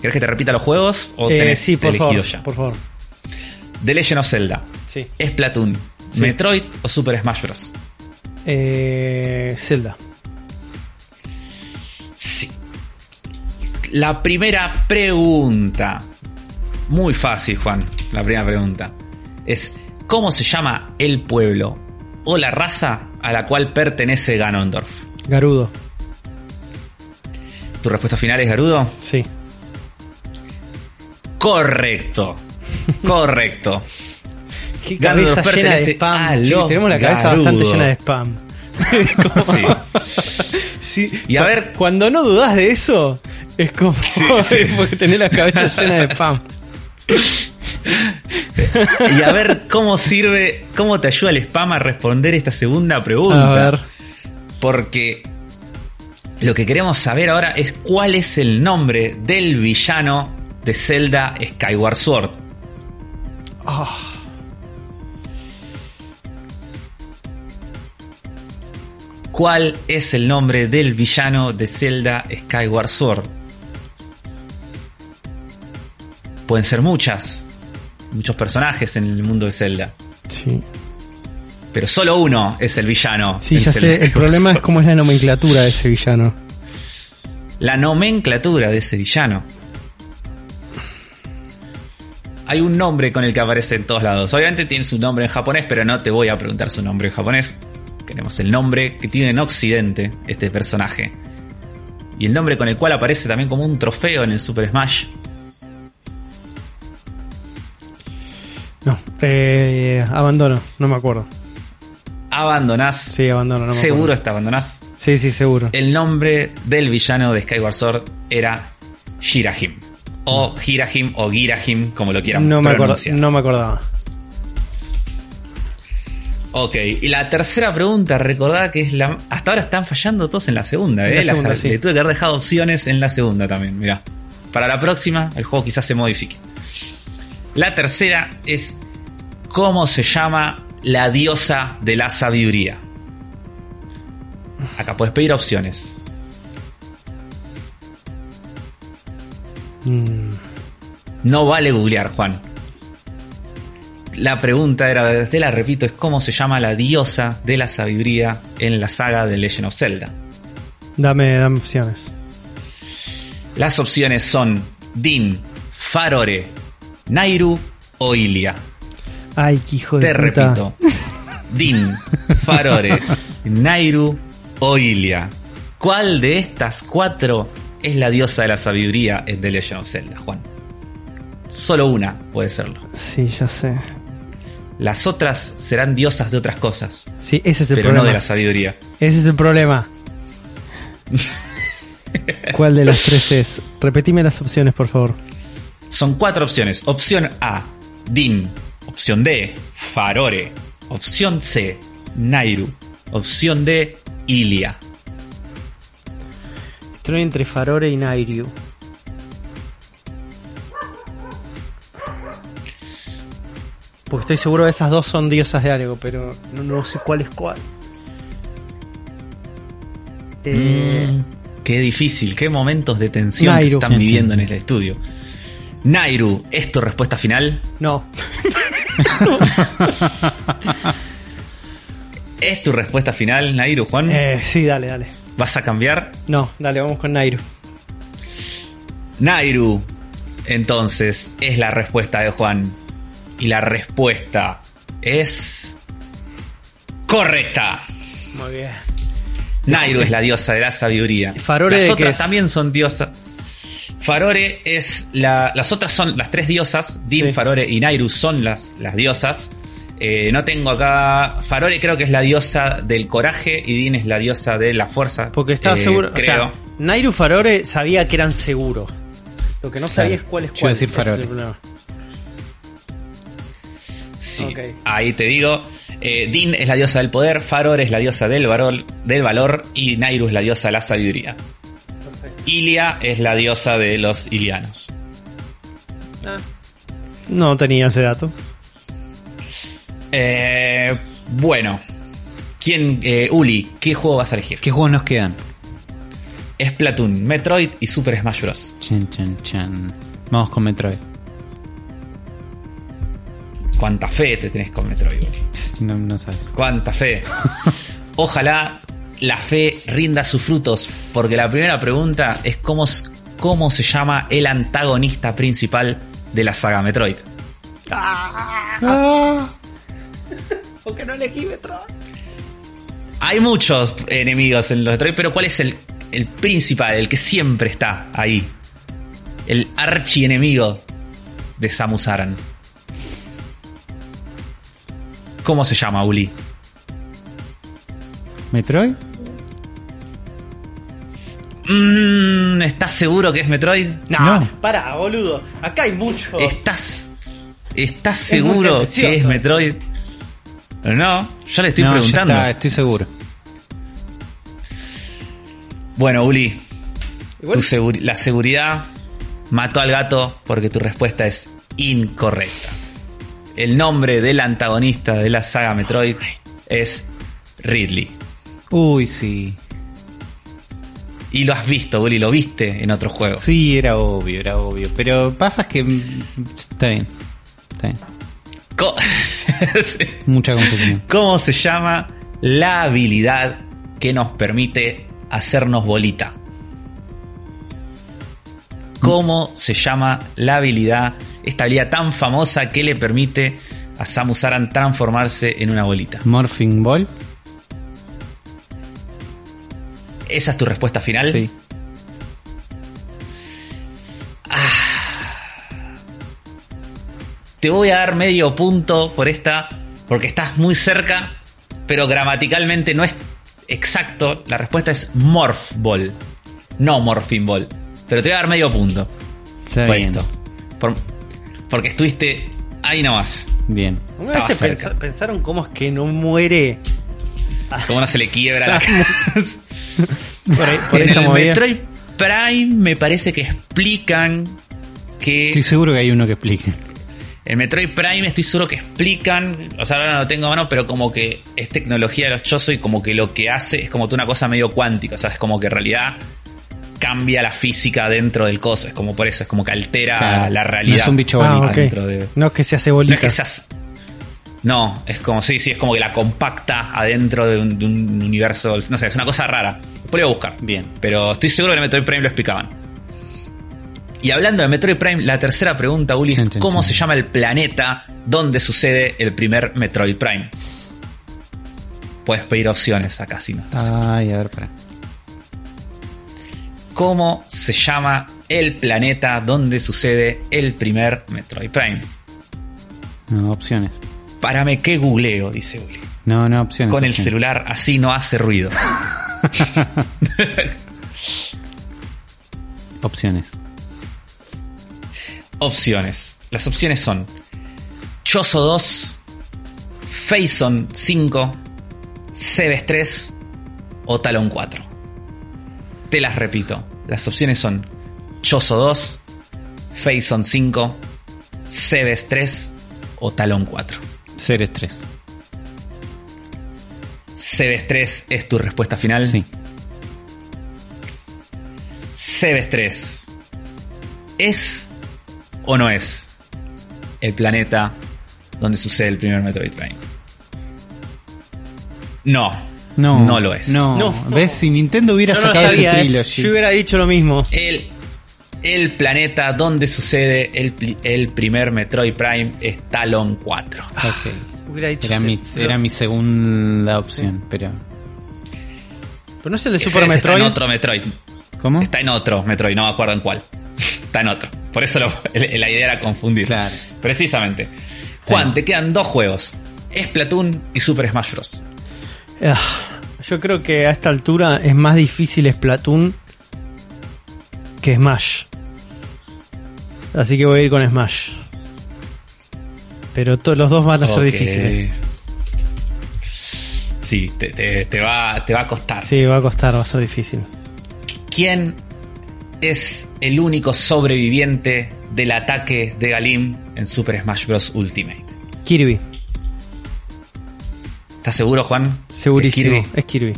¿Querés que te repita los juegos o Eh, tenés sí, por elegido favor, ya? por favor. The Legend of Zelda, Sí. Splatoon, Sí. Metroid o Super Smash Bros. Eh, Zelda. Sí. La primera pregunta. Muy fácil, Juan. La primera pregunta. Es, ¿cómo se llama el pueblo o la raza a la cual pertenece Ganondorf? Garudo. ¿Tu respuesta final es Garudo? Sí. Correcto. Correcto. (laughs) Qué Ganondorf cabeza llena de spam. tenemos la cabeza Garudo. bastante llena de spam. (laughs) (laughs) Sí. Sí, Y a ver- Cuando no dudas de eso, es como. Sí, sí. porque tenés la cabeza llena de spam. Y a ver cómo sirve, cómo te ayuda el spam a responder esta segunda pregunta. A ver. Porque lo que queremos saber ahora es cuál es el nombre del villano de Zelda Skyward Sword. Ah, ¿Cuál es el nombre del villano de Zelda Skyward Sword? Pueden ser muchas, muchos personajes en el mundo de Zelda, sí. Pero solo uno es el villano. Sí, ya sé. El (laughs) problema es (laughs) cómo es la nomenclatura de ese villano. la nomenclatura de ese villano. Hay un nombre con el que aparece en todos lados. Obviamente tiene su nombre en japonés, pero no te voy a preguntar su nombre en japonés. Queremos el nombre que tiene en Occidente este personaje. Y el nombre con el cual aparece también como un trofeo en el Super Smash. No. Eh, abandono. No me acuerdo. Abandonás. Sí, abandono. No seguro está abandonás. Sí, sí, seguro. El nombre del villano de Skyward Sword era Shirahim. O Hirahim o Girahim, como lo quieran No me, acuerdo, pronunciar. no me acordaba. Ok, y la tercera pregunta, recordad que es la... Hasta ahora están fallando todos en la segunda, ¿eh? la Las- segunda, sí. Le tuve que haber dejado opciones en la segunda también, mirá. Para la próxima, el juego quizás se modifique. La tercera es... ¿Cómo se llama la diosa de la sabiduría? Acá puedes pedir opciones. Mm, No vale googlear, Juan. La pregunta era, te la repito, es cómo se llama la diosa de la sabiduría en la saga de Legend of Zelda. dame, dame opciones. Las opciones son Din, Farore, Nairu o Ilia. Ay, qué hijo de Te puta. repito. Din, (laughs) Farore, Nairu o Ilia. ¿Cuál de estas cuatro es la diosa de la sabiduría en The Legend of Zelda, Juan? Solo una puede serlo. Sí, ya sé. Las otras serán diosas de otras cosas, Sí, ese es el pero problema. no de la sabiduría. Ese es el problema. (laughs) ¿Cuál de las tres es? Repetime las opciones, por favor. Son cuatro opciones. Opción A, Din. Opción D, Farore. Opción C, Nairu. Opción D, Ilia. Estoy entre Farore y Nairyu. Porque estoy seguro que esas dos son diosas de algo, pero no, no sé cuál es cuál. Eh, Mm, qué difícil, qué momentos de tensión que se Nairu. están viviendo en el estudio. Nairu, ¿es tu respuesta final? No. (laughs) (laughs) ¿Es tu respuesta final, Nairu, Juan? Eh, sí, dale, dale. ¿Vas a cambiar? No, dale, vamos con Nairu. Nairu, entonces, es la respuesta de Juan. Y la respuesta es... Correcta. Muy bien. Nairu es la diosa de la sabiduría. Farore las otras también son diosas. Farore es la. Las otras son las tres diosas. Din, Sí. Farore y Nairu son las, las diosas. Eh, no tengo acá. Farore creo que es la diosa del coraje y Din es la diosa de la fuerza. Porque estaba Eh, seguro. Creo. O sea, Nairu Farore sabía que eran seguros. Lo que no sabía Claro. es cuál es Yo cuál. a decir Farore. problema. Sí, ahí te digo. Eh, Din es la diosa del poder, Farore es la diosa del valor, del valor y Nairu es la diosa de la sabiduría. Ilia es la diosa de los ilianos. Ah. No tenía ese dato. Eh, bueno. ¿Quién, eh, Uli, qué juego vas a elegir? ¿Qué juegos nos quedan? Splatoon, Metroid y Super Smash Bros. Chan, chan, chan. Vamos con Metroid. Cuánta fe te tenés con Metroid, Uli. No, no sabes. Cuánta fe. (laughs) Ojalá la fe rinda sus frutos, porque la primera pregunta es cómo, cómo se llama el antagonista principal de la saga Metroid. (laughs) Porque no elegí Metroid. Hay muchos enemigos en los Metroid, pero ¿cuál es el el principal, el que siempre está ahí. El archienemigo de Samus Aran. ¿Cómo se llama, Uli? ¿Metroid? Mm, ¿Estás seguro que es Metroid? No, No. para, boludo. Acá hay mucho. ¿Estás, estás seguro que es Metroid? No, yo le estoy no, ya preguntando. está, estoy seguro. Bueno, Uli, Igual- tu seguri- la seguridad mató al gato porque tu respuesta es incorrecta. El nombre del antagonista de la saga Metroid es Ridley. Uy, sí. Y lo has visto, Uli, lo viste en otro juego. Sí, era obvio, era obvio. Pero pasa que... mm, Está bien. Está bien. Co- (laughs) Mucha confusión. ¿Cómo se llama la habilidad que nos permite hacernos bolita? ¿Cómo se llama la habilidad, esta habilidad tan famosa que le permite a Samus Aran transformarse en una bolita? Morphing Ball. ¿Esa es tu respuesta final? Sí. Te voy a dar medio punto por esta, porque estás muy cerca, pero gramaticalmente no es exacto. La respuesta es Morph Ball, no Morphing Ball. Pero te voy a dar medio punto Está por bien. esto. Por- porque estuviste ahí nomás. Bien. ¿Alguna vez pensaron cómo es que no muere Como no se le quiebra la? (laughs) por, ahí- por en esa el movida? Metroid Prime me parece que explican que Estoy seguro que hay uno que explique. El Metroid Prime estoy seguro que explican, o sea, ahora no lo tengo a mano, pero como que es tecnología de los Chozo y como que lo que hace es como una cosa medio cuántica, o sea, es como que en realidad cambia la física dentro del coso, es como por eso, es como que altera Claro, la realidad. no es un bicho Ah, dentro de- No es que se hace No bolita. es que seas... No, es como, sí, sí, es como que la compacta adentro de un, de un universo, no sé, es una cosa rara. Después lo voy a buscar. Bien. Pero estoy seguro que en el Metroid Prime lo explicaban. Y hablando de Metroid Prime, la tercera pregunta, Uli, es Chan, chan, ¿cómo chan. se llama el planeta donde sucede el primer Metroid Prime? Puedes pedir opciones acá si no estás. Ay, a ver, para. ¿Cómo se llama el planeta donde sucede el primer Metroid Prime? No, opciones. Párame que googleo, dice Uli. No, no, opciones. Con el opciones. celular así no hace ruido. (laughs) Opciones. Opciones. Las opciones son Choso 2, Faison 5, Cebes 3 o Talon 4. Te las repito. Las opciones son Choso 2, Faison 5, Cebes 3 o Talon 4. Ceres 3. Cebes 3 es tu respuesta final. Sí. Cebes 3. ¿Es o no es el planeta donde sucede el primer Metroid Prime? No. No. No lo es. No. No. ¿Ves? Si Nintendo hubiera no sacado sabía, ese eh. trilogy. Yo hubiera dicho lo mismo. El, el planeta donde sucede el, el primer Metroid Prime es Talon 4. Ok. Hubiera dicho Era mi, pero- era mi segunda opción, pero. Pero no es el de Ese Super Metroid. Está en otro Metroid. ¿Cómo? Está en otro Metroid, no me acuerdo en cuál. (laughs) Está en otro. Por eso lo- la idea era confundir. Claro. Precisamente. Juan, te quedan dos juegos. Splatoon y Super Smash Bros. Ah, yo creo que a esta altura es más difícil Splatoon que Smash. Así que voy a ir con Smash. Pero los dos van a ser difíciles. Sí, te, te- te va, te va a costar. Sí, va a costar, va a ser difícil. ¿Quién es el único sobreviviente del ataque de Galim en Super Smash Bros. Ultimate? Kirby, ¿Estás seguro, Juan? segurísimo. ¿Es Kirby? Es Kirby.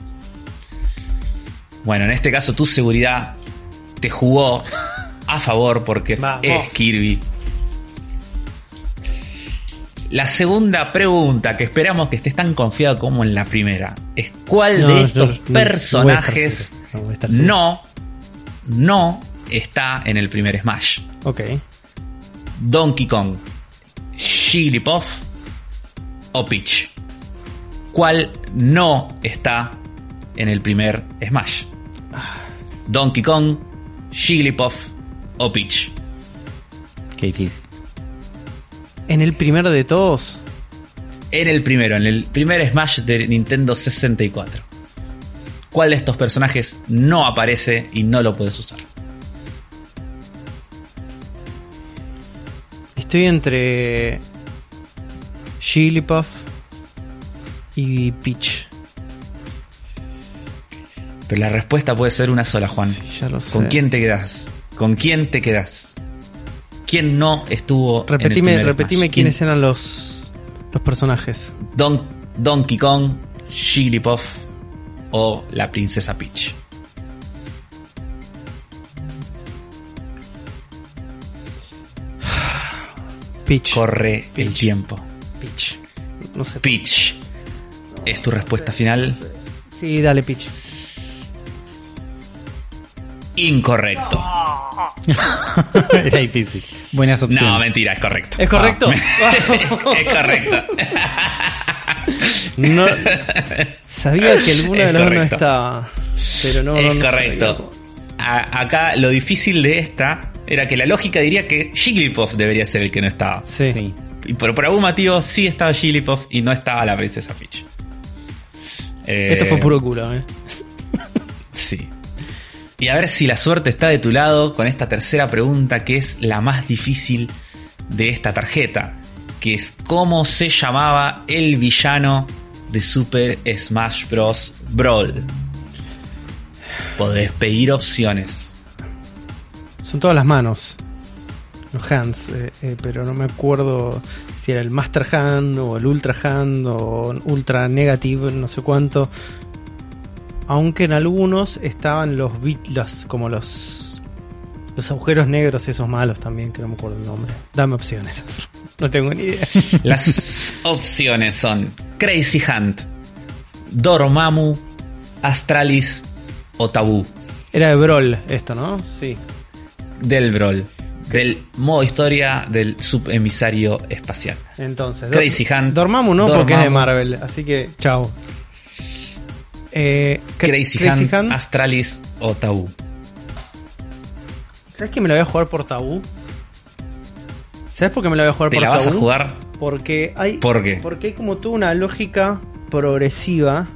Bueno, en este caso tu seguridad te jugó a favor porque Vamos. es Kirby. La segunda pregunta, que esperamos que estés tan confiado como en la primera, es cuál No, de estos personajes no no, no está en el primer Smash. Ok. Donkey Kong, Jigglypuff o Peach. ¿Cuál no está en el primer Smash? Donkey Kong, Jigglypuff o Peach. Qué difícil. En el primer de todos. En el primero, en el primer Smash de Nintendo 64. ¿Cuál de estos personajes no aparece y no lo puedes usar? Estoy entre Jigglypuff y Peach. Pero la respuesta puede ser una sola, Juan. Sí, ya lo sé. ¿Con quién te quedas? ¿Con quién te quedas? ¿Quién no estuvo Repetime, en el repetime Smash? quiénes eran los, los personajes. Don- Donkey Kong, Jigglypuff o la princesa Peach. Peach. Corre el tiempo. Peach. No sé. Peach. ¿Es tu respuesta final? Sí, dale, Peach. Incorrecto. (laughs) Era difícil. Buenas opciones. No, mentira, es correcto. ¿Es correcto? Ah, (laughs) es correcto. (laughs) No, sabía que alguno Es de los dos no estaba. Pero no. es no correcto. A- acá lo difícil de esta era que la lógica diría que Jigglypuff debería ser el que no estaba. Sí. Sí. Y por, por algún motivo sí estaba Jigglypuff y no estaba la princesa Peach. Eh, Esto fue puro culo, eh. Sí. Y a ver si la suerte está de tu lado con esta tercera pregunta que es la más difícil de esta tarjeta. Que es cómo se llamaba el villano de Super Smash Bros. Brawl. Podés pedir opciones. Son todas las manos. Los hands. eh, eh, pero no me acuerdo si era el Master Hand o el Ultra Hand o Ultra Negative, no sé cuánto. Aunque en algunos estaban los bit, los, como los los agujeros negros esos malos también, que no me acuerdo el nombre. Dame opciones. (laughs) No tengo ni idea. (laughs) Las opciones son Crazy Hunt, Dormammu, Astralis o Tabú Era de Brawl esto, ¿no? Sí. del Brawl. Del modo historia del subemisario espacial. Entonces, Crazy Hunt, Dormammu no, porque es de. Marvel, así que chao. Eh, Cra- Crazy, Hunt, Astralis o Tabú. ¿Sabes que me la voy a jugar por tabú? ¿Sabes por qué me la voy a jugar ¿Te por la vas a jugar? Porque hay, ¿Por qué? porque hay como toda una lógica progresiva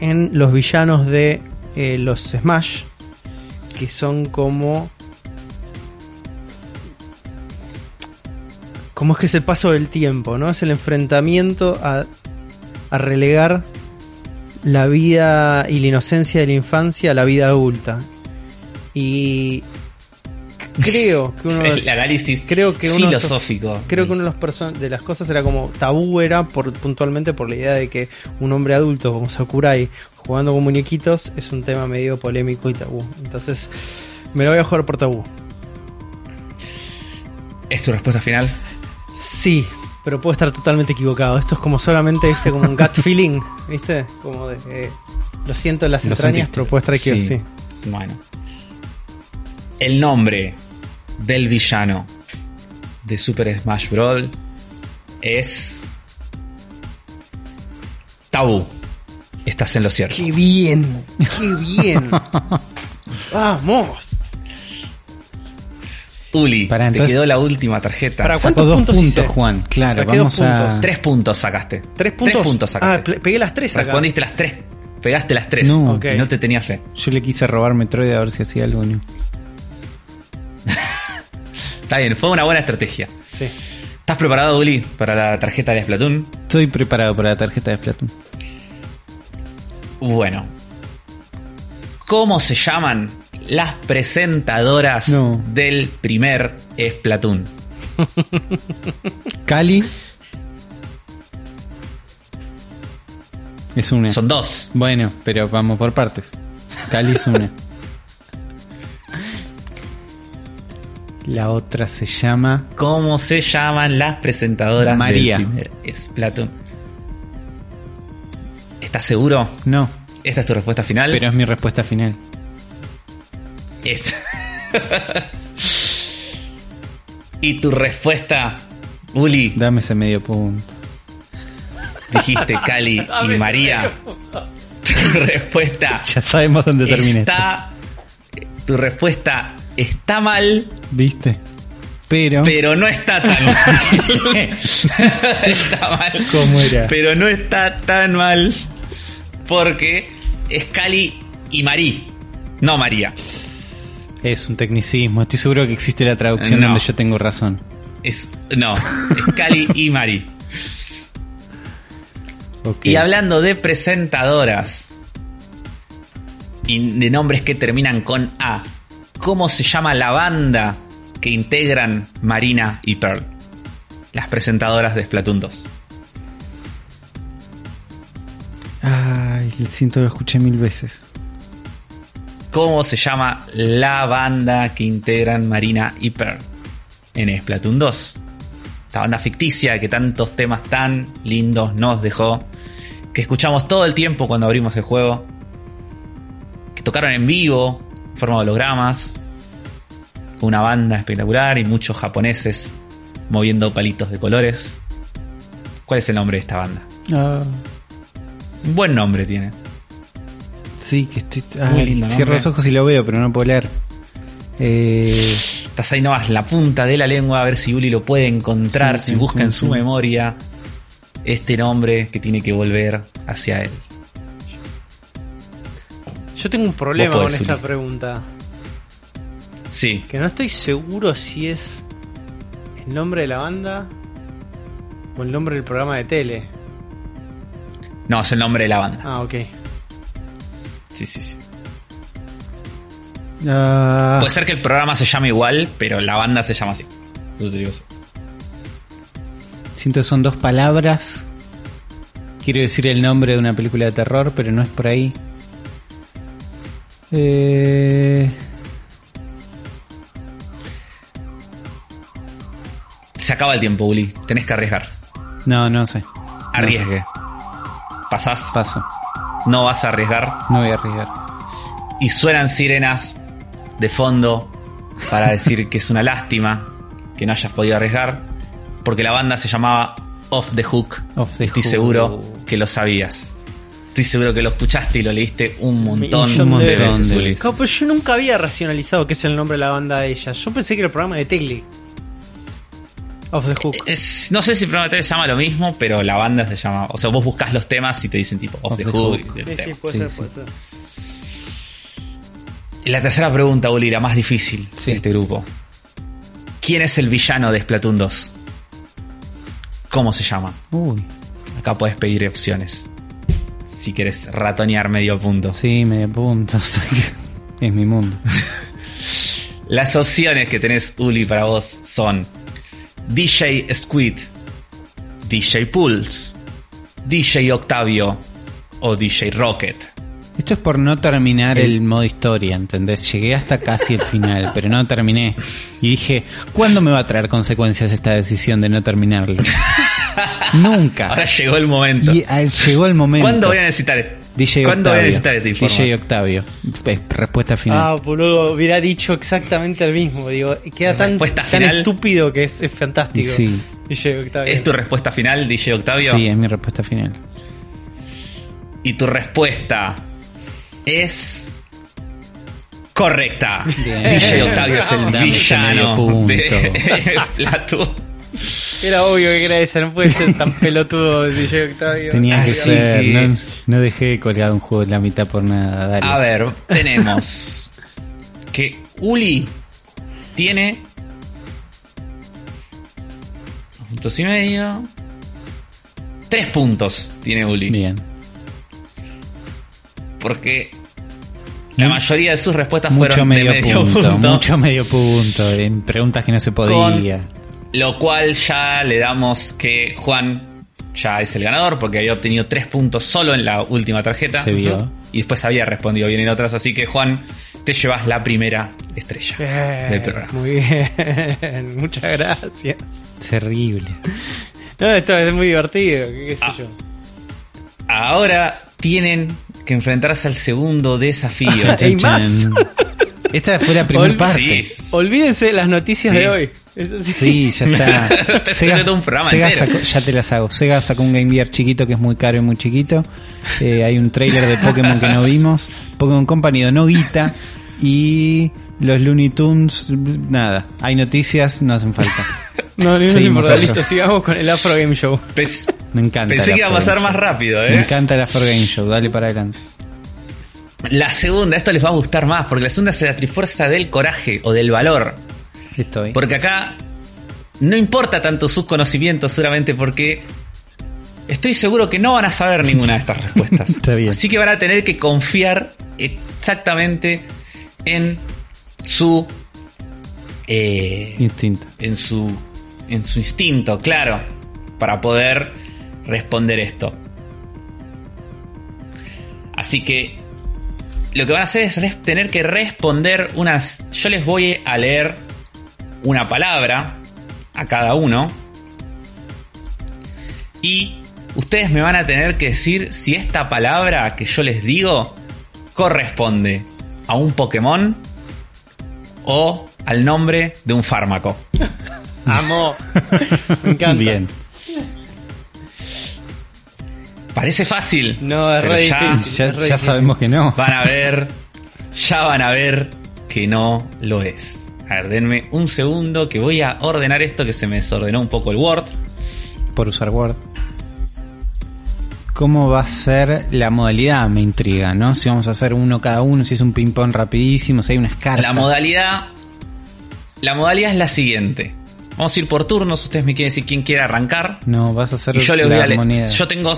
en los villanos de eh, los Smash que son como como es que es el paso del tiempo, ¿no? Es el enfrentamiento a, a relegar la vida y la inocencia de la infancia a la vida adulta. Y creo que uno de (laughs) El análisis creo que uno de filosófico. Creo que de, los person- de las cosas era como tabú era por, puntualmente por la idea de que un hombre adulto como Sakurai jugando con muñequitos es un tema medio polémico y tabú. Entonces me lo voy a jugar por tabú. ¿Es tu respuesta final? Sí, pero puedo estar totalmente equivocado. Esto es como solamente, viste, como un gut (laughs) feeling, viste, como de eh, lo siento en las Lo entrañas, pero puedo estar equivocado. Sí. Bueno. El nombre del villano de Super Smash Bros. es. Tabú. Estás en lo cierto. Qué bien, qué bien. (laughs) Vamos. Uli, Pará, te quedó la última tarjeta. Pará, Sacó ¿Cuántos dos puntos puntos, hice? Juan. Claro, Saqué vamos dos a. puntos. Tres puntos sacaste. ¿Tres puntos? sacaste. Ah, pegué las tres acá. Respondiste las tres. Pegaste las tres. No. Ok. Y no te tenía fe. Yo le quise robar Metroid a ver si hacía algo. ¿no? (laughs) Está bien, fue una buena estrategia. Sí. ¿Estás preparado, Uli, para la tarjeta de Splatoon? Estoy preparado para la tarjeta de Splatoon. Bueno. ¿Cómo se llaman las presentadoras No. del primer Splatoon? (laughs) Cali. Es una. Son dos. Bueno, pero vamos por partes. Cali es una. La otra se llama. ¿Cómo se llaman las presentadoras María. del primer Splatoon? ¿Estás seguro? No, ¿Esta es tu respuesta final? pero es mi respuesta final. Y tu respuesta, Uli, Dame ese medio punto. dijiste (laughs) Cali y María. Tu respuesta (laughs) Ya sabemos dónde termina esto. está Tu respuesta está mal. ¿Viste? Pero. Pero no está tan (laughs) mal. está mal. ¿Cómo era? Pero no está tan mal. Porque es Cali y Marí. No María. Es un tecnicismo. Estoy seguro que existe la traducción No. donde yo tengo razón. Es, no, es Cali y Marí. Ok. Y hablando de presentadoras y de nombres que terminan con A, ¿cómo se llama la banda que integran Marina y Pearl? Las presentadoras de Splatoon 2. Ay, siento que lo escuché mil veces. ¿Cómo se llama la banda que integran Marina y Pearl en Splatoon 2? Esta banda ficticia que tantos temas tan lindos nos dejó, que escuchamos todo el tiempo cuando abrimos el juego, que tocaron en vivo, en forma de hologramas, con una banda espectacular y muchos japoneses moviendo palitos de colores. ¿Cuál es el nombre de esta banda? Ah, Un buen nombre tiene. Sí, que estoy. Muy ay, lindo cierro los ojos y lo veo, pero no puedo leer. Eh, Estás ahí nomás, la punta de la lengua, a ver si Uli lo puede encontrar, Sí, si sí, busca sí, en su sí. memoria este nombre que tiene que volver hacia él. Yo tengo un problema con esta Uli. pregunta. Sí, Que no estoy seguro si es el nombre de la banda o el nombre del programa de tele. no, es el nombre de la banda. Ah, ok. Sí, sí, sí. ah, Puede ser que el programa se llame igual, pero la banda se llama así. Te digo eso. siento que son dos palabras. Quiero decir el nombre de una película de terror, pero no es por ahí. Eh, Se acaba el tiempo, Uli. Tenés que arriesgar. no, no sé. Arriesgue. Pasás, Paso. No vas a arriesgar. No voy a arriesgar. Y suenan sirenas de fondo para decir que es una lástima que no hayas podido arriesgar. Porque la banda se llamaba Off the Hook. Off the Estoy Hook. seguro que lo sabías. Estoy seguro que lo escuchaste y lo leíste un montón, millón de de veces, veces. Uli. Claro, pero yo nunca había racionalizado qué es el nombre de la banda de ella. Yo pensé que era el programa de Tele. Off the Hook. Es- no sé si probablemente se llama lo mismo, pero la banda se llama. O sea, vos buscas los temas y te dicen tipo Off, the, Hook. Sí, sí, puede Sí, ser, sí. puede ser. Y la tercera pregunta, Uli, la más difícil Sí. de este grupo. ¿Quién es el villano de Splatoon 2? ¿Cómo se llama? Uy, Acá puedes pedir opciones. Si quieres ratonear medio punto. sí, medio punto. (laughs) es mi mundo. (laughs) Las opciones que tenés, Uli, para vos son DJ Squid, DJ Pulse, DJ Octavio o DJ Rocket. Esto es por no terminar El- el modo historia, ¿entendés? Llegué hasta casi el final, (laughs) pero no terminé. Y dije, ¿cuándo me va a traer consecuencias esta decisión de no terminarlo? (laughs) Nunca. Ahora llegó el momento. Y ah, llegó el momento. ¿Cuándo voy a necesitar? DJ ¿Cuándo voy a Octavio. necesitar esta información? DJ Octavio. Respuesta final. Ah, boludo, hubiera dicho exactamente el mismo. Digo, queda tan, estúpido que es, es fantástico. Sí. DJ Octavio. ¿Es tu respuesta final, DJ Octavio? sí, es mi respuesta final. Y tu respuesta es correcta. Bien. DJ Octavio es el Dame villano de (laughs) Splatoon. Era obvio que era ese, no puede ser tan (laughs) pelotudo DJ Octavio. Tenía que Así ser. que- No, no dejé colgado un juego en la mitad por nada. Dale. A ver, tenemos que Uli tiene dos puntos y medio. Tres puntos tiene Uli. Bien. Porque la Mu- mayoría de sus respuestas Mucho fueron medio, de medio punto, punto. Mucho medio punto. En preguntas que no se podía. Lo cual ya le damos que Juan ya es el ganador porque había obtenido tres puntos solo en la última tarjeta. Se vio. Y después había respondido bien en otras. Así que Juan, te llevas la primera estrella Bien, del programa. Muy bien, (laughs) muchas gracias. Terrible. (laughs) No, esto es muy divertido, qué, qué sé Ah. yo. Ahora tienen que enfrentarse al segundo desafío. (laughs) ¿Hay más? Esta fue la primera Ol- parte. Sí. Olvídense de las noticias Sí. de hoy. Sí. Ya está. (laughs) Te todo un programa Sega sacó- ya te las hago. Sega sacó un Game Gear chiquito que es muy caro y muy chiquito. Eh, hay un trailer de Pokémon que no vimos. Pokémon Company donó guita Y los Looney Tunes, nada. Hay noticias, no hacen falta. (laughs) No, no Seguimos otro. listo, sigamos con el Afro Game Show. Me encanta. Pensé que iba a pasar más rápido, Me ¿eh? encanta el Afro Game Show, dale para adelante. La segunda, esto les va a gustar más, porque la segunda es la trifuerza del coraje o del valor. Estoy. Porque acá no importa tanto sus conocimientos, seguramente, porque estoy seguro que no van a saber ninguna de estas respuestas. (laughs) Está bien. Así que van a tener que confiar exactamente en su. eh, Instinto. en su. en su instinto, claro. Para poder responder esto. Así que. Lo que van a hacer es tener que responder unas. Yo les voy a leer una palabra a cada uno. Y ustedes me van a tener que decir si esta palabra que yo les digo corresponde a un Pokémon o al nombre de un fármaco. (laughs) Amo. Me encanta. Bien. Parece fácil. No, es pero re ya difícil. Ya, es re ya difícil. sabemos que no. van a ver, (laughs) ya van a ver que no lo es. A ver, denme un segundo que voy a ordenar esto que se me desordenó un poco el Word. Por usar Word. ¿Cómo va a ser la modalidad? Me intriga, ¿no? Si vamos a hacer uno cada uno, si es un ping-pong rapidísimo, si hay unas cartas. La modalidad. La modalidad es la siguiente. Vamos a ir por turnos. Ustedes me quieren decir quién quiere arrancar. No, vas a hacer Y yo les voy a. Yo tengo.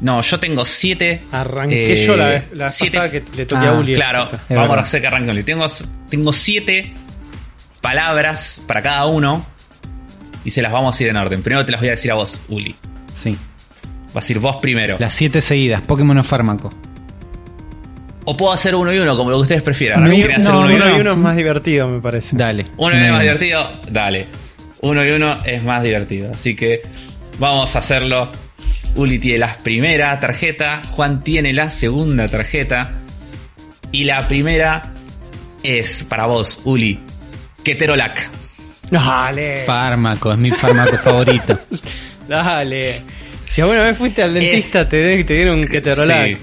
No, yo tengo siete. Arranqué eh, yo la vez, la vez siete- pasada que le toqué Ah, a Uli. Claro. Es vamos verdad. a hacer que arranque Uli. Tengo, tengo siete palabras para cada uno. Y se las vamos a ir en orden. Primero te las voy a decir a vos, Uli. Sí. Vas a ir vos primero. Las siete seguidas. Pokémon o fármaco. O puedo hacer uno y uno, como lo que ustedes prefieran. No, ¿No hacer uno y Uno uno? y uno es más divertido, me parece. Dale. Uno es Uno y más uno. divertido, dale. Uno y uno es más divertido. Así que vamos a hacerlo. Uli tiene la primera tarjeta, Juan tiene la segunda tarjeta. Y la primera es para vos, Uli. Keterolac. Dale. Fármaco, es mi fármaco (laughs) favorito. Dale. Si alguna vez fuiste al dentista, te, te dieron un keterolac. Sí.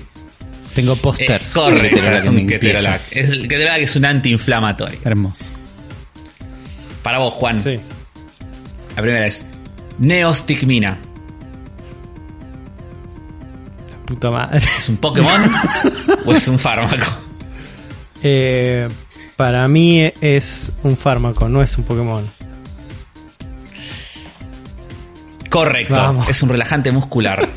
Tengo Eh, pósters. correcto, Keterolac es un Keterolac. Es, el Keterolac es un antiinflamatorio. Hermoso. Para vos, Juan. Sí. La primera es Neostigmina. Puta madre. ¿Es un Pokémon o es un fármaco? (laughs) Eh, para mí es un fármaco, no es un Pokémon. Correcto, Vamos. es un relajante muscular.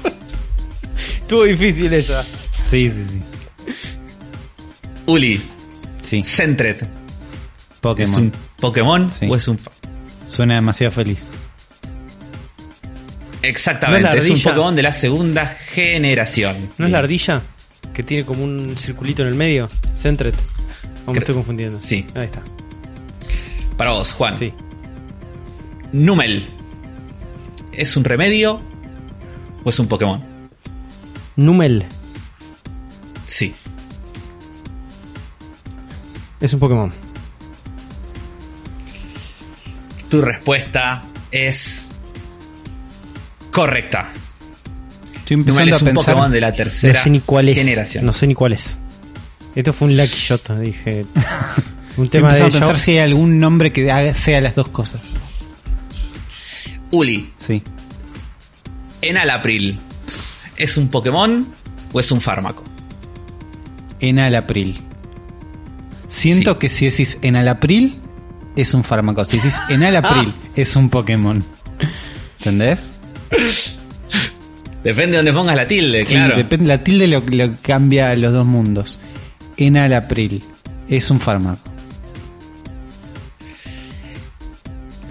(laughs) Estuvo difícil esa. Sí, sí, sí. Uli, Sí, Centret. Pokémon. ¿Es un Pokémon Sí. o es un... Suena demasiado feliz. Exactamente, ¿No es un? Pokémon de la segunda generación. ¿No es la ardilla? Que tiene como un circulito en el medio. Centret. ¿O me Cre- estoy confundiendo? Sí. Ahí está. Para vos, Juan. Sí. Numel. ¿Es un remedio o es un Pokémon? Numel. Sí. Es un Pokémon. Tu respuesta es correcta. Estoy empezando es a un pensar. Pokémon de la tercera no sé ni cuál es. generación. No sé ni cuál es. Esto fue un lucky shot, dije. (laughs) Un Estoy tema de a pensar si hay algún nombre que haga- sea las dos cosas. Uli, Sí. Enalapril. ¿Es un Pokémon o es un fármaco? Enalapril. Siento Sí. que si decís Enalapril, es un fármaco. Si decís Enalapril, es un Pokémon. ¿Entendés? Depende de donde pongas la tilde, Sí, claro. depende, la tilde lo, lo cambia los dos mundos. Enalapril es un fármaco.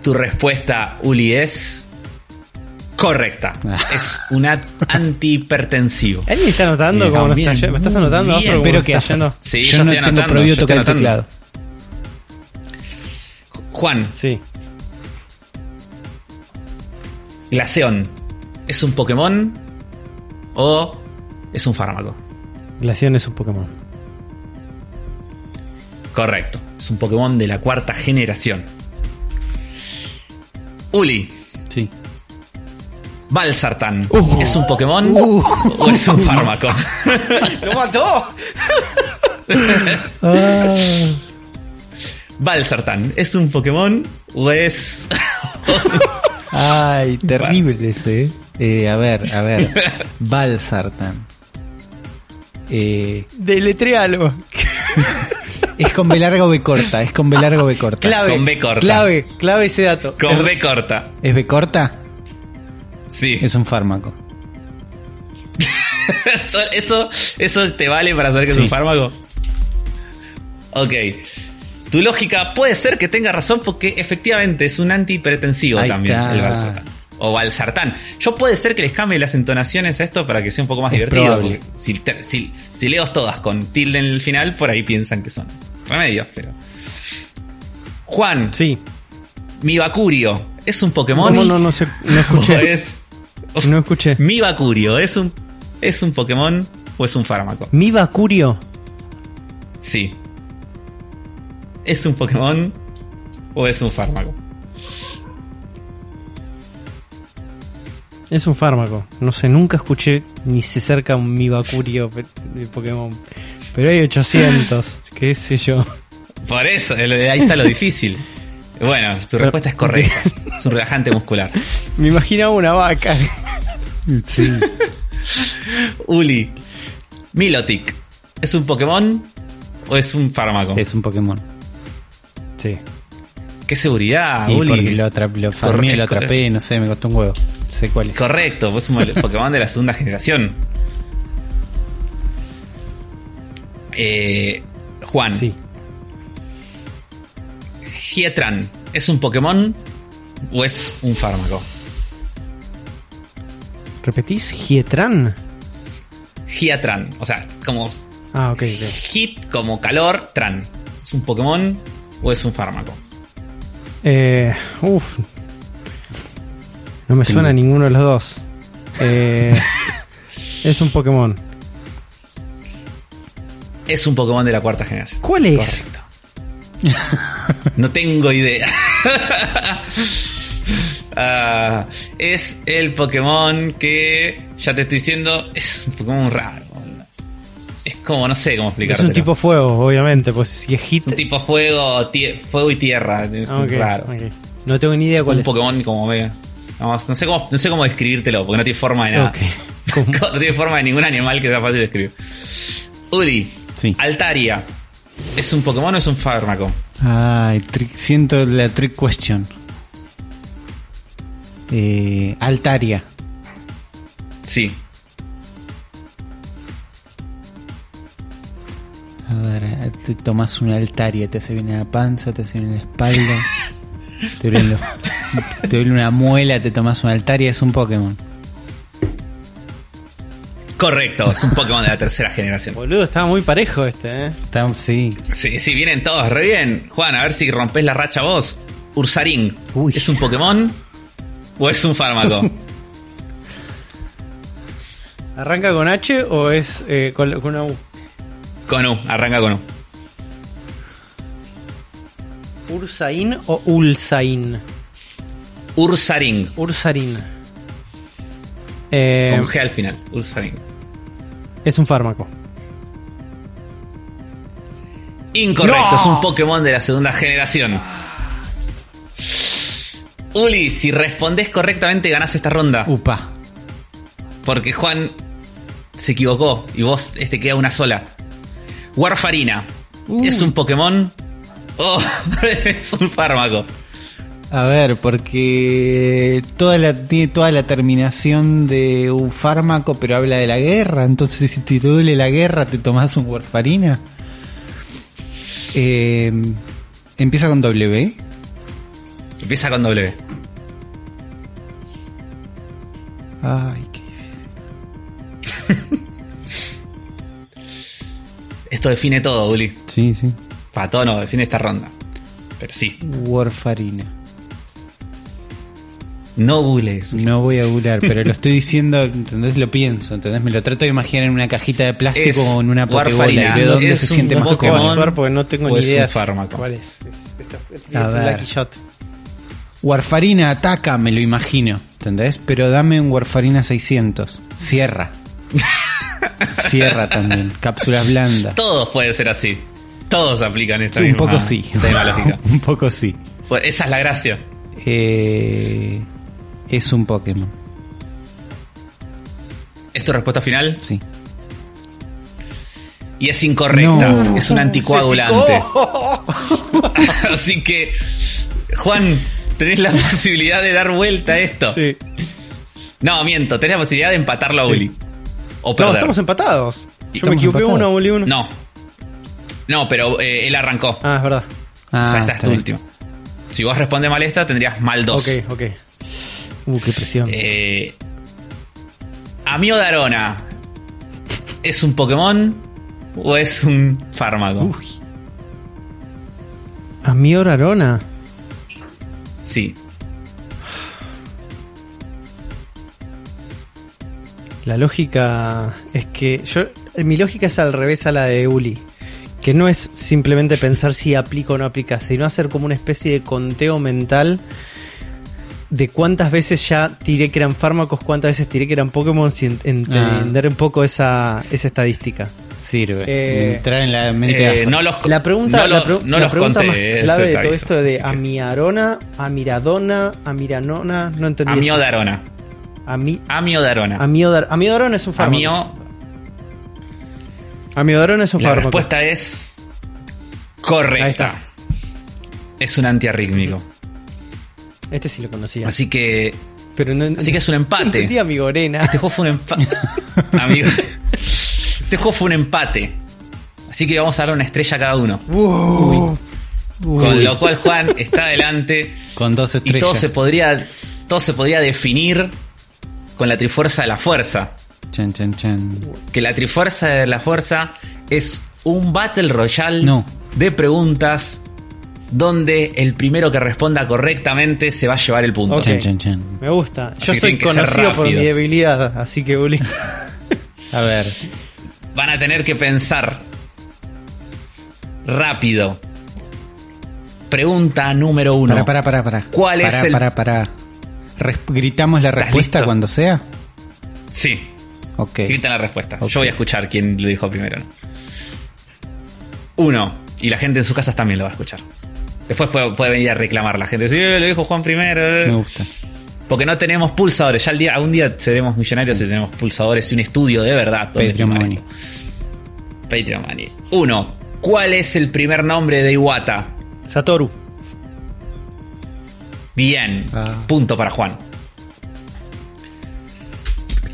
Tu respuesta, Uli, es correcta. Ah. Es un antihipertensivo. ¿Alguien está anotando nos bien, está yendo? ¿Me estás anotando? bien. Espero que está yendo? Sí, yo yo no estoy tengo anotando, prohibido yo tocar el teclado. Juan, Sí. Glaceón. ¿Es un Pokémon o es un fármaco? Glaceón es un Pokémon. Correcto. Es un Pokémon de la cuarta generación. Uli, Sí. Balsartan. Uh. ¿Es un Pokémon o es un fármaco? (laughs) ¡Lo mató! (laughs) Ah. Balsartan, ¿es un Pokémon o es.? Ay, terrible ese. ¿eh? eh, a ver, a ver. (laughs) Balsartan. Eh, Deletrealo. (laughs) Es con B larga o B corta, es con B larga o B corta. Clave, con B corta. Clave, clave ese dato. Con B corta. ¿Es B corta? Sí. Es un fármaco. (laughs) eso, eso, te vale para saber que es un fármaco. Ok. Tu lógica puede ser que tenga razón porque efectivamente es un antihipertensivo también el valsartán. O valsartán. Yo puede ser que les cambie las entonaciones a esto para que sea un poco más divertido. Si, si, leo todas con tilde en el final, por ahí piensan que son remedios, pero. Juan. Sí. Mi Bacurio. ¿Es un Pokémon? No, no, no, sé, no escuché. (laughs) Es, no escuché. Mi Bacurio. ¿Es un, ¿Es un Pokémon o es un fármaco? Mi Bacurio. Sí. ¿Es un Pokémon o es un fármaco? Es un fármaco. No sé, nunca escuché ni se acerca un Mibacurio de Pokémon. Pero hay 800, (laughs) qué sé yo. Por eso, ahí está lo difícil. Bueno, tu respuesta es correcta. Es un relajante muscular. (laughs) Me imaginaba una vaca. (laughs) Sí. Uli, Milotic, ¿es un Pokémon o es un fármaco? Es un Pokémon. Sí. Qué seguridad, y Uli. Lo, lo lo atrapé, no sé, me costó un huevo. sé cuál es. Correcto, vos un (laughs) Pokémon de la segunda generación. Eh, Juan. Sí. Gietran, ¿es un Pokémon o es un fármaco? ¿Repetís? ¿Gietran? Giatran, o sea, como. Ah, ok. Hit como calor, tran. ¿Es un Pokémon o es un fármaco? Eh, uf. No me suena ninguno de los dos. Eh, (laughs) es un Pokémon. Es un Pokémon de la cuarta generación. ¿Cuál es? (laughs) no tengo idea. (laughs) Ah, es el Pokémon que, ya te estoy diciendo, es un Pokémon raro es como, no sé cómo explicarlo. Es un tipo fuego, obviamente, pues si es hit. Es un tipo fuego, fuego y tierra. Es raro. No tengo ni idea es cuál un Pokémon como ve. no sé cómo, no sé cómo describírtelo, porque no tiene forma de nada. (laughs) no tiene forma de ningún animal que sea fácil de describir. Uli, Altaria. ¿Es un Pokémon o es un fármaco? Ay, siento la trick question. Eh, Altaria. Sí. A ver, te tomas una altaria, te hace bien en la panza, te hace bien en la espalda. (laughs) te, duele, una muela, te tomas una altaria, es un Pokémon. Correcto, es un Pokémon de la tercera generación. Boludo, estaba muy parejo este, ¿eh? sí. Sí, sí, vienen todos re bien. Juan, a ver si rompes la racha vos. Ursaring, ¿es un Pokémon o es un fármaco? (laughs) ¿Arranca con H o es eh, con una U? Con U, arranca con U. ¿Ursain o Ulsain? Ursaring. Ursaring. Eh, con G al final, Ursaring. Es un fármaco. Incorrecto, es un Pokémon de la segunda generación. Uli, si respondes correctamente ganás esta ronda. Upa. Porque Juan se equivocó y vos este queda una sola. Warfarina. Uh. ¿Es un Pokémon? ¿O (laughs) es un fármaco? A ver, porque toda la, tiene toda la terminación de un fármaco, pero habla de la guerra. Entonces, si te duele la guerra, te tomas un warfarina. Eh, ¿Empieza con W? Empieza con W. Ay, qué difícil. (laughs) Esto define todo, Uli. Sí, sí. Para todo no, define esta ronda. Pero sí. Warfarina. No googlees. No voy a googlear, pero lo estoy diciendo, ¿entendés? Lo pienso, ¿entendés? Me lo trato de imaginar en una cajita de plástico o en una pokebola y veo dónde se siente más cómodo. porque no tengo ni idea. Es un fármaco. ¿Cuál es? es, a ver. Shot. Warfarina ataca, me lo imagino, ¿entendés? Pero dame un Warfarina 600. Cierra. (laughs) Cierra también. Cápsulas blandas. Todos puede ser así. Todos aplican esta Sí, (laughs) un poco sí. esta misma lógica. un poco sí. Esa es la gracia. Eh, es un Pokémon. ¿Es tu respuesta final? Sí. Y es incorrecta. No. Es un anticoagulante. (laughs) Así que, Juan, tenés la (laughs) posibilidad de dar vuelta a esto. Sí. No, miento, tenés la posibilidad de empatarlo a Uli. O No, estamos empatados. Yo me equivoqué empatados. uno, Uli uno. No. No, pero eh, él arrancó. Ah, es verdad. Ah, o sea, esta es está tu bien. última. Si vos respondes mal esta, tendrías mal dos. Ok, ok. Uh, qué presión. Eh, Amiodarona. ¿Es un Pokémon o es un fármaco? ¿A mi Arona? Sí. La lógica es que yo mi lógica es al revés a la de Uli, que no es simplemente pensar si aplica o no aplica, sino hacer como una especie de conteo mental de cuántas veces ya tiré que eran fármacos, cuántas veces tiré que eran Pokémon sin entender un poco esa, esa estadística. Sirve. Eh, Entrar en la mente Eh, no los, La pregunta, no la lo- pregu- no la los pregunta conté, más eh, clave de todo esto de Amiarona, Amiradona, Amiranona, no entendí. Amiodarona. Ami, Amiodarona. Amiodar, Amiodarona es un fármaco. Amio, Amiodarona es un la fármaco. respuesta es Ahí correcta. está. Es un antiarrítmico. Este sí lo conocía. Así que, pero no, así que es un empate. Entendí Amigorena. Este juego fue un empate. (laughs) Amigo. Este juego fue un empate. Así que vamos a dar una estrella a cada uno. Con lo cual Juan está adelante. Con dos Y estrellas. todo se podría. Todo se podría definir con la trifuerza de la fuerza. Chan, chan, chan. Que la trifuerza de la fuerza es un Battle Royale No. de preguntas donde el primero que responda correctamente se va a llevar el punto. Me gusta. Así Yo soy conocido por mi debilidad, así que Uli. (laughs) A ver. Van a tener que pensar rápido. Pregunta número uno. Para, para, para, para. ¿Cuál es el- para, para. ¿Gritamos la ¿Estás respuesta listo? cuando sea? Sí, Ok. grita la respuesta. Yo voy a escuchar quién lo dijo primero. Uno. Y la gente en sus casas también lo va a escuchar. Después puede, puede venir a reclamar la gente. Sí, lo dijo Juan primero. eh". Me gusta. Porque no tenemos pulsadores. Ya al día, algún día seremos millonarios y tenemos pulsadores y un estudio de verdad. Patreon Money. Patreon Money. Uno. ¿Cuál es el primer nombre de Iwata? Satoru. Bien. Ah. Punto para Juan.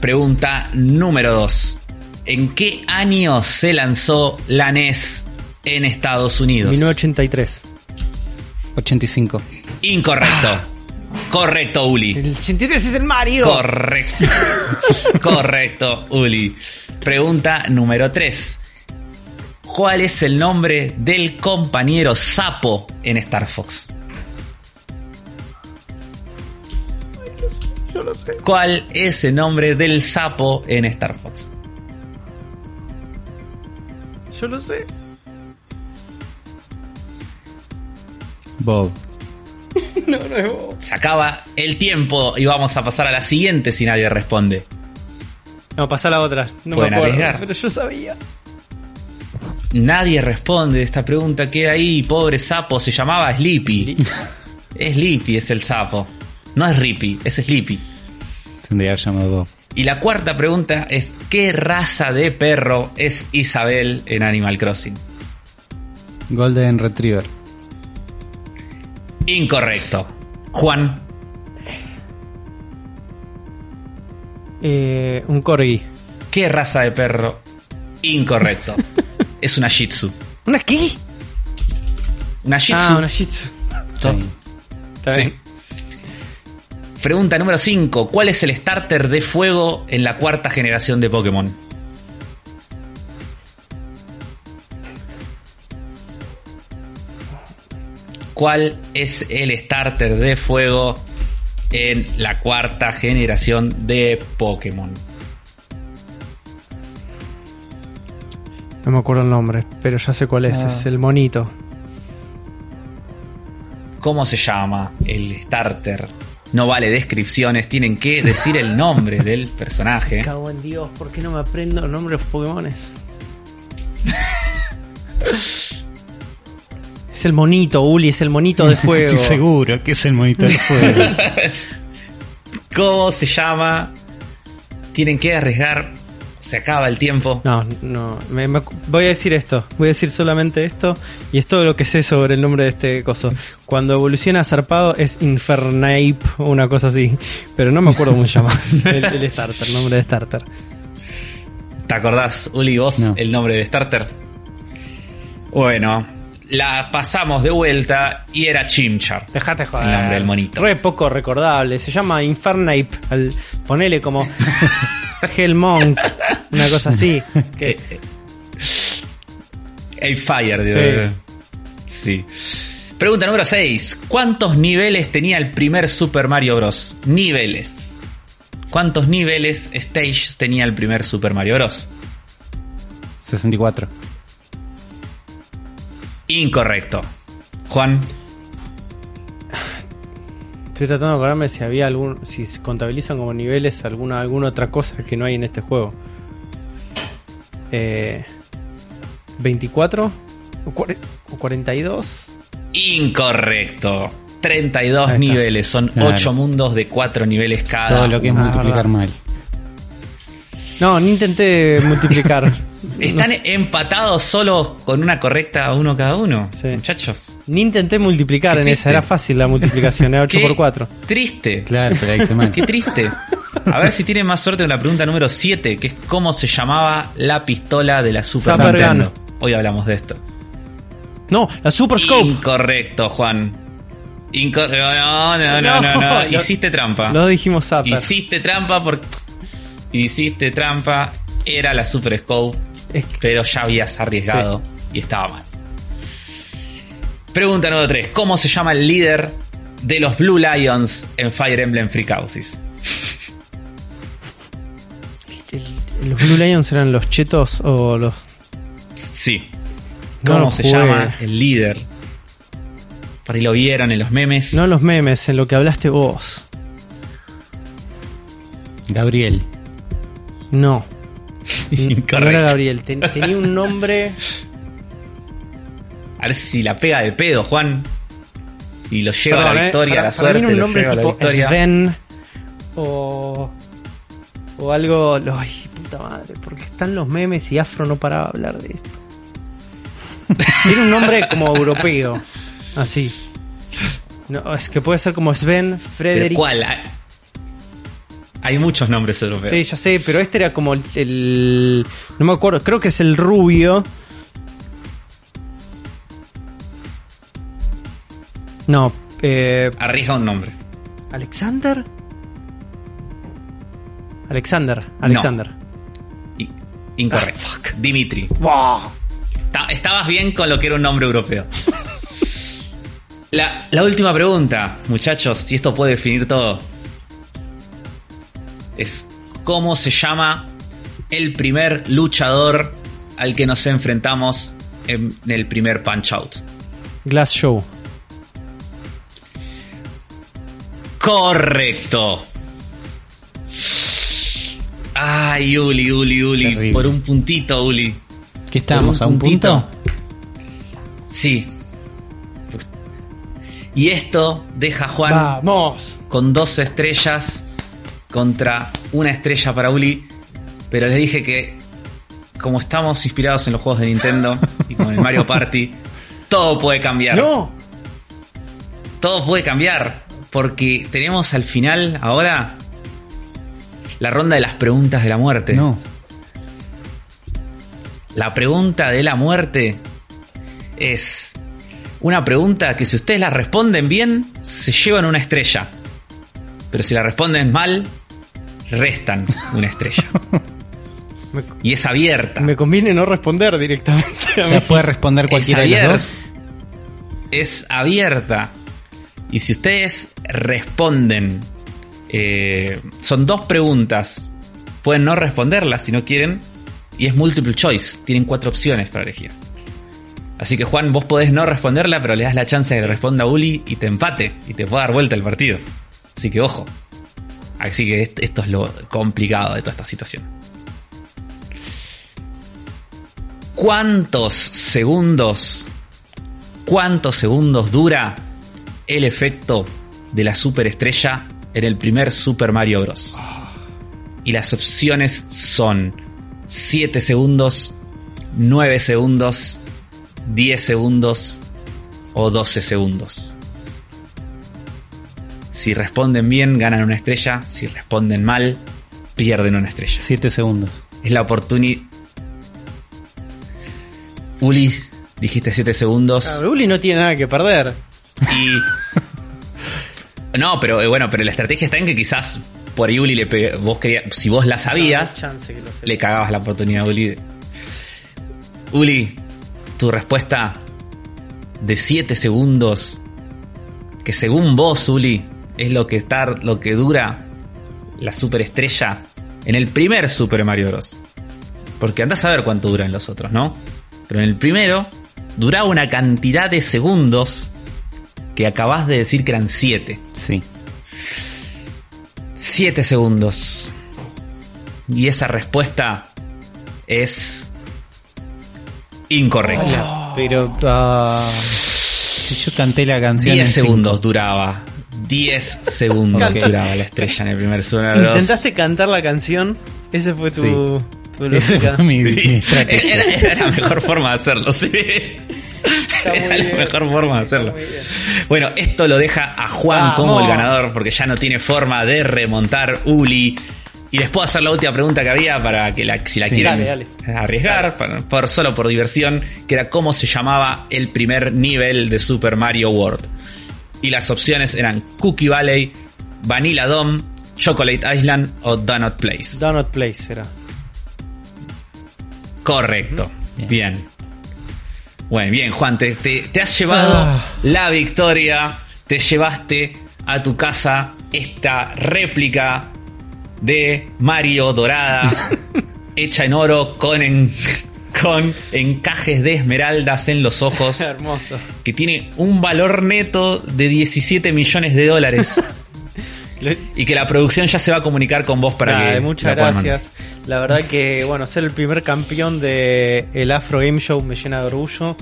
Pregunta número 2. ¿En qué año se lanzó la NES en Estados Unidos? 1983. 85. Incorrecto. Correcto, Uli. El 83 es el Mario. Correcto. (laughs) Correcto, Uli. Pregunta número 3. ¿Cuál es el nombre del compañero sapo en Star Fox? Yo lo sé. ¿Cuál es el nombre del sapo en Star Fox? Yo lo sé. Bob. (laughs) No, no es vos. Se acaba el tiempo y vamos a pasar a la siguiente si nadie responde. No, pasa la otra. No Pueden me acuerdo, arriesgar. pero yo sabía. Nadie responde. Esta pregunta queda ahí. Pobre sapo. Se llamaba Sleepy. Sleepy es el sapo. No es Rippy, es Sleepy. Tendría que haber llamado. Y la cuarta pregunta es: ¿qué raza de perro es Isabel en Animal Crossing? Golden Retriever. Incorrecto. Juan, Eh, un corgi. ¿qué raza de perro? Incorrecto. (laughs) es una Shih Tzu. ¿Una qué? Una Shih Tzu. Ah, una Shih Tzu. Está Sí. Pregunta número 5. ¿Cuál es el starter de fuego en la cuarta generación de Pokémon? ¿Cuál es el starter de fuego en la cuarta generación de Pokémon? No me acuerdo el nombre, pero ya sé cuál es. Ah. Es el monito. ¿Cómo se llama el starter No vale descripciones, tienen que decir el nombre del personaje. Cago en Dios, ¿por qué no me aprendo los nombres de los Pokémones? (laughs) es el monito, Uli, es el monito de (laughs) fuego. Estoy seguro que es el monito de fuego. (laughs) ¿Cómo se llama? Tienen que arriesgar. Se acaba el tiempo. No, no. me- me- voy a decir esto. Voy a decir solamente esto. Y es todo lo que sé sobre el nombre de este coso. Cuando evoluciona a zarpado es Infernape o una cosa así. Pero no me acuerdo cómo se llama. (laughs) El, el starter, el nombre de starter. ¿Te acordás, Uli, vos, No. el nombre de starter? Bueno, la pasamos de vuelta y era Chimchar. Dejate joder. El nombre del monito. Re poco recordable. Se llama Infernape. Al, ponele como (laughs) Hellmonk. Una cosa así. Que, El Fire, digo. Sí. Pregunta número 6. ¿Cuántos niveles tenía el primer Super Mario Bros? Niveles. ¿Cuántos niveles, stages, tenía el primer Super Mario Bros? 64. Incorrecto. Juan, Estoy tratando de acordarme si había algún. Si contabilizan como niveles alguna, alguna otra cosa que no hay en este juego. Eh, ¿24? ¿O, cuare- o 42? incorrecto. 32 Ahí está. niveles, son Claro. 8 mundos de 4 niveles cada. Todo lo que es Ah, multiplicar verdad. mal. No, ni intenté multiplicar. (laughs) Están No sé, empatados solo con una correcta uno cada uno, Sí. muchachos. ni intenté multiplicar Qué en triste. esa. Era fácil la multiplicación, era (laughs) 8 Qué por 4 Triste. Claro, pero ahí se mal. Qué triste. A ver si tienen más suerte en la pregunta número 7, que es cómo se llamaba la pistola de la Super Super Nintendo. Hoy hablamos de esto. No, la Super Scope. Incorrecto, Juan. Incor- no, no, no, no, no, (laughs) No, Hiciste trampa. Lo dijimos Zapper. Hiciste trampa porque. Hiciste trampa. Era la Super Scope. Es que- Pero ya habías arriesgado y estaba mal. Pregunta número 3. ¿Cómo se llama el líder de los Blue Lions en Fire Emblem Free Houses? ¿Los Blue Lions eran los chetos o los.? Sí. ¿Cómo se jugué. llama el líder? Por ahí lo vieron en los memes. No los memes, en lo que hablaste vos. Gabriel. No. (laughs) No Incorrecto. era Gabriel. Ten- tenía un nombre. (laughs) A ver si la pega de pedo, Juan. Y lo lleva a la eh, victoria, para- la suerte. era un nombre a tipo. Sven. O. O algo. Ay, puta madre. Porque están los memes y Afro no paraba de hablar de esto. (laughs) Tiene un nombre como europeo. Así. No, es que puede ser como Sven, ¿Pero Frederick. cuál? Hay- muchos nombres europeos. Sí, ya sé, pero este era como el, el- No me acuerdo, creo que es el rubio. No, eh, Arriesga un nombre. ¿Alexander? Alexander, Alexander. I- Incorrecto. Ah, fuck. Dimitri. Wow. Ta- Estabas bien con lo que era un nombre europeo. (laughs) La, la última pregunta, muchachos, y esto puede definir todo. Es cómo se llama el primer luchador al que nos enfrentamos en el primer Punch Out. Glass Show. Correcto. Ay, Uli, Uli, Uli. Terrible. Por un puntito, Uli. ¿Qué estamos? Por ¿A un puntito. punto? Sí. Y esto deja a Juan Vamos. con dos estrellas contra una estrella para Uli. Pero les dije que, como estamos inspirados en los juegos de Nintendo (laughs) y con el Mario Party, todo puede cambiar. No. Todo puede cambiar. Porque tenemos al final, ahora, la ronda de las preguntas de la muerte. No. La pregunta de la muerte es una pregunta que si ustedes la responden bien, se llevan una estrella. Pero si la responden mal, restan una estrella. (laughs) Me, Y es abierta. me conviene no responder directamente. a O sea, puede responder cualquiera de los dos. Es abierta. Y si ustedes responden, eh, son dos preguntas. Pueden no responderlas si no quieren. Y es multiple choice. Tienen cuatro opciones para elegir. Así que Juan, vos podés no responderla, pero le das la chance de que responda Uli y te empate. Y te pueda dar vuelta el partido. Así que ojo. Así que esto es lo complicado de toda esta situación. ¿Cuántos segundos, cuántos segundos dura el efecto de la superestrella en el primer Super Mario Bros? Y las opciones son 7 segundos, 9 segundos, 10 segundos o 12 segundos. Si responden bien, ganan una estrella. Si responden mal, pierden una estrella. 7 segundos. Es la oportunidad. Uli, dijiste 7 segundos. Claro, Uli no tiene nada que perder. Y. No, pero eh, bueno, pero la estrategia está en que quizás por ahí Uli le pe- vos querías, si vos la sabías, No le cagabas la oportunidad a Uli. Uli, tu respuesta de 7 segundos, que según vos, Uli, es lo que está, lo que dura la superestrella en el primer Super Mario Bros. Porque andás a ver cuánto duran los otros, ¿no? Pero en el primero duraba una cantidad de segundos que acabás de decir que eran 7. Sí. 7 segundos. Y esa respuesta es incorrecta. Pero. ah, si yo canté la canción. 10 en cinco. segundos duraba. 10 segundos Ok. duraba la estrella en el primer Super Bros. Intentaste cantar la canción. Ese fue tu, Sí. tu fue mi, mi era, era la mejor forma de hacerlo, sí. muy Era la bien. mejor forma de Está hacerlo. Bueno, esto lo deja a Juan Vamos. como el ganador porque ya no tiene forma de remontar Uli. Y les puedo hacer la última pregunta que había para que la, si la Sí. quieren Dale, arriesgar, por, solo por diversión, que era cómo se llamaba el primer nivel de Super Mario World. Y las opciones eran Cookie Valley, Vanilla Dome, Chocolate Island o Donut Place. Donut Place era. Correcto. Bien. Bien. Bueno, bien, Juan, te, te- te has llevado Ah. la victoria. Te llevaste a tu casa esta réplica de Mario dorada, (laughs) hecha en oro con, en- con encajes de esmeraldas en los ojos, (laughs) Hermoso. que tiene un valor neto de 17 millones de dólares. (laughs) Y que la producción ya se va a comunicar con vos para Dale, que muchas la gracias. La verdad que, bueno, ser el primer campeón de el Afro Game Show me llena de orgullo.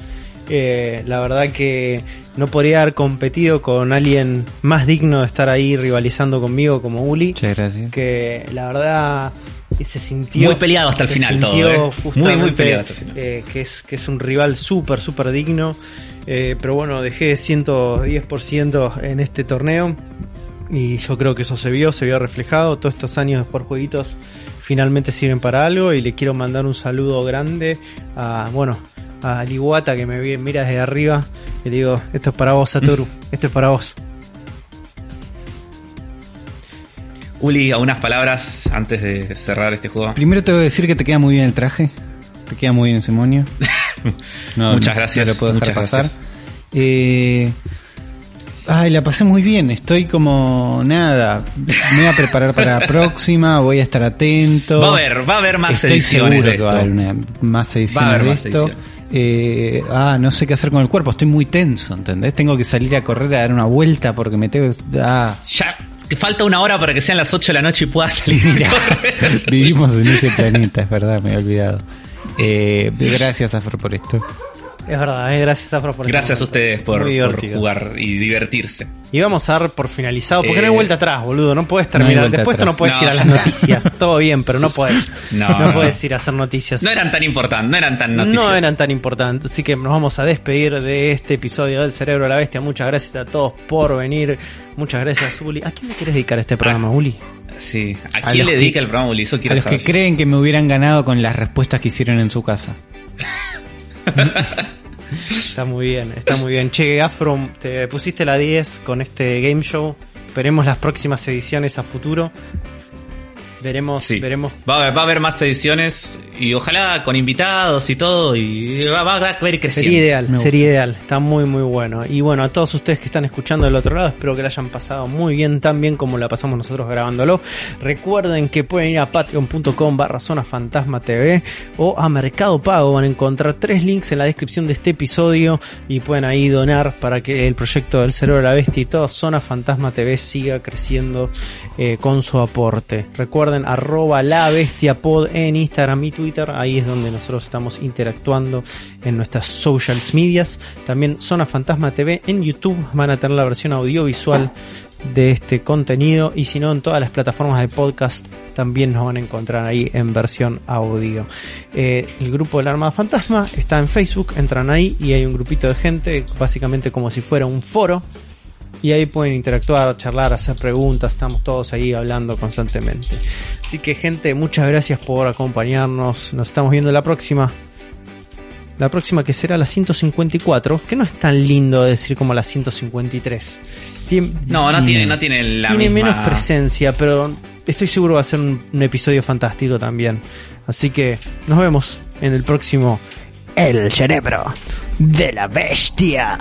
Eh, la verdad que no podría haber competido con alguien más digno de estar ahí rivalizando conmigo como Uli. Muchas gracias. Que la verdad se sintió Muy peleado hasta el se final todo, eh. Muy, muy peleado hasta el final. eh, que es que es un rival súper súper digno Eh, pero bueno dejé 110% en este torneo y yo creo que eso se vio se vio reflejado todos estos años de jugar jueguitos finalmente sirven para algo y le quiero mandar un saludo grande a bueno a Liguata que me mira desde arriba y le digo esto es para vos Satoru (laughs) esto es para vos Uli, algunas palabras antes de cerrar este juego. Primero te voy a decir que te queda muy bien el traje. Te queda muy bien ese moño. (laughs) No, Muchas gracias, No lo puedo dejar muchas pasar. Eh, ay, la pasé muy bien. Estoy como nada. Me voy a preparar para la (laughs) próxima. Voy a estar atento. Va a haber, va a haber más Estoy ediciones seguro de que va a haber una, más ediciones Va a haber de esto. ediciones. Eh, ah, no sé qué hacer con el cuerpo. Estoy muy tenso, ¿entendés? Tengo que salir a correr a dar una vuelta porque me tengo. Ah, Ya que falta una hora para que sean las 8 de la noche y puedas salir. a (laughs) correr. vivimos en ese planeta, es verdad, me he olvidado. Eh, gracias, Afro, por esto. Es verdad eh, gracias Afro por Gracias a ustedes por, jugar y divertirse. Y vamos a dar por finalizado, porque Eh, no hay vuelta atrás, boludo. No puedes terminar. Después tú no puedes No, ir a las noticias. (laughs) Todo bien, pero no puedes. No, puedes ir a hacer noticias. No eran tan importantes, no eran tan noticias. No eran tan importantes. Así que nos vamos a despedir de este episodio del Cerebro de la Bestia. Muchas gracias a todos por venir. Muchas gracias, Uli. ¿A quién le querés dedicar este programa, Ah. Uli? Sí. ¿A, A quién le que- dedica el programa Uli? Eso A quiero los que creen que me hubieran ganado con las respuestas que hicieron en su casa. (laughs) Está muy bien, está muy bien. Che, Afro, te pusiste la 10 con este game show. Esperemos las próximas ediciones a futuro. Veremos, veremos. Va, a haber más ediciones y ojalá con invitados y todo y va, a haber creciendo. Sería ideal, sería ideal. Está muy, muy bueno. Y bueno, a todos ustedes que están escuchando del otro lado, espero que la hayan pasado muy bien, tan bien como la pasamos nosotros grabándolo. Recuerden que pueden ir a patreon.com barra zona fantasma TV o a Mercado Pago. Van a encontrar tres links en la descripción de este episodio y pueden ahí donar para que el proyecto del cerebro de la bestia y toda zona fantasma TV siga creciendo eh, con su aporte. Recuerden arroba la bestia pod en Instagram y Twitter. Ahí es donde nosotros estamos interactuando en nuestras socials medias. También Zona Fantasma TV en YouTube. Van a tener la versión audiovisual de este contenido y si no en todas las plataformas de podcast también nos van a encontrar ahí en versión audio. Eh, el grupo del Armada Fantasma está en Facebook, entran ahí y hay un grupito de gente, básicamente como si fuera un foro y ahí pueden interactuar, charlar, hacer preguntas, estamos todos ahí hablando constantemente. Así que gente, muchas gracias por acompañarnos, nos estamos viendo la próxima. La próxima que será la 154, que no es tan lindo decir como la 153. no, no tiene, no tiene la Tiene menos presencia, pero estoy seguro va a ser un, un episodio fantástico también. Así que nos vemos en el próximo El cerebro de la bestia.